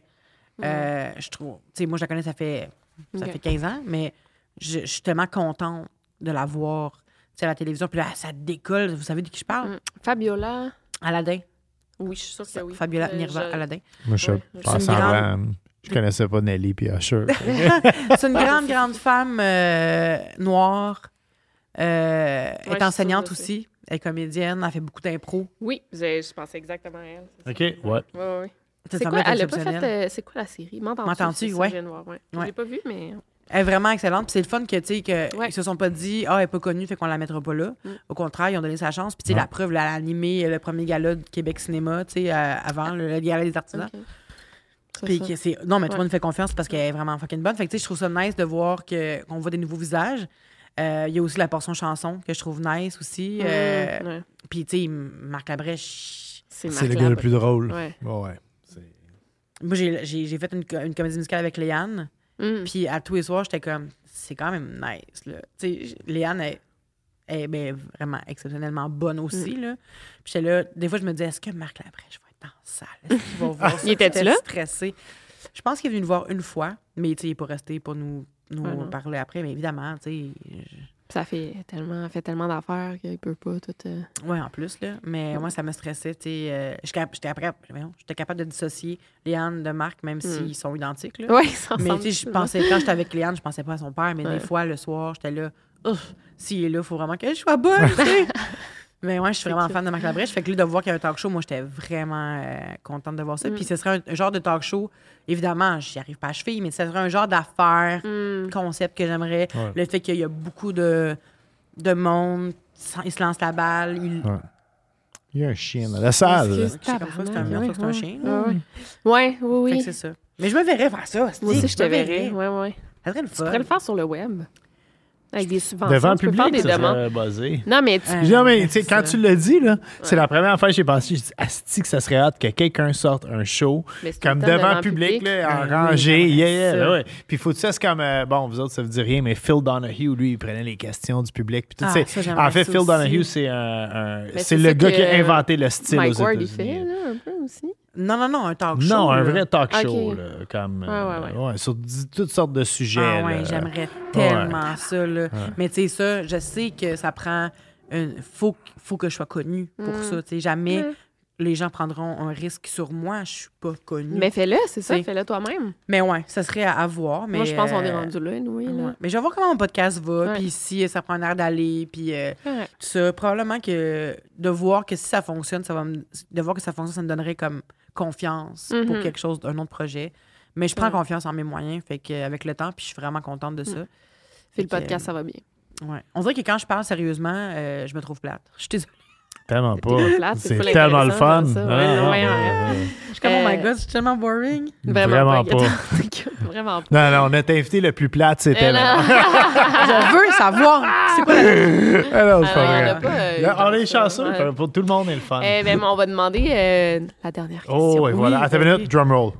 Euh, je trouve. Tu sais, moi, je la connais, ça fait, ça fait 15 ans, mais je, je suis tellement contente de la voir à la télévision. Puis là, ça décolle. Vous savez de qui je parle? Mm. Fabiola. Aladdin. Oui, je suis sûre que oui. Fabiola Euh, Nirva je- Aladdin. Moi, je Ouais. pense C'est une grande- semblant, Je connaissais pas Nelly puis Usher. C'est une grande, grande femme euh, noire. Euh, Ouais, est enseignante aussi. Elle est comédienne. Elle fait beaucoup d'impro. Oui, je, je pensais exactement à elle. OK, ça. ouais. Ouais. Cette C'est quoi? femme-là est Elle a pas fait. exceptionnelle. c'est quoi la série? M'entends-tu? M'entends-tu? Ouais. Je l'ai pas vu, mais. Elle est vraiment excellente. Puis c'est le fun que, tu sais, que Ouais. ils se sont pas dit, ah, elle est pas connue, fait qu'on la mettra pas là. Mm. Au contraire, ils ont donné sa chance. Puis, tu sais, Ouais. la preuve, elle a animé le premier gala de Québec Cinéma, tu sais, euh, avant le, le gala des artisans. Puis que c'est. Non, mais tout le Ouais. monde fait confiance parce qu'elle est vraiment fucking bonne. Fait que, tu sais, je trouve ça nice de voir que- qu'on voit des nouveaux visages. Euh, Il y a aussi la portion chanson que je trouve nice aussi. Euh, Mhm, ouais. Puis, tu sais, Marc Labrèche. C'est C'est le gars le plus drôle. Ouais. Ouais, ouais. C'est- Moi, j'ai j'ai- j'ai fait une comédie musicale avec Léane. Mm. Puis à tous les soirs, j'étais comme, c'est quand même nice. Là. Tu sais, Léane est, est ben, vraiment exceptionnellement bonne aussi. Mm. Là. Puis j'étais là, des fois, je me disais, est-ce que Marc Labrèche va être dans la salle? Est-ce qu'il va voir ça? Il J'étais là? stressée. Je pense qu'il est venu nous voir une fois, mais il n'est pas resté pour nous, nous Ouais, non. parler après. Mais évidemment, tu sais, je- Ça fait tellement, fait tellement d'affaires qu'il peut pas tout. euh, ouais, en plus, là. Mais moi, ça me stressait, euh, j'étais j'étais capable de dissocier Léane de Marc, même s'ils sont identiques, là. Ouais, ça Mais je pensais, quand j'étais avec Léane, je pensais pas à son père, mais Ouais. des fois, le soir, j'étais là, s'il est là, il faut vraiment que je sois bonne. Mais moi, je suis vraiment fan de Marc Labrèche. Fait que là, de voir qu'il y a un talk show, moi, j'étais vraiment euh, contente de voir ça. Mm. Puis ce serait un, un genre de talk show, évidemment, j'y arrive pas à cheville, mais ce serait un genre d'affaire, Mm. concept que j'aimerais. Ouais. Le fait qu'il y a beaucoup de, de monde, ils se lancent la balle, ils... Ouais. Il y a un chien dans la salle. Je sais comme ça, c'est un, c'est un ouais, chien. ouais. Ouais, ouais. Oui, Fait oui. que c'est ça. Mais je me verrais faire ça. Moi aussi, je te verrais. Ouais, ouais. Ça serait le Tu fun. pourrais le faire sur le web. Avec des subventions. Devant le tu peux faire public, des ça demandes. serait buzzé. Non, mais tu. Euh, non, mais tu sais, quand tu l'as dit, là, c'est la première fois que j'ai pensé, je dis, Asti, que ça serait hâte que quelqu'un sorte un show mais c'est tout comme le temps devant le public, là, en oui, rangée. j'aimerais Yeah, yeah, ça. ouais. Puis faut que ça, c'est comme, euh, bon, vous autres, ça vous dit rien, mais Phil Donahue, lui, il prenait les questions du public. Puis tout, Ah, tu sais, ça, j'aimerais en fait, ça Phil aussi. Donahue, c'est un, un- Mais c'est c'est le ça gars que qui a inventé le style Mike aux Ward, il États-Unis. fait, là, un peu aussi. Non, non, non, un talk show. Non, un là. vrai talk show, là, comme, euh, Ouais, ouais, sur toutes sortes de sujets. Ah ouais, j'aimerais tellement ça. Là. Mais tu sais, ça, je sais que ça prend. Il faut, faut que je sois connue pour Mm. ça. Tu sais, jamais Ouais. les gens prendront un risque sur moi. Je suis pas connue. Mais fais-le, c'est ça, fais-le toi-même. Mais ouais, ça serait à, à voir. Mais, Moi, je pense qu'on est euh, rendu là, oui. ouais. Là. Mais je vais voir comment mon podcast va. Ouais. Puis si ça prend un air d'aller. Puis euh, Ouais. tout ça. Probablement que de voir que si ça fonctionne, ça va me, de voir que ça fonctionne, ça me donnerait comme confiance pour Mhm. quelque chose, un autre projet. Mais je prends Ouais. confiance en mes moyens, fait que avec le temps, puis je suis vraiment contente de ça. Fait Fait le que, podcast, ça va bien. Ouais. On dirait que quand je parle sérieusement, euh, je me trouve plate. Je suis désolée. Tellement pas. c'est tellement le fun. ça. Ah, ah, ouais. ah, Je suis comme, oh my Euh, god, c'est tellement boring. Vraiment pas. Vraiment pas. Non, non, notre invité le plus plate, c'était Eh là. je veux savoir, c'est quoi la... Ah non, c'est Ah, pas on vrai. pas, euh, on est ouais. chanceux. Pour tout le monde, est le fun. Eh ben, on va demander euh, la dernière question. oh, et voilà. oui, Attends une oui. minute, drum roll.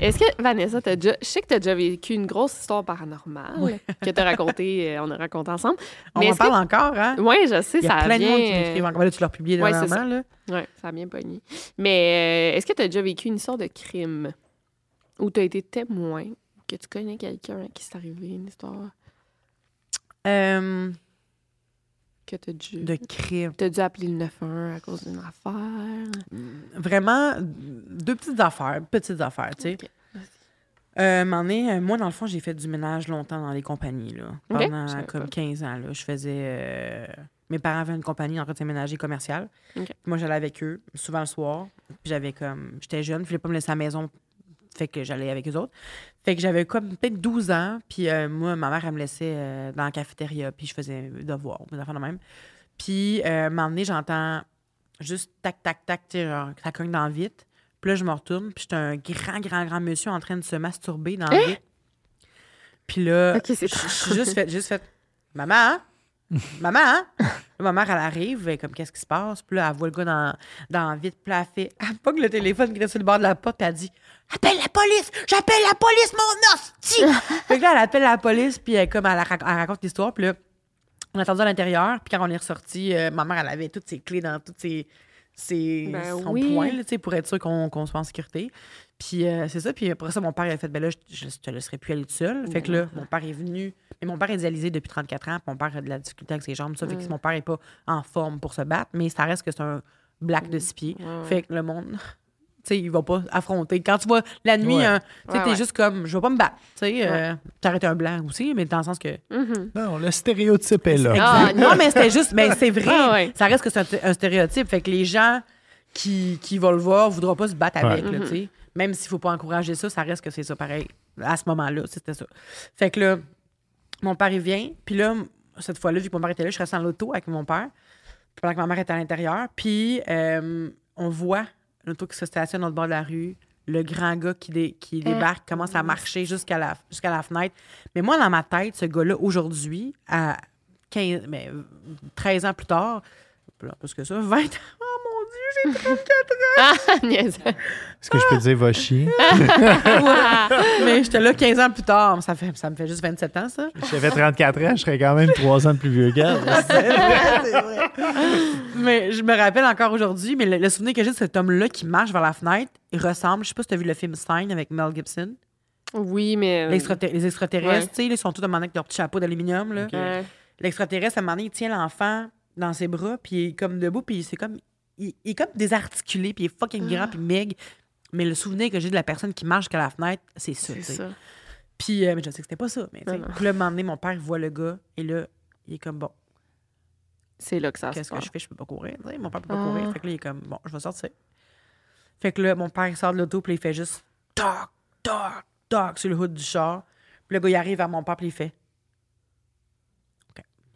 Est-ce que, Vanessa, t'as déjà, je sais que tu as déjà vécu une grosse histoire paranormale que tu as racontée, euh, on a raconté ensemble. On Mais en est-ce que- parle encore, hein? Oui, je sais, Il y ça a plein de monde qui m'écrivent encore. Ben Là, tu l'as republié Ouais, c'est dernièrement, là. Oui, ça a bien pogné. Mais euh, est-ce que tu as déjà vécu une histoire de crime? Où tu as été témoin, que tu connais quelqu'un à qui c'est arrivé une histoire? Euh, que tu as dû... de crime. T'as dû appeler le 911 à cause d'une affaire. Vraiment, deux petites affaires, petites affaires, tu sais. Euh, donné, euh, moi, dans le fond, j'ai fait du ménage longtemps dans les compagnies, là. Pendant comme pas. 15 ans, là. Je faisais... euh, Mes parents avaient une compagnie d'entretien ménager commercial. Moi, j'allais avec eux, souvent le soir. Puis j'avais comme... J'étais jeune, je voulais pas me laisser à la maison. Fait que j'allais avec eux autres. Fait que j'avais comme peut-être 12 ans. Puis euh, moi, ma mère, elle me laissait euh, dans la cafétéria. Puis je faisais devoirs, mes affaires de même. Puis, euh, un moment donné, j'entends juste tac, tac, tac, tu ça cogne dans vite. Puis là, je me retourne, puis j'étais un grand, grand, grand monsieur en train de se masturber dans le vite. Puis là, Ok, c'est je suis juste fait, juste fait, maman, hein? maman, hein? Là, ma mère, elle arrive, elle comme, qu'est-ce qui se passe? Puis là, elle voit le gars dans, dans vite, puis là, elle fait, elle pogne le téléphone qui reste sur le bord de la porte, puis elle dit, appelle la police! J'appelle la police, mon hostie! fait que là, elle appelle la police, puis elle, comme, elle, rac- elle raconte l'histoire, puis là, on a attendu à l'intérieur, puis quand on est ressorti, euh, ma mère, elle avait toutes ses clés dans toutes ses, ses Ben son oui. point, là, pour être sûr qu'on qu'on soit en sécurité. Puis euh, c'est ça, puis après ça, mon père, il a fait, ben là, je, je te laisserai plus aller tout seul. Fait que là, mon père est venu, mais mon père est dialysé depuis 34 ans, puis mon père a de la difficulté avec ses jambes, ça, fait que mon père est pas en forme pour se battre, mais ça reste que c'est un black de six pieds. Fait que le monde... Tu sais, il va pas affronter. Quand tu vois la nuit, Ouais. hein, tu sais, Ouais, t'es ouais. juste comme, je vais pas me battre. Tu sais, euh, t'arrêtes un blanc aussi, mais dans le sens que Mhm. Non, le stéréotype est là. Ah, non, mais c'était juste, mais c'est vrai. Ah ouais. Ça reste que c'est un, un stéréotype. Fait que les gens qui, qui vont le voir ne voudront pas se battre avec, là, tu sais. Même s'il faut pas encourager ça, ça reste que c'est ça pareil. À ce moment-là, c'était ça. Fait que là, mon père, il vient. Puis là, cette fois-là, vu que mon père était là, je restais dans l'auto avec mon père. Pendant que ma mère était à l'intérieur. Puis euh, on voit l'auto qui se stationne dans le bord de la rue. Le grand gars qui, dé- qui débarque commence à marcher jusqu'à la, jusqu'à la fenêtre. Mais moi, dans ma tête, ce gars-là, aujourd'hui, à 15, mais, euh, 13 ans plus tard, plus que ça, 20 ans, oh mon Dieu, j'ai 34 Ah, niaise. Est-ce que je peux te dire va chier? Mais j'étais là 15 ans plus tard. Ça, fait, ça me fait juste 27 ans, ça. J'avais 34 ans, je serais quand même 3 ans de plus vieux qu'elle. Mais je me rappelle encore aujourd'hui, mais le, le souvenir que j'ai de cet homme-là qui marche vers la fenêtre, il ressemble, je sais pas si tu as vu le film Stein avec Mel Gibson. Oui, mais. L'extrater- les extraterrestres, Ouais. tu sais, ils sont tous demandés avec leur petit chapeau d'aluminium. là. Ouais. L'extraterrestre, à un moment donné, il tient l'enfant dans ses bras, puis il est comme debout, puis c'est comme. Il, il est comme désarticulé, puis il est fucking grand, puis maigre. Mais le souvenir que j'ai de la personne qui marche jusqu'à la fenêtre, c'est ça. C'est tu. Puis, euh, mais je sais que c'était pas ça. Mais, non. Puis là, un moment donné, mon père, voit le gars, et là, il est comme, bon, C'est là que ça qu'est-ce que je fais? Je peux pas courir. Mon père peut pas Ah. courir. Fait que là, il est comme, bon, je vais sortir. Fait que là, mon père, il sort de l'auto, puis il fait juste, toc, toc, toc, sur le hood du char. Puis le gars, il arrive vers mon père, puis il fait.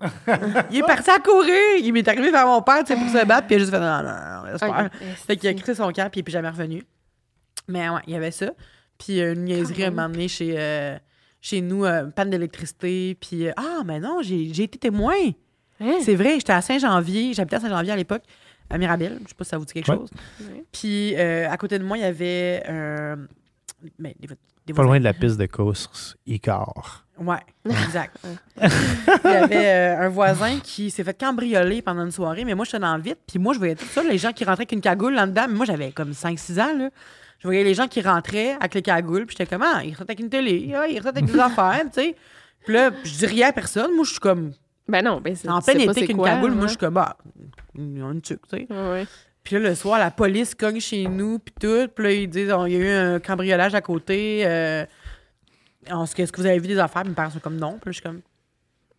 il est parti à courir. Il m'est arrivé vers mon père, tu sais, pour se battre, puis il a juste fait, non, non, non, laisse Ok. faire. Fait qu'il a crissé son camp, puis il est plus jamais revenu. Mais ouais, il y avait ça. Puis euh, une niaiserie à un chez, euh, chez nous, euh, panne d'électricité. Puis, euh, ah, mais non, j'ai j'ai été témoin. Hein? C'est vrai, j'étais à Saint-Janvier. J'habitais à Saint-Janvier à l'époque, à Mirabel. Je sais pas si ça vous dit quelque Ouais. chose. Ouais. Puis euh, à côté de moi, il y avait un. Mais des, Pas voisins. loin de la piste de course, Icar. Ouais, exact. il y avait euh, un voisin qui s'est fait cambrioler pendant une soirée, mais moi, j'étais dans le vite. Puis moi, je voyais tout ça, les gens qui rentraient avec une cagoule là-dedans. Mais moi, j'avais comme 5-6 ans, là. Je voyais les gens qui rentraient avec les cagoules, puis j'étais comme, ah, ils rentrent avec une télé, ah, ils rentrent avec des affaires, tu sais. Puis là, je dis rien à personne. Moi, je suis comme, Ben non, ben c'est en été c'est qu'une cagoule, moi, je suis comme, ah, une tuque, tu sais. Ouais. Puis là, le soir, la police cogne chez nous, puis tout. Puis là, ils disent, oh, il y a eu un cambriolage à côté. Euh, est-ce que est-ce que vous avez vu des affaires? Mes parents sont comme, non. Puis là, je suis comme...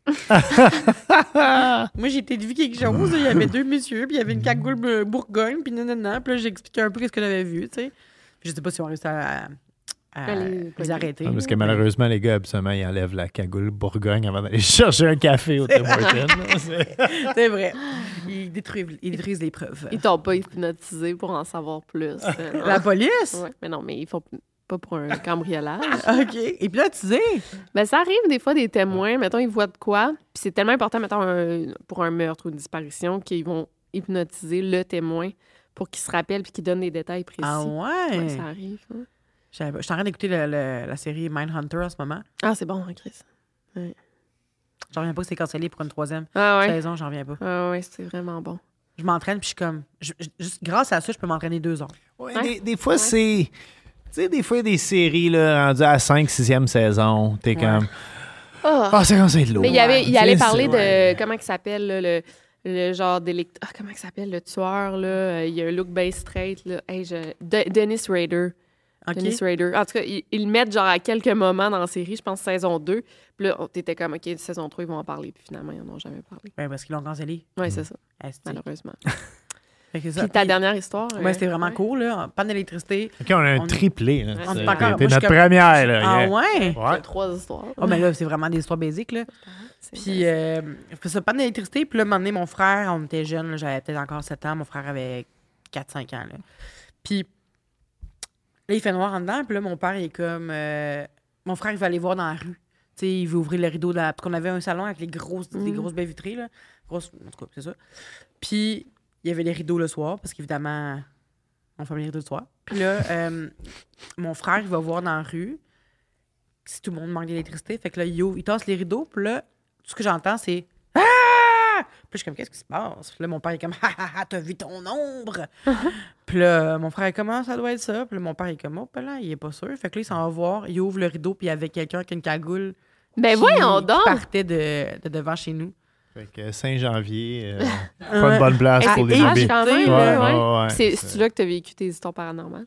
Moi, j'ai peut-être vu quelque chose. Il y avait deux messieurs, puis il y avait une cagoule Bourgogne, puis nanana. Puis là, j'ai expliqué un peu ce que j'avais vu, tu sais. Puis je sais pas si on réussi à, à Allez, les arrêter. Ah, parce que malheureusement, les gars, absolument, ils enlèvent la cagoule Bourgogne avant d'aller chercher un café au Tim. C'est- C'est vrai. Ils détruisent, ils détruisent les preuves. Ils t'ont pas hypnotisé pour en savoir plus. euh, non. La police? Ouais, mais non, mais ils font pas pour un cambriolage. OK. Et puis là, tu sais, Ben, ça arrive des fois des témoins, mettons, ils voient de quoi, puis c'est tellement important, mettons, un- pour un meurtre ou une disparition, qu'ils vont hypnotiser le témoin pour qu'il se rappelle puis qu'il donne des détails précis. ah ouais? Ouais, ça arrive. hein. Je suis en train d'écouter la série Mindhunter en ce moment. Ah, c'est bon, hein, Chris. J'en reviens pas que c'est cancellé pour une troisième Ah ouais? saison, j'en reviens pas. Ah ouais, c'est vraiment bon. Je m'entraîne, puis je suis comme. je- je- juste grâce à ça, je peux m'entraîner deux heures. Ouais, Ouais. Des, des fois, c'est. Tu sais, des fois, il y a des séries, là, rendues à 5, 6e saison. T'es comme. Ah. Ah, c'est comme c'est de l'eau. Mais il, y avait, il allait parler de. ouais. Comment il s'appelle, là, le, le genre d'élect... Ah, comment il s'appelle, le tueur, là? Il y a un look bien straight, là. Hey, je... De- Dennis Rader. Dennis Rader. En tout cas, ils, ils le mettent genre à quelques moments dans la série, je pense saison 2. Puis là, t'étais comme, OK, saison 3, ils vont en parler. Puis finalement, ils n'en ont jamais parlé. Ben, parce qu'ils l'ont cancellé. Oui, c'est ça, malheureusement. Puis ta Puis- dernière histoire. Ouais, euh, c'était vraiment ouais. cool, là. Panne d'électricité. OK, on a un On- triplé. Là. On est encore- je notre comme- première. Là, Ah yeah. ouais? Il y a Ouais. trois histoires. Oh, mais là, c'est vraiment des histoires basiques, là. C'est Puis, euh, ça, panne d'électricité. Puis là, un moment donné, mon frère, on était jeunes, là, j'avais peut-être encore 7 ans. Mon frère avait 4-5 ans, là. Puis, là, il fait noir en dedans. Puis là, mon père, il est comme... euh, mon frère, il va aller voir dans la rue. Tu sais, il veut ouvrir le rideau. De la... Parce qu'on avait un salon avec les grosses, les Mhm. grosses baies vitrées, là. Grosses... En tout cas, c'est ça. Puis, il y avait les rideaux le soir, parce qu'évidemment, on ferme les rideaux le soir. Puis là, euh, mon frère, il va voir dans la rue si tout le monde manque d'électricité. Fait que là, il, ouvre- il tasse les rideaux. Puis là, tout ce que j'entends, c'est Ah! Puis je suis comme, qu'est-ce qui se passe? Puis là, mon père est comme, ah, ah, ah, t'as vu ton ombre? puis là, mon frère est comme, Ah, ça doit être ça. Puis là, mon père est comme, oh, puis là, il est pas sûr. Fait que là, il s'en va voir, il ouvre le rideau, puis il y avait quelqu'un qui a une cagoule. Ben qui- voyons qui donc! partait de, de devant chez nous. Fait que Saint-Janvier, euh, pas une bonne place pour les bébés. Ouais, ouais, ouais. C'est- là que tu as vécu tes histoires paranormales?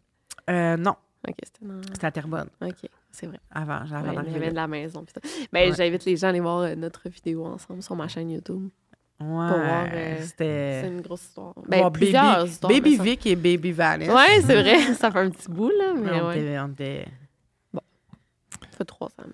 Euh, non, OK, c'était dans... c'était à Terrebonne, OK, c'est vrai. avant, d'arriver avait de la maison. Ben, Ouais. j'invite les gens à aller voir euh, notre vidéo ensemble sur ma chaîne YouTube. Ouais, pour voir, euh, C'est c'était... une grosse histoire. Ben, plusieurs Baby, histoires. Baby Vic et Baby Valice. Ouais, c'est vrai. Ça fait un petit bout, là, mais on, ouais. était, on était- Ça fait trois ans.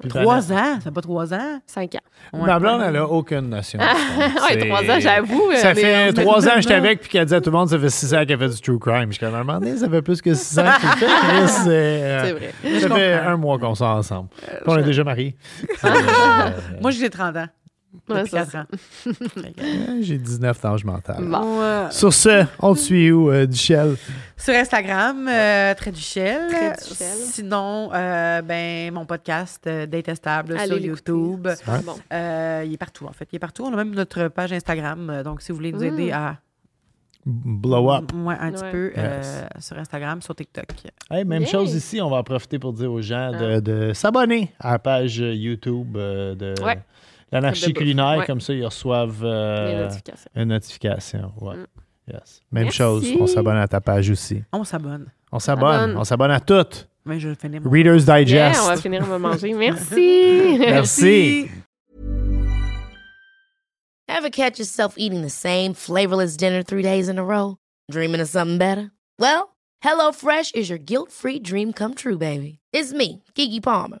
Puis Trois ans? Ça fait pas trois ans? Cinq ans. Ouais. Ma blonde, elle a aucune notion. ouais, trois ans, j'avoue. Ça euh, fait trois ans que j'étais avec, puis qu'elle disait à tout le monde, ça fait six ans qu'elle fait du true crime. Je suis comme, un ça fait plus que six ans que tu fais. C'est, euh, C'est vrai. Ça fait comprends. un mois qu'on sort ensemble. Puis on est déjà mariés. Euh, Moi, j'ai 30 ans. Ouais, Depuis ça, 4 ans. J'ai 19 d'âge mental. Bon. Ouais. Sur ce, on te suit où, euh, Duchel? Sur Instagram, euh, Trait du Shell. Trait du Shell. Sinon, euh, ben, mon podcast euh, Détestable sur. YouTube. Bon. Euh, il est partout, en fait. Il est partout. On a même notre page Instagram. Donc, si vous voulez nous Mm. aider à. Blow up. Ouais, un petit peu euh, sur Instagram, sur TikTok. Hey, même Yay. chose ici, on va en profiter pour dire aux gens de, Ah. de s'abonner à la page YouTube de Ouais. L'anarchie culinaire. Ouais. Comme ça, ils reçoivent euh, une notification. Ouais. Mm. Yes. Même Merci. chose, on s'abonne à ta page aussi. On s'abonne. On s'abonne. On s'abonne à toutes. Mais je vais finir mon. Reader's Yeah, Digest. on va finir de manger. Merci. Merci. Ever catch yourself eating the same flavorless dinner three days in a row? Dreaming of something better? Well, HelloFresh is your guilt-free dream come true, baby. It's me, Kiki Palmer.